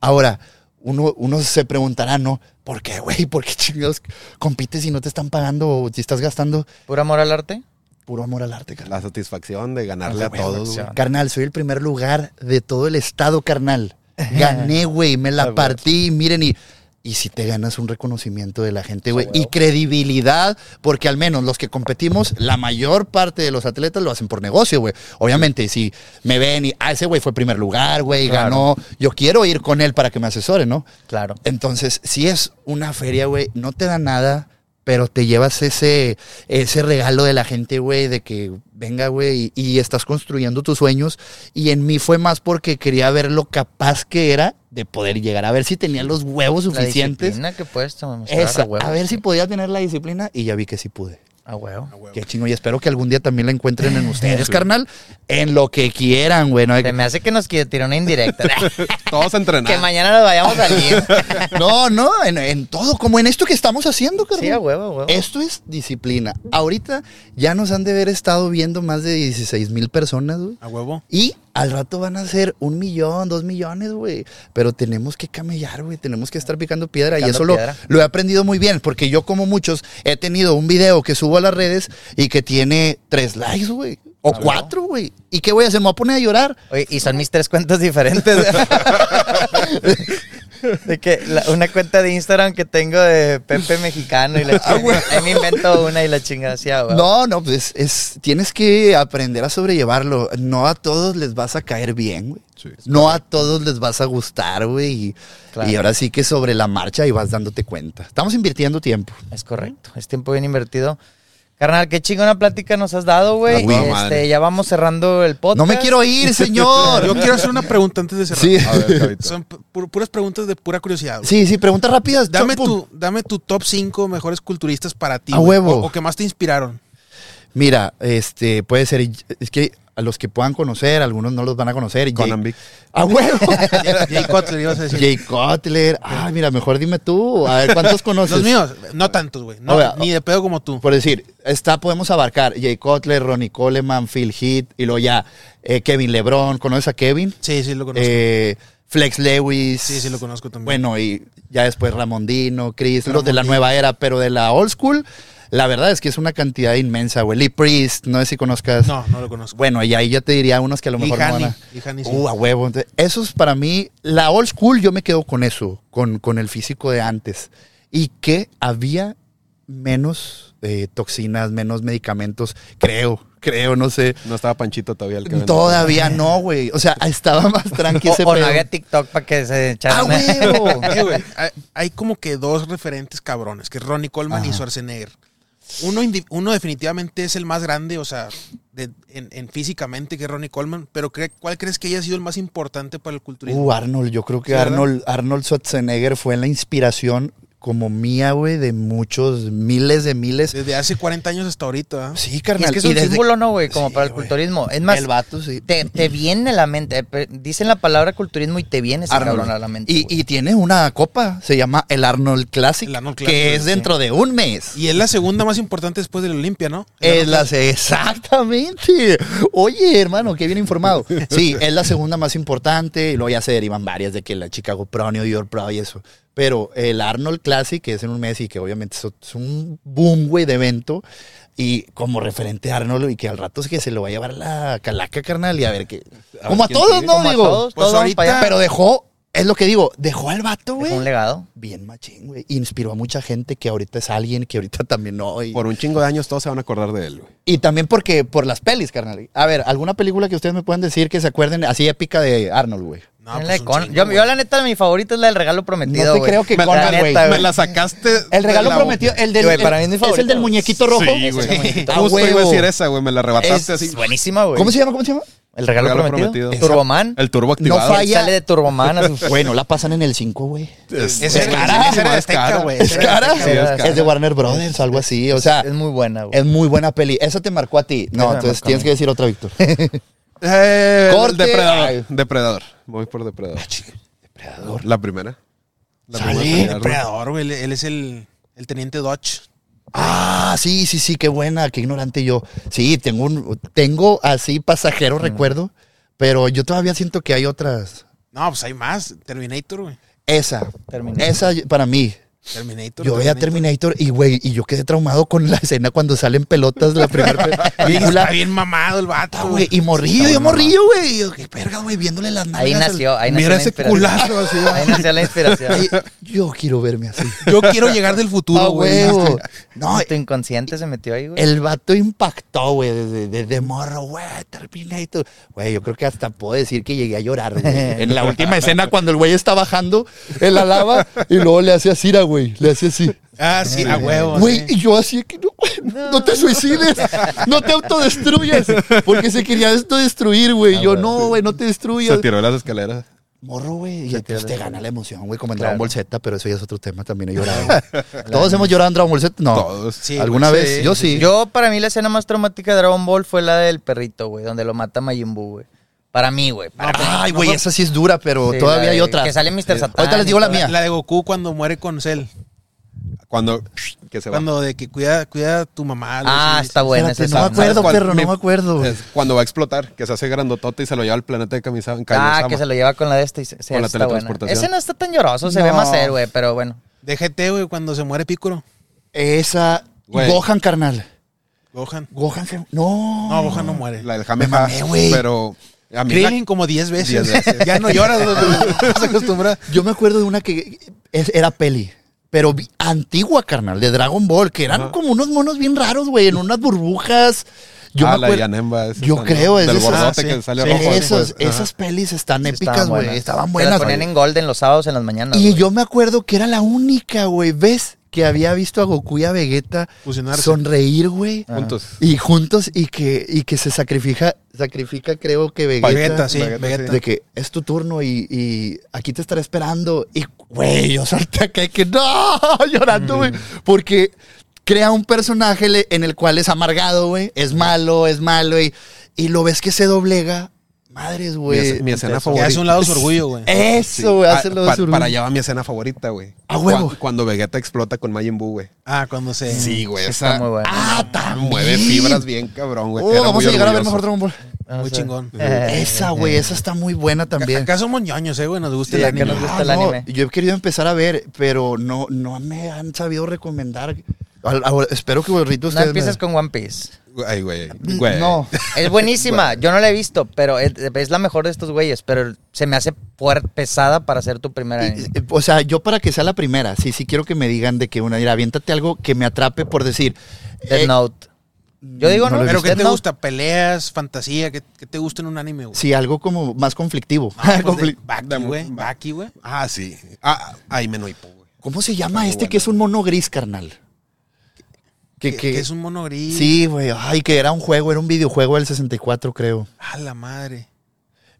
Ahora, uno, uno se preguntará, ¿no? ¿Por qué, güey? ¿Por qué chingados compites si no te están pagando o si estás gastando ¿Puro amor al arte? Puro amor al arte, carnal? La satisfacción de ganarle a todos. güey. Carnal, soy el primer lugar de todo el estado, carnal. [LAUGHS] Gané, güey, me Ah, la güey. partí, miren, y, y si te ganas un reconocimiento de la gente, güey, Ah, y credibilidad, porque al menos los que competimos, la mayor parte de los atletas lo hacen por negocio, güey. Obviamente, si me ven y, ah, ese güey fue primer lugar, güey, Claro. ganó, yo quiero ir con él para que me asesore, ¿no? Claro. Entonces, si es una feria, güey, no te da nada, pero te llevas ese, ese regalo de la gente, güey, de que venga, güey, y, y estás construyendo tus sueños. Y en mí fue más porque quería ver lo capaz que era de poder llegar a ver si tenía los huevos La suficientes. disciplina que puedes demostrar Esa, a huevo. a ver si podía tener la disciplina y ya vi que sí pude. A huevo. Qué chingo. Y espero que algún día también la encuentren en [LAUGHS] ustedes, carnal. En lo que quieran, güey. No, hay Se que- me hace que nos tirar una indirecta. [LAUGHS] Todos entrenados. que mañana nos vayamos al gym. [LAUGHS] no, no, en, en todo, como en esto que estamos haciendo, carnal. Sí, a huevo, a huevo. Esto es disciplina. Ahorita ya nos han de haber estado viendo más de 16 mil personas, güey. A huevo. Y al rato van a ser un millón, dos millones, güey. Pero tenemos que camellar, güey. Tenemos que estar picando piedra. y eso piedra. lo he aprendido muy bien. Porque yo, como muchos, he tenido un video que subo a las redes y que tiene tres likes, güey. O Ah, cuatro, güey. ¿Y qué voy a hacer? Me voy a poner a llorar. Oye, y son mis tres cuentas diferentes. [LAUGHS] De que la- una cuenta de Instagram que tengo de Pepe Mexicano y la [LAUGHS] chingada. Ahí me invento una y la chingada así, ah. No, no, pues es, tienes que aprender a sobrellevarlo. No a todos les vas a caer bien, güey. Sí, no a todos les vas a gustar, güey. Y, Claro. y ahora sí que sobre la marcha y vas dándote cuenta. Estamos invirtiendo tiempo. Es correcto. Es tiempo bien invertido. Carnal, qué chingona plática nos has dado, güey. A huevo, Este, madre. ya vamos cerrando el podcast. No me quiero ir, [LAUGHS] señor. Yo quiero hacer una pregunta antes de cerrar. Sí. A ver. [LAUGHS] Son pu- puras preguntas de pura curiosidad. Sí, sí, preguntas rápidas. Dame tu, dame tu top 5 mejores culturistas para ti. A huevo. O, o que más te inspiraron. Mira, este, puede ser, es que a los que puedan conocer, algunos no los van a conocer. Conan Vic. A huevo. [LAUGHS] Jay Cutler, ibas a decir. Jay Cutler. Ah, mira, mejor dime tú. A ver, ¿cuántos [LAUGHS] conoces? Los míos, no tantos, güey. No, ni de pedo como tú. Por decir, está, podemos abarcar Jay Cutler, Ronnie Coleman, Phil Heath, y luego ya eh, Kevin LeBron. ¿Conoces a Kevin? Sí, sí, lo conozco. Eh, Flex Lewis. sí, sí, lo conozco también. Bueno, y ya después Ramondino, Chris, los de la nueva era, pero de la old school, La verdad es que es una cantidad inmensa, güey. Lee Priest, no sé si conozcas. No, no lo conozco. Bueno, y ahí yo te diría unos que a lo Y mejor no van a... sí. Uh, a huevo. Entonces, Eso es para mí, la old school, yo me quedo con eso, con, con el físico de antes. Y que había menos eh, toxinas, menos medicamentos, creo, creo, no sé. No estaba Panchito todavía el que. Todavía no, güey. O sea, estaba más [LAUGHS] tranqui ese O, o no había TikTok para que se ¡Ah, echaran. huevo! [LAUGHS] Eh, güey, hay, hay como que dos referentes cabrones, que es Ronnie Coleman y. Schwarzenegger. Uno, uno definitivamente es el más grande, o sea, de- en, en físicamente que Ronnie Coleman, pero cre- ¿cuál crees que haya sido el más importante para el culturismo? Uh, Arnold, yo creo que. Arnold, Arnold Schwarzenegger fue la inspiración como mía, güey, de muchos, miles de miles. Desde hace 40 años hasta ahorita. ¿ah? Sí, Y carnal. es que es un símbolo, ¿no, güey? Como Sí, para el güey. culturismo. Es más, el vato, sí. te, te viene a la mente. eh, Dicen la palabra culturismo y te viene ese Arnold. cabrón a la mente. Y, y tiene una copa, se llama el Arnold Classic, El Arnold Classic, que es sí. dentro de un mes. Y es la segunda más importante después de la Olimpia, ¿no? Es la exactamente. Oye, hermano, qué bien informado. [LAUGHS] Sí, es la segunda más importante y luego ya se derivan varias de que la Chicago Pro, New York Pro y eso. Pero el Arnold Classic, que es en un mes y que obviamente es es un boom, güey, de evento. Y como referente a Arnold y que al rato es que se lo va a llevar la calaca, carnal, y a ver qué. A Como a ver todos. ¿no? Como a Digo. todos, Pues todos ahorita-. Pero dejó, es lo que digo, dejó al vato, güey. un legado. Bien machín, güey. Inspiró a mucha gente que ahorita es alguien, que ahorita [LAUGHS] también no. Y, Por un chingo de años todos se van a acordar de él, güey. y también porque, por las pelis, carnal. A ver, ¿alguna película que ustedes me puedan decir que se acuerden así épica de Arnold, güey? No, Es pues Con- chingo, yo, yo, la neta, mi favorita es la del regalo prometido. No te creo que Me- Conan, la güey. Me la sacaste. El regalo prometido, el del. Güey, para mí es el- mi es el favorito. del muñequito rojo. Sí, güey. Ah, Justo iba a decir esa, güey. Me la arrebataste Es así. bueísima, güey. ¿Cómo se llama? ¿Cómo se llama? El regalo, Regalo prometido. prometido. Turboman. El turbo No activado. falla. Sale de Turboman. [LAUGHS] Bueno, la pasan en el 5, güey. Es, es era- cara, es cara. Güey. Es cara. Sí, es cara. Es de Warner Brothers, algo así. O sea, es muy buena, güey. es muy buena peli. Esa te marcó a ti. No, entonces tienes que decir otra, Víctor. [LAUGHS] Eh, Corte. Depredador. Ay. Depredador. Voy por depredador. Depredador. La primera. La Sale. primera película. Depredador, güey. Él, él es el, el teniente Dodge. Ah, sí, sí, sí, qué buena, qué ignorante yo. Sí, tengo un, tengo así pasajero recuerdo, pero yo todavía siento que hay otras. No, pues hay más. Terminator, güey. Esa, Terminator. esa para mí. Terminator. Yo veía Terminator y güey, y yo quedé traumado con la [LAUGHS] escena cuando salen pelotas de la primera [LAUGHS] película. está bien mamado el vato, güey. güey, y morrillo, yo morrillo, güey. Y yo, qué verga, güey, viéndole las nalgas. Ahí nació, ahí nació Mira la ese inspiración. culazo así. [LAUGHS] Ahí nació la inspiración. Yo quiero verme así. Yo quiero llegar del futuro, güey. No, tu inconsciente se metió ahí, güey. El vato impactó, güey, desde, morro, güey, Terminator. Güey, yo creo que hasta puedo decir que llegué a llorar, güey. En la última escena, cuando el güey está bajando en la lava y luego le hace así, a güey, le hace así. Ah, sí, a huevo. Güey, y yo así que no, güey, no, te suicides, no te autodestruyas, porque se quería esto destruir, güey. Yo, no, güey, no te Se destruyas. tiró de las escaleras. Morro, güey, y Se entonces te gana la emoción, güey, como en Claro. Dragon Ball Z, pero eso ya es otro tema, también he llorado. [LAUGHS] ¿Todos hemos llorado en Dragon Ball Z? No. Todos. Sí, ¿Alguna vez? sí, yo sí, sí. Yo, para mí, la escena más traumática de Dragon Ball fue la del perrito, güey, donde lo mata Majin Buu, güey. Para mí, güey. para mí. Ay, güey, esa sí es dura, pero Sí, todavía hay otras. Que sale Mr. Satan. Ahorita les digo la mía. La de Goku cuando muere con Cell. Cuando. Que se va. Cuando de que cuida, cuida a tu mamá. algo Ah, así. está buena Espérate, esa no me acuerdo, cuál? perro, no me acuerdo. Es cuando va a explotar, que se hace grandotote y se lo lleva al planeta de Kamisa- Ah, que se lo lleva con la de esta y se, se- Con la está buena. teletransportación. Ese no está tan lloroso, se ve No. más ser, güey, pero bueno. De GT, güey, cuando se muere Piccolo. Esa. Güey. Gohan, carnal. Gohan. Gohan se. No. No, Gohan no muere. La del Me Jameja. mamé, güey. Pero. A mí la- Krillin como 10 veces. 10 veces. [LAUGHS] ya no lloras, güey. No se [LAUGHS] acostumbra. Yo me acuerdo de una que era peli. Pero antigua, carnal, de Dragon Ball, que eran Ajá. como unos monos bien raros, güey, en unas burbujas. Yo ah, me la. Yanemba. esa Yo creo, es Del de esas- que sale Sí, rojo. esas, pelis están Sí, épicas, güey. Estaban buenas. las ponían en Golden los sábados en las mañanas. Y yo me acuerdo que era la única, güey. ¿Ves? Que había visto a Goku y a Vegeta Fusionarse. sonreír, güey. Juntos. Y juntos y que, y que se sacrifica, sacrifica creo que Vegeta. Vegeta, sí, Vegeta, Vegeta. De que es tu turno y, y aquí te estaré esperando. Y, güey, yo salté acá y que no, [LAUGHS] llorando, güey. Porque crea un personaje en el cual es amargado, güey. Es malo, es malo. Y, y lo ves que se doblega. Madres, Mi, güey. es- mi escena Que favorita. hace un lado su orgullo, güey. Eso, güey, Ah, hace lo de pa- su- Para allá va mi escena favorita, güey. A huevo. Cuando, cuando Vegeta explota con Majin Buu, güey. Ah, cuando se. Sí, güey. Sí, esa está muy buena. Ah, también. mueve fibras bien, cabrón, güey. Oh, vamos a llegar a ver mejor Dragon Ball. Vamos Muy chingón. [LAUGHS] Eh, Esa, güey, esa está muy buena también. Acá somos ñoños, eh, güey. Nos gusta Sí, el anime. nos gusta Ah, el no, yo he querido empezar a ver, pero no, no me han sabido recomendar. Al- al- espero que Borrito No me- con One Piece. Ay, güey. güey. No. Es buenísima. Yo no la he visto, pero es, es la mejor de estos güeyes. Pero se me hace pesada para ser tu primera. Y- y- O sea, yo para que sea la primera, sí, sí quiero que me digan de que una, mira, aviéntate algo que me atrape por decir. Death eh, Note. Yo digo, no no, Pero. ¿qué te gusta? ¿Peleas, fantasía? ¿Qué, qué te gusta en un anime, güey? Sí, algo como más conflictivo. Ah, pues [LAUGHS] Baki, güey. Baki, güey. Ah, sí. Ah, ahí me no hipo, güey. ¿Cómo se llama este bueno. que es un mono gris, carnal? Que, Que, es un mono gris. Sí, güey. Ay, que era un juego, era un videojuego del 64, creo. A la madre.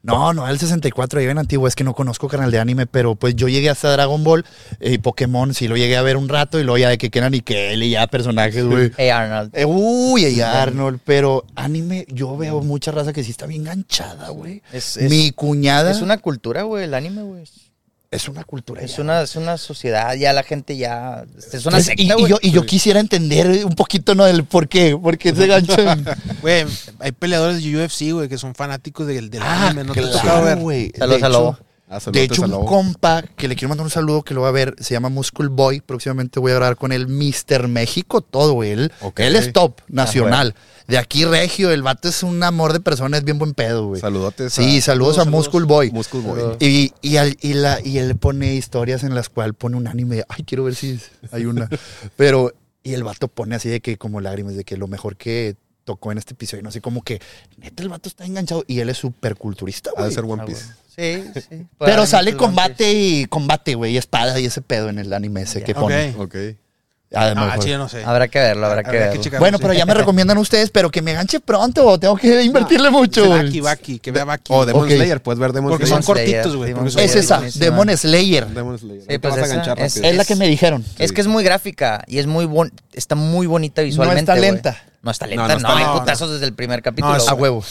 No, no, el 64 ya bien antiguo, es que no conozco canal de anime, pero pues yo llegué hasta Dragon Ball y Pokémon, sí lo llegué a ver un rato y luego ya de que eran y que él y ya personajes, güey. Hey Arnold. Eh, uy, y Arnold, pero anime, yo veo mucha raza que sí está bien ganchada, güey. Es- es- Mi cuñada Es una cultura, güey, el anime, güey. Es una cultura. Es ya. una, es una sociedad, ya la gente ya. Es una secta, y, yo, y yo quisiera entender un poquito, ¿no? Del por qué, por qué se ganchan. [LAUGHS] Güey, hay peleadores de UFC, güey, que son fanáticos del, del ah, anime. ¿No te claro, ver? güey. Saludos a Lobo. Ah, De hecho, un compa que le quiero mandar un saludo que lo va a ver, se llama Muscle Boy. Próximamente voy a grabar con él, Mr. México, todo, güey. Él, él es top nacional. De aquí, Regio, el vato es un amor de persona, es bien buen pedo, güey. Saludotes. Sí, saludos, a saludos. Muscle Boy. Muscle Boy. Saludos. Y, y, al- y la, y él pone historias en las cuales pone un anime. Ay, quiero ver si hay una. [LAUGHS] Pero, y el vato pone así de que como lágrimas, de que lo mejor que tocó en este episodio, no sé, como que neta el vato está enganchado y él es súper culturista, Ha güey. de ser One Ah, Piece. Sí, sí. Pero sale combate y combate, güey, y espada y ese pedo en el anime ese que pone. Ok. Ah, Ah, mejor. sí, yo no sé. Habrá que verlo, habrá que Habrá que verlo. Bueno, sí. pero ya me [LAUGHS] recomiendan ustedes, pero que me ganche pronto, tengo que invertirle mucho. Baki, Baki, que vea Baki. O Demon. Slayer, puedes ver Demon Porque Slayer. son Demon Slayer, cortitos, güey. Porque son Es Slayer. esa. Demon Slayer. Demon Slayer. Sí, pues esa es- la que me dijeron. Es que es muy gráfica y es muy bon está muy bonita visualmente. está güey. lenta. No está No, lenta, no no, está hay putazos desde el primer capítulo. No, es A huevo.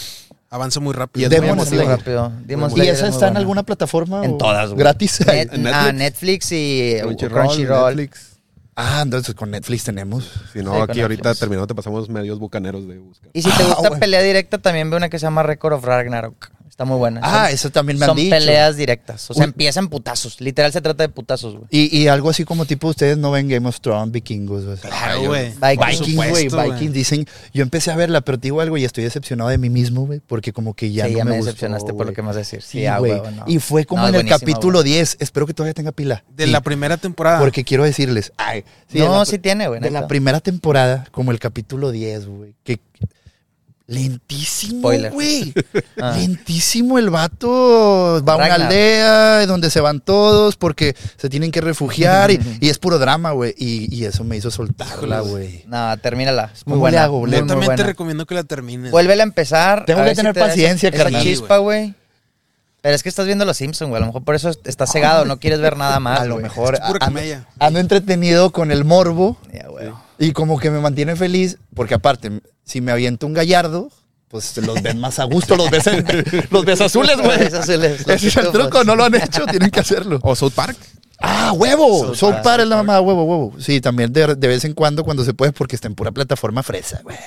Avanza muy rápido. Y Demon Slayer. rápido. Demon ¿Y Slayer esa es muy está en alguna plataforma? En todas, güey. ¿Gratis? Net- ¿En ah, Netflix? Y Crunchyroll, Crunchyroll. Netflix. Ah, entonces con Netflix tenemos. Si no, Sí, aquí ahorita Netflix. terminando te pasamos medios bucaneros de buscar. Y si te Ah, gusta güey. pelea directa, también ve una que se llama Record of Ragnarok. Está muy buena. Ah, Son- eso también me han Son dicho. peleas directas. O sea, Uy. empiezan putazos. Literal se trata de putazos, güey. Y, y algo así como tipo, ustedes no ven Game of Thrones, vikingos. o sea. Claro, güey. Vikings, güey. Vikings dicen, yo empecé a verla, pero te digo algo y estoy decepcionado de mí mismo, güey, porque como que ya sí, no ya me, me gustó, decepcionaste por lo que me vas a decir. Sí, Sí, ah, güey. no. Y fue como No, en el capítulo güey. 10, espero que todavía tenga pila. De Sí, la primera temporada. Porque quiero decirles, ay, sí, de no, la- sí tiene, güey. de la primera temporada, como el capítulo 10, güey, que lentísimo, Spoiler. güey. [LAUGHS] Ah. Lentísimo el vato va a una aldea donde se van todos porque se tienen que refugiar y, [LAUGHS] y es puro drama, güey. Y, y eso me hizo soltarla, güey. No, termínala. Es muy ¿Cómo le buena. muy, Le- muy Netamente buena. recomiendo que la termines. Vuélvela a empezar. Tengo a que si tener te esa- paciencia, esa carnal. chispa, güey. Pero es que estás viendo Los Simpsons, güey. A lo mejor por eso estás cegado. No quieres ver nada más, [LAUGHS] A lo mejor Es pura ando, comedia. ando entretenido con el morbo Ya, güey. Y como que me mantiene feliz porque aparte, si me aviento un gallardo, pues los ves más a gusto, los ves, en- [LAUGHS] los ves azules, güey. Los ves azules, los Ese es el truco, no lo han hecho, tienen que hacerlo. O South Park. Ah, huevo. South Son Park. para la mamá, huevo, huevo. Sí, también de, de vez en cuando, cuando se puede, porque está en pura plataforma fresa, güey.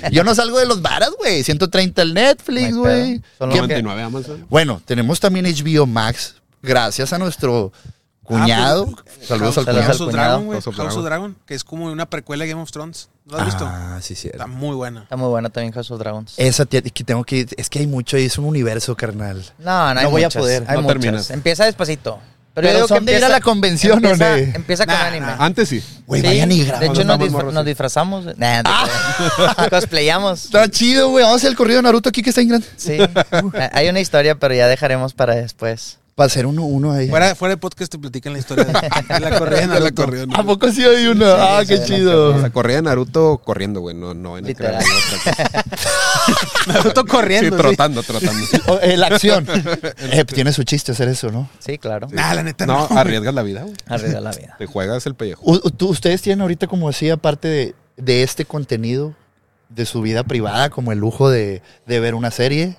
[LAUGHS] Yo no salgo de los varas, güey. 130 el Netflix, güey. pedo. Solo ¿Qué- que- 99 Amazon. Bueno, tenemos también HBO Max, gracias a nuestro cuñado. Ah, pues, Saludos al Saludos al of cuñado. Dragon, güey. House of House of Dragon. Que es como una precuela de Game of Thrones. ¿Lo has visto? Ah, sí, sí. Está muy buena. Está muy buena también House of Dragons. Esa tía- que tengo que es que hay mucho y es un universo, carnal. No, no, hay No voy a poder. Hay No muchas. terminas. Empieza despacito. Pero, Pero yo digo son de ir a la convención, ¿o empieza, no? Empieza con Nah, anime. nah. Antes sí. Güey, Sí, vayan y De hecho, nos, Cuando disfra- estamos morros, nos sí. disfrazamos. Nah, creas. [LAUGHS] Cosplayamos. Está chido, güey. Vamos a hacer el corrido de Naruto aquí que está en grande. Sí. [LAUGHS] Hay una historia, pero ya dejaremos para después. Para hacer uno, uno ahí. Fuera, fuera de podcast te platican la historia de, de [LAUGHS] la corrida de la Naruto. corrida. ¿A poco sí hay uno? ah, qué sí, chido. O sea, corría de Naruto corriendo, güey. No, no en el Literal. [LAUGHS] Naruto Sí, corriendo. sí. trotando, trotando. [LAUGHS] Oh, eh, la acción. Eh, pues tiene su chiste hacer eso, ¿no? Sí, claro. Nah, la neta No, no. arriesgas la vida, güey. Arriba la vida. Te juegas el pellejo. U- tú- ¿Ustedes tienen ahorita, como decía, aparte de, de este contenido de su vida privada, como el lujo de, de ver una serie?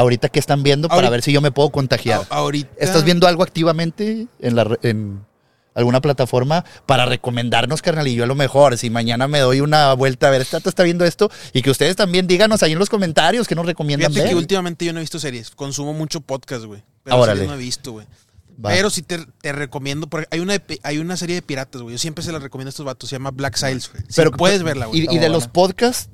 Ahorita que están viendo para Ahorita- ver si yo me puedo contagiar. A- ahorita. ¿Estás viendo algo activamente en, la, re- en alguna plataforma para recomendarnos, carnal? Y yo a lo mejor, si mañana me doy una vuelta a ver, está viendo esto, y que ustedes también díganos ahí en los comentarios que nos recomiendan Fíjate que últimamente yo no he visto series. Consumo mucho podcast, güey. Pero Ah, series no he visto, güey. Va. Pero sí te, te recomiendo, porque hay una, hay una serie de piratas, güey. Yo siempre se la recomiendo a estos vatos, se llama Black Sails, güey. Pero- puedes verla, güey. Y, de buena. los podcasts,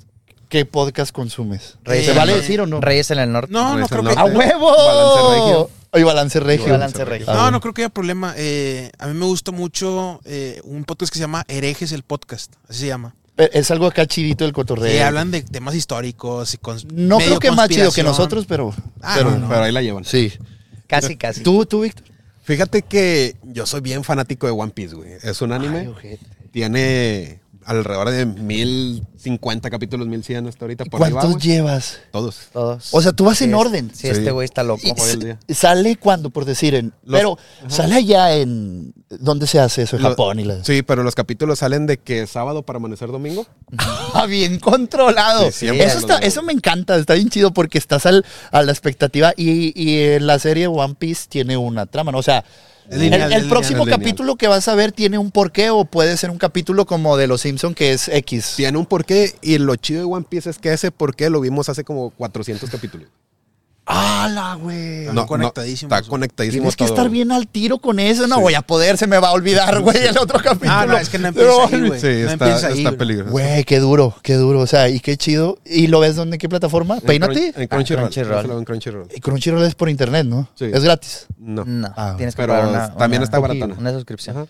¿qué podcast consumes? Reyes ¿Se en vale el- decir o no? Reyes en el norte. No, no creo del que... ¡A huevo! Balance regio. Ay, balance regio. Balance regio. Ah, No, bueno. no creo que haya problema. Eh, a mí me gusta mucho eh, un podcast que se llama Herejes el Podcast, así se llama. Es algo acá chidito el cotorreo. Sí, hablan de temas históricos y cons- No medio creo que más chido que nosotros, pero. Ah, pero no, no. Pero ahí la llevan. Sí. Casi, casi. ¿Tú, tú, Víctor? Fíjate que yo soy bien fanático de One Piece, güey. Es un anime. Ay. Tiene alrededor de 1050 capítulos, 1100 hasta ahorita. Por ahí va, ¿Cuántos güey. llevas? Todos. Todos. O sea, tú vas en orden. Sí, este güey está loco. Y Hoy en s- día. sale cuando, por decir, en. Los- pero sale allá en. ¿Dónde se hace eso? En Japón y la. Sí, pero los capítulos salen de que sábado para amanecer domingo. [LAUGHS] Ah, bien controlado. Sí, eso, está, eso me encanta, está bien chido porque estás al, a la expectativa y, y en la serie One Piece tiene una trama, ¿no? O sea, El, próximo lineal. capítulo que vas a ver tiene un porqué o puede ser un capítulo como de Los Simpson que es X. Tiene un porqué y lo chido de One Piece es que ese porqué lo vimos hace como 400 capítulos. ¡Hala, güey! No, conectadísimos, está conectadísimo Tienes que estar bien al tiro con eso. No Sí. voy a poder, se me va a olvidar, [LAUGHS] güey, el otro capítulo. Ah, no, es que no empieza No, ahí, güey. Sí, no está, empieza ahí, está güey. peligroso. Güey, qué duro, qué duro. O sea, y qué chido. ¿Y lo ves dónde? ¿En qué plataforma? En Peínate. Crunch- En Crunchyroll. Crunchyroll. En Crunchyroll. Y Crunchyroll es por internet, ¿no? Sí. Es gratis. No. No, Ah, tienes que pero pagar una, también una- está baratona. Una suscripción. Ajá.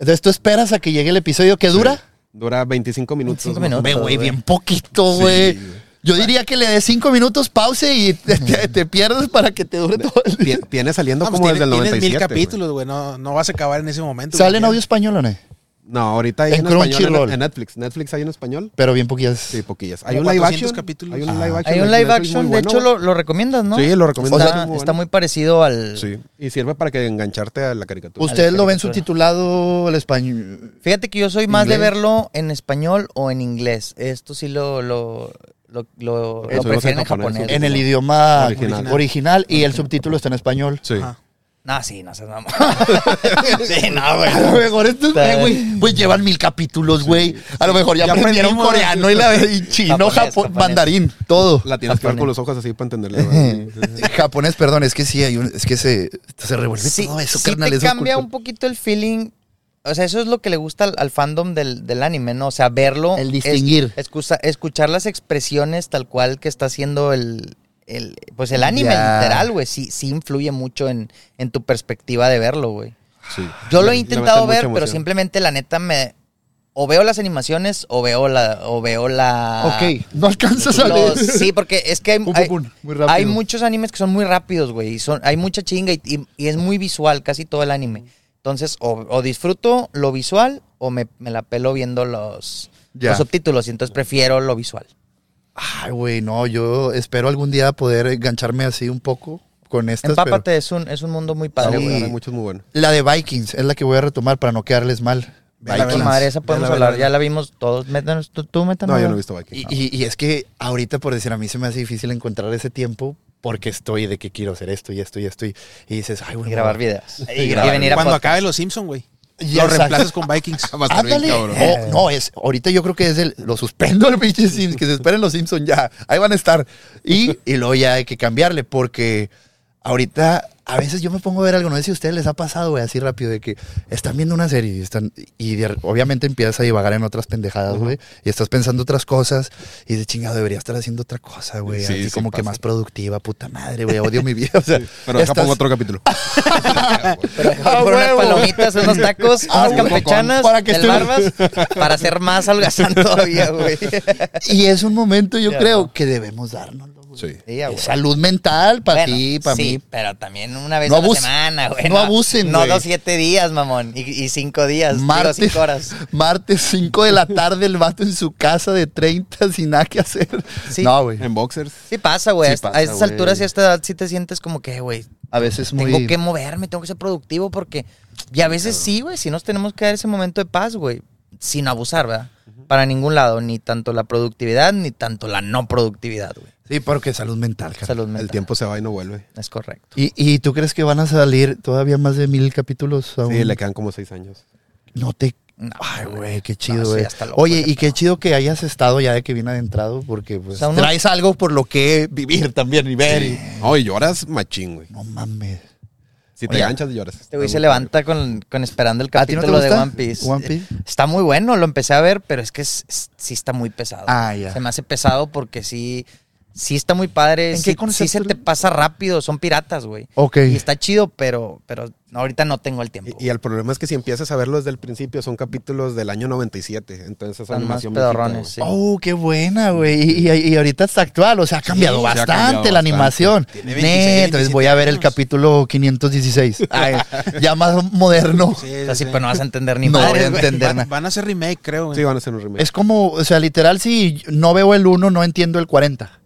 Entonces tú esperas a que llegue el episodio que dura. Dura 25 minutos. 25 más o minutos. Ve, güey, bien poquito, Sí, güey. Yo diría que le des cinco minutos pause y te, te- te pierdes para que te dure todo el día. Tie- Tiene saliendo No, pues como tiene- desde el tienes 97. mil güey. capítulos, güey. No, no vas a acabar en ese momento. ¿Sale en audio español o no? No, ahorita hay En en, español en, en Netflix. Netflix hay en español. Pero bien poquillas. Sí, poquillas. Hay un live 400 action. capítulos. Hay un Ah. live action. Hay un de live action, de hecho lo, lo recomiendas, ¿no? Sí, lo recomiendo. Está, Está muy está bueno. muy parecido al... Sí, y sirve para que engancharte a la caricatura. ¿Ustedes lo ven subtitulado al español? Fíjate que yo soy más de verlo en español o en inglés. Esto sí lo, lo, lo, lo, lo prefieren en japonés. En el idioma Original. original. y el subtítulo está en español. Sí. Ajá. No, sí, no seas mamón. [LAUGHS] sí, no, güey. A lo mejor estos, güey, pues llevan mil capítulos, güey. A lo mejor ya, Ya aprendieron coreano y, la, y chino, Japonés, mandarín, todo. La tienes que ver con los ojos así para entenderle. güey. [LAUGHS] Japonés, perdón, es que sí, hay un, es que se, se revuelve Sí, todo eso, sí carnal. te es cambia un poquito el feeling. O sea, eso es lo que le gusta al, al fandom del, del anime, ¿no? O sea, verlo. El distinguir. es- escucha- escuchar las expresiones tal cual que está haciendo el, el pues el anime, literal, güey. Sí, sí influye mucho en, en tu perspectiva de verlo, güey. Sí. Yo lo he intentado ver, pero simplemente la neta me... O veo las animaciones o veo la... O veo la... Ok, no alcanzas a leer. Los- sí, porque es que hay, Pum, pum, hay- pum, muy rápido. hay muchos animes que son muy rápidos, güey. y son- Hay mucha chinga y, y- y es muy visual, casi todo el anime. Entonces, o, o disfruto lo visual o me, me la pelo viendo los, Ya. los subtítulos. Y entonces prefiero lo visual. Ay, güey, no, yo espero algún día poder engancharme así un poco con estas. Empápate, pero- es, un, es un mundo muy padre, Sí. güey. muchos muy buenos. La de Vikings es la que voy a retomar para no quedarles mal. Con vela. madre, esa podemos hablar. Ya la vimos todos. Métanos, tú, tú métanos. No, yo no he visto Vikings. Y, y- y es que ahorita, por decir, a mí se me hace difícil encontrar ese tiempo porque estoy de que quiero hacer esto y esto y esto. Y, y dices, ay, Y güey. grabar no. videos. Y Y, grabar venir a Cuando podcast. acabe Los Simpson, güey. Ya, Lo reemplazas con Vikings. [LAUGHS] Ándale. cabrón. Oh, no, es, ahorita yo creo que es el, lo suspendo el pinche Sims, que se esperen los Simpsons ya, ahí van a estar. Y, y luego ya hay que cambiarle, porque ahorita a veces yo me pongo a ver algo, no sé si a ustedes les ha pasado, güey, así rápido, de que están viendo una serie y, están, y de- obviamente empiezas a divagar en otras pendejadas, güey, y estás pensando otras cosas, y de chingado, debería estar haciendo otra cosa, güey, Sí, así sí como que más productiva, puta madre, güey, odio mi vida, o [LAUGHS] sea, Pero estás- pongo otro capítulo. [LAUGHS] Ah, por unas palomitas, unos tacos, [LAUGHS] Ah, unas campechanas, para que del esté- barbas, para hacer más holgazán todavía, güey. Y es un momento, yo Ya, creo, no. que debemos darnos, güey. Sí. Sí, a Es huevo. Salud mental para Bueno, ti, para sí, mí. pero también una vez No a la semana, güey. no abusen, No güey. dos, siete días, mamón. Y, y cinco días, Martes, cinco horas. [LAUGHS] martes 5 de la tarde, el vato en su casa de 30 [LAUGHS] sin nada que hacer. Sí. No, güey. En boxers. Sí pasa, güey. Sí a esta- pasa, a estas güey. alturas y a esta edad sí te sientes como que, güey, A veces muy. tengo que moverme, tengo que ser productivo porque... Y a veces sí, güey, si nos tenemos que dar ese momento de paz, güey. Sin abusar, ¿verdad? Para ningún lado, ni tanto la productividad, ni tanto la no productividad, güey. Sí, porque salud mental, cara. Salud mental. El tiempo se va y no vuelve. Es correcto. ¿Y, ¿Y tú crees que van a salir todavía más de mil capítulos? aún? Sí, le quedan como seis años. No te. No, Ay, güey. qué No, chido, sí, güey. está loco, Oye, y qué chido que hayas estado ya de que viene adentrado, porque pues, O sea, uno- traes algo por lo que vivir también y ver. y- No, y lloras machín, güey. No mames. Si te ganchas, lloras. Este güey se levanta con, con esperando el ¿A ti no te capítulo de One Piece. One Piece? Está muy bueno, lo empecé a ver, pero es que es- es- sí está muy pesado. Ah, ya. Se me hace pesado porque sí, sí está muy padre. ¿En sí, qué sí concepto se te pasa rápido, son piratas, güey. Ok. Y está chido, pero, pero ahorita no tengo el tiempo. Y, y el problema es que si empiezas a verlo desde el principio, son capítulos del año 97. Entonces es animación pedorrones, sí. Oh, qué buena, güey. Y, y- y ahorita está actual, o sea, ha cambiado ha bastante cambiado la bastante. animación. Tiene Net, 26, entonces voy a ver el 27 capítulo 516. [LAUGHS] Ay, ya más moderno. Sí, O sea, sí, sí. pero no vas a entender ni No voy a entender Van, nada. van a hacer remake, creo. güey. Sí, van a hacer un remake. Es como, o sea, literal, si no veo el 1, no entiendo el 40.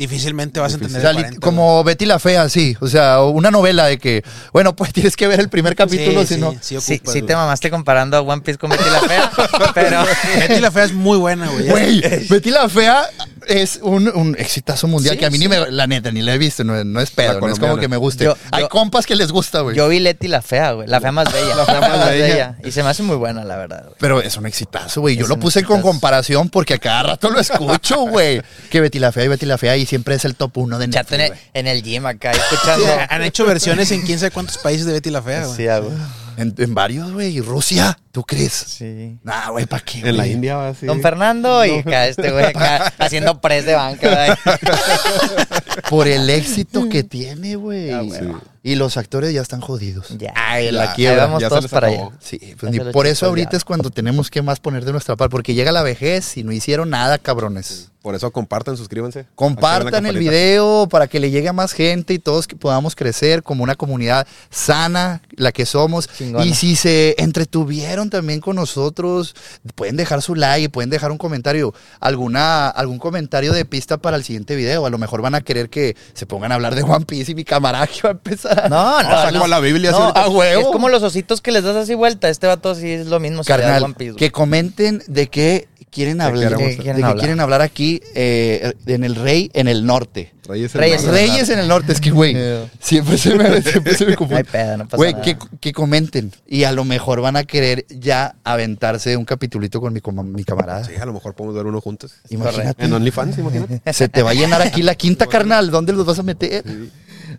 Difícilmente vas a O entender sea, li- 40, como Betty la Fea, sí. O sea, una novela de que, bueno, pues [LAUGHS] tienes que ver el primer capítulo, Sí, si no. sí, sí Sí, ocupas, sí te mamaste comparando a One Piece con Betty la Fea, [LAUGHS] pero... Betty la Fea es muy buena, güey. Güey, Betty la Fea es un, un exitazo mundial Sí, que a mí ni me, la neta, ni la he visto, no, no es pedo, no es como que me guste. Yo- Hay yo- compas que les gusta, güey. Yo vi Leti la Fea, güey. La fea más [LAUGHS] bella. [LAUGHS] La fea más bella. Y se me hace muy buena, la verdad, güey. Pero es un exitazo, güey. Yo lo puse con comparación porque a cada rato lo escucho, [LAUGHS] güey. Que Betty la Fea y Betty la Fea y siempre es el top uno de Chato en Netflix, el, güey. en el gym acá, escuchando. Han hecho versiones en quién sabe cuántos países de Betty la Fea, güey. Sí, güey. En, en varios, güey. ¿Y Rusia? ¿Tú crees? Sí. Nah, güey, ¿para qué? En la? India va así. Don Fernando y acá este güey acá [LAUGHS] haciendo press de banca, güey. [LAUGHS] Por el éxito que tiene, güey. Ah, güey. Sí. Y los actores ya están jodidos. Ya. Ay, la Ya, quiebra. Vamos ya todos para acabó. allá. Sí, pues lo por eso ahorita es cuando tenemos que más poner de nuestra parte, porque llega la vejez y no hicieron nada, cabrones. Por eso compartan, suscríbanse. Compartan el video para que le llegue a más gente y todos que podamos crecer como una comunidad sana, la que somos. Chingona. Y si se entretuvieron también con nosotros, pueden dejar su like, pueden dejar un comentario, alguna, algún comentario de pista para el siguiente video. A lo mejor van a querer que se pongan a hablar de One Piece y mi camaraje va a empezar. a- No, no. [LAUGHS] los- la Biblia, no. ¡A huevo! Es como los ositos que les das así vuelta. Este vato sí es lo mismo. si le das Carnal, One Piece, que comenten de qué quieren hablar. De ¿Qué qué quieren hablar? aquí eh, en el Rey, en el norte. Reyes, en Reyes el- Reyes en el norte, es que, güey, siempre se me, siempre se me [LAUGHS] No confunde. pedo, no pasa Güey, nada. que, que comenten. Y a lo mejor van a querer ya aventarse un capitulito con mi, camarada. Sí, a lo mejor podemos ver uno juntos. Imagínate. En OnlyFans, imagínate. [LAUGHS] Se te va a llenar aquí la quinta, [LAUGHS] carnal. ¿Dónde los vas a meter?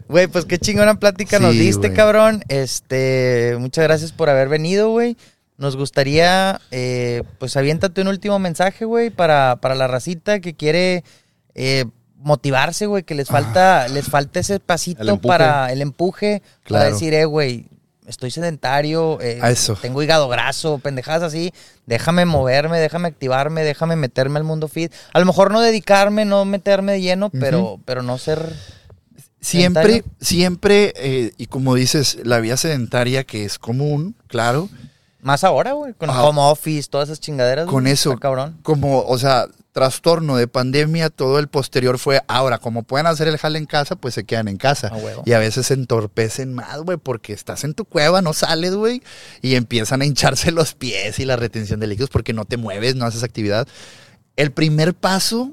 Güey, pues qué chingona plática nos Sí, diste, cabrón. Este, muchas gracias por haber venido, güey. Nos gustaría, eh, pues aviéntate un último mensaje, güey, para, para la racita que quiere eh, motivarse, güey, que les falta, les falta ese pasito El para el empuje, para Claro. decir, eh, güey, estoy sedentario, eh, eso. tengo hígado graso, pendejadas así, déjame moverme, déjame activarme, déjame meterme al mundo fit. A lo mejor no dedicarme, no meterme de lleno, pero, pero no ser Siempre, Sedentario. siempre, eh, y como dices, la vía sedentaria que es común, claro, Más ahora, güey, con home office, todas esas chingaderas. con eso, cabrón. como, o sea, trastorno de pandemia, todo el posterior fue, ahora, como pueden hacer el jale en casa, pues se quedan en casa. A huevo. Y a veces se entorpecen más, güey, porque estás en tu cueva, no sales, güey, y empiezan a hincharse [LAUGHS] los pies y la retención de líquidos porque no te mueves, no haces actividad. El primer paso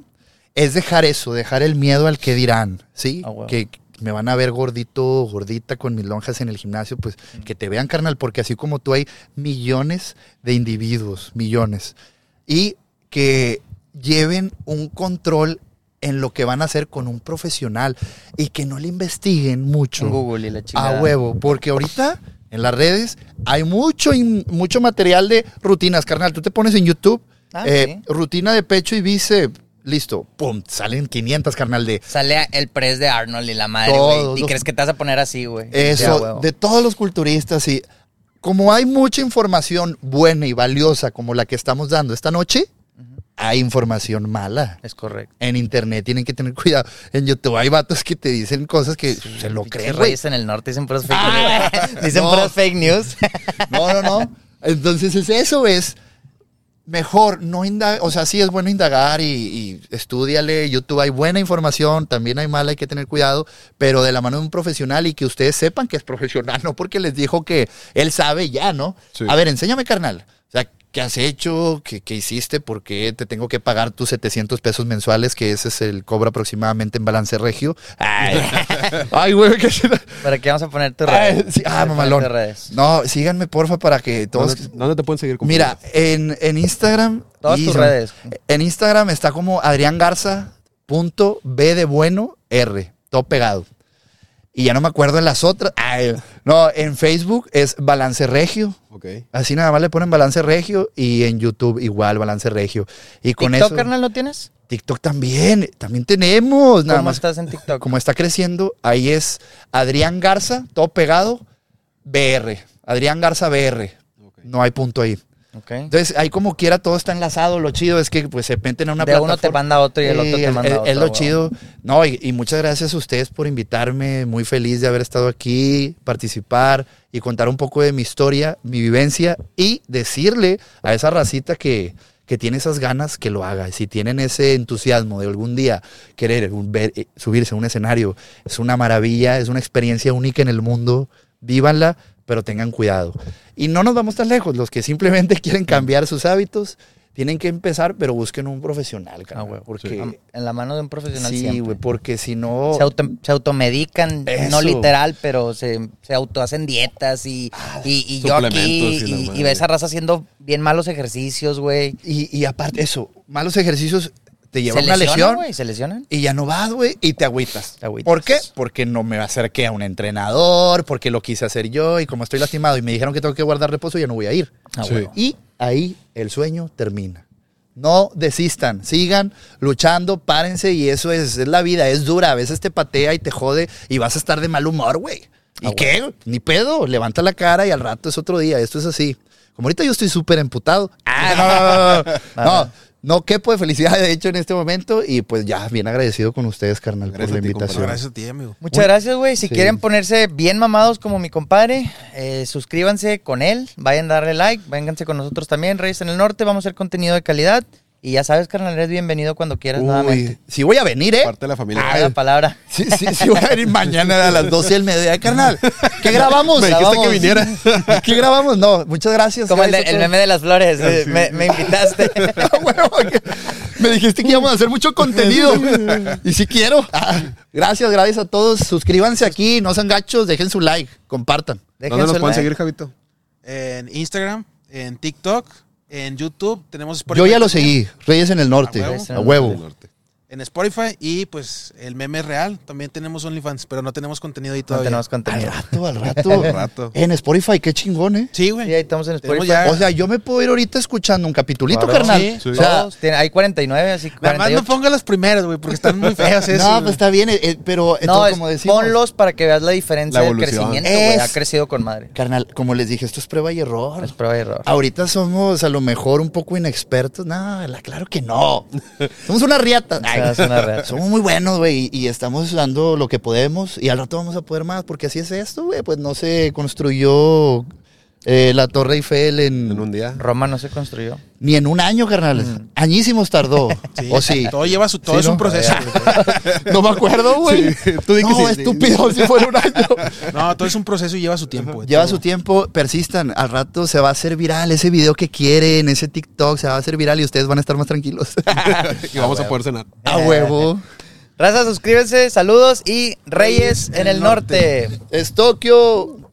es dejar eso, dejar el miedo al que dirán, ¿sí? A huevo. Que me van a ver gordito, gordita con mis lonjas en el gimnasio, pues que te vean, carnal, porque así como tú hay millones de individuos, millones, y que lleven un control en lo que van a hacer con un profesional y que no le investiguen mucho En Google y la chingada. a huevo, porque ahorita en las redes hay mucho, mucho material de rutinas, carnal. Tú te pones en YouTube, Ah, eh, sí. rutina de pecho y bíceps, listo, pum, salen 500, carnal, de Sale el press de Arnold y la madre, güey. Y los- crees que te vas a poner así, güey. Eso, de todos los culturistas y como hay mucha información buena y valiosa como la que estamos dando esta noche, hay información mala. Es correcto. En internet tienen que tener cuidado. En YouTube hay vatos que te dicen cosas que se lo creen, güey. reyes en el norte dicen puras fake Ah, news. [LAUGHS] dicen no. puras fake news. No, no, no. [LAUGHS] Entonces es eso, es mejor no indagar, o sea, sí es bueno indagar y, y estudiale, YouTube hay buena información, también hay mala, hay que tener cuidado, pero de la mano de un profesional y que ustedes sepan que es profesional, [LAUGHS] no porque les dijo que él sabe ya, ¿no? Sí. A ver, enséñame, carnal. ¿Qué has hecho? ¿Qué, qué hiciste? ¿Por qué te tengo que pagar tus 700 pesos mensuales? Que ese es el cobro aproximadamente en balance regio. Ay, [LAUGHS] ay güey, que ¿Para qué vamos a poner tus Ay, redes? sí, ah, mamalón. redes. No, síganme porfa para que todos ¿Dónde, dónde te pueden seguir? Mira, en, en Instagram. Todas tus redes. En Instagram está como Adrián Garza punto B de bueno R. Todo pegado. Y ya no me acuerdo en las otras. Ay, no, en Facebook es Balance Regio. Ok. Así nada más le ponen Balance Regio y en YouTube igual Balance Regio. Y con ¿TikTok, eso carnal, no tienes? TikTok también, también tenemos, nada ¿Cómo más. estás en TikTok? Como está creciendo, ahí es Adrián Garza, todo pegado, BR. Adrián Garza BR. No hay punto ahí. Entonces, ahí como quiera todo está enlazado. Lo chido es que pues se meten a una de uno te plataforma. manda a otro y el otro te manda a otro. Es lo chido. No, y, y muchas gracias a ustedes por invitarme. Muy feliz de haber estado aquí, participar y contar un poco de mi historia, mi vivencia y decirle a esa racita que, que tiene esas ganas que lo haga. Si tienen ese entusiasmo de algún día querer ver, eh, subirse a un escenario, es una maravilla, es una experiencia única en el mundo. Vívanla, pero tengan cuidado. Y no nos vamos tan lejos. Los que simplemente [LAUGHS] quieren cambiar sus hábitos, tienen que empezar, pero busquen un profesional, Ah, carnal, güey. porque En la mano de un profesional Sí, siempre. güey, porque si no. Se, auto- se automedican, no literal, pero se, se autohacen dietas y, y, y yo aquí, y y, y ves a raza haciendo bien malos ejercicios, güey. Y, y aparte, eso, malos ejercicios te Se llevan a una lesionan, lesión güey, se lesionan. y ya no vas, güey, y te agüitas. Te agüitas. ¿Por qué? Porque no me acerqué a un entrenador, porque lo quise hacer yo y como estoy lastimado y me dijeron que tengo que guardar reposo, ya no voy a ir. Ah, Sí. güey. Y ahí el sueño termina. No desistan, sigan luchando, párense y eso es, es la vida, es dura. A veces te patea y te jode y vas a estar de mal humor, güey. ¿Y Ah, qué? Ni pedo, levanta la cara y al rato es otro día. Esto es así. Como ahorita yo estoy súper emputado. Ah, [LAUGHS] no, no, no, no. No, [LAUGHS] no quepo de felicidad, de hecho, en este momento. Y pues ya, bien agradecido con ustedes, carnal, Gracias por la ti, compadre. invitación. Gracias a ti, amigo. Muchas gracias, güey. Si Sí. quieren ponerse bien mamados como mi compadre, eh, suscríbanse con él, vayan a darle like, vénganse con nosotros también, Reyes en el Norte, vamos a hacer contenido de calidad. Y ya sabes, carnal, eres bienvenido cuando quieras nuevamente. Uy, sí voy a venir, ¿eh? Parte de la familia. Ah, la palabra. [LAUGHS] Sí, sí, sí voy a venir mañana a las 12 del mediodía, carnal. ¿Qué grabamos? [LAUGHS] Me dijiste que viniera. [LAUGHS] ¿Qué grabamos? No, muchas gracias. Como el, de- meme de las flores, eh, me, me invitaste. Ah, Me dijiste que íbamos a hacer mucho contenido. Y sí quiero. Ah, gracias, gracias a todos. Suscríbanse aquí, no sean gachos, dejen su like, compartan. ¿Dónde Dejen nos su pueden like. seguir, Javito? En Instagram, en TikTok, en YouTube, tenemos Yo ya lo seguí, Reyes en el Norte, A huevo. a huevo. En Spotify y pues el meme es real. También tenemos OnlyFans, pero no tenemos contenido ahí No todavía. tenemos Al contenido. rato, al rato. [LAUGHS] Al rato. En Spotify, qué chingón, ¿eh? Sí, güey. Sí, ahí estamos en Tenemos Spotify. ya- O sea, yo me puedo ir ahorita escuchando un capitulito, Claro. carnal. Sí, sí. O sea, Todos hay 49, así Nada más 48. no ponga las primeras, güey, porque están muy feas [LAUGHS] esas. no, pues está bien, eh, eh, pero No, esto, es- como decimos. ponlos para que veas la diferencia La del crecimiento, güey. Es- Ha crecido con madre. Carnal, como les dije, esto es prueba y error. Es prueba y error. Ahorita somos a lo mejor un poco inexpertos. No, la- claro que no. [LAUGHS] Somos una riata. [LAUGHS] Somos muy buenos, güey, y, y estamos dando lo que podemos. Y al rato vamos a poder más, porque así es esto, güey. Pues no se construyó eh, la Torre Eiffel en, En un día. Roma no se construyó. ni en un año, carnal. Añísimos tardó. [LAUGHS] Sí, ¿O sí? Todo lleva su, todo Sí, es ¿no? un proceso. [LAUGHS] no me acuerdo, güey. Sí, no, sí, sí. estúpido, si fuera un año. [LAUGHS] No, todo es un proceso y lleva su tiempo. Lleva todo. su tiempo, persistan. Al rato se va a hacer viral ese video que quieren, ese TikTok se va a hacer viral y ustedes van a estar más tranquilos. y vamos a poder cenar. a huevo. Raza, suscríbanse, saludos y Reyes en el norte. Es Tokio.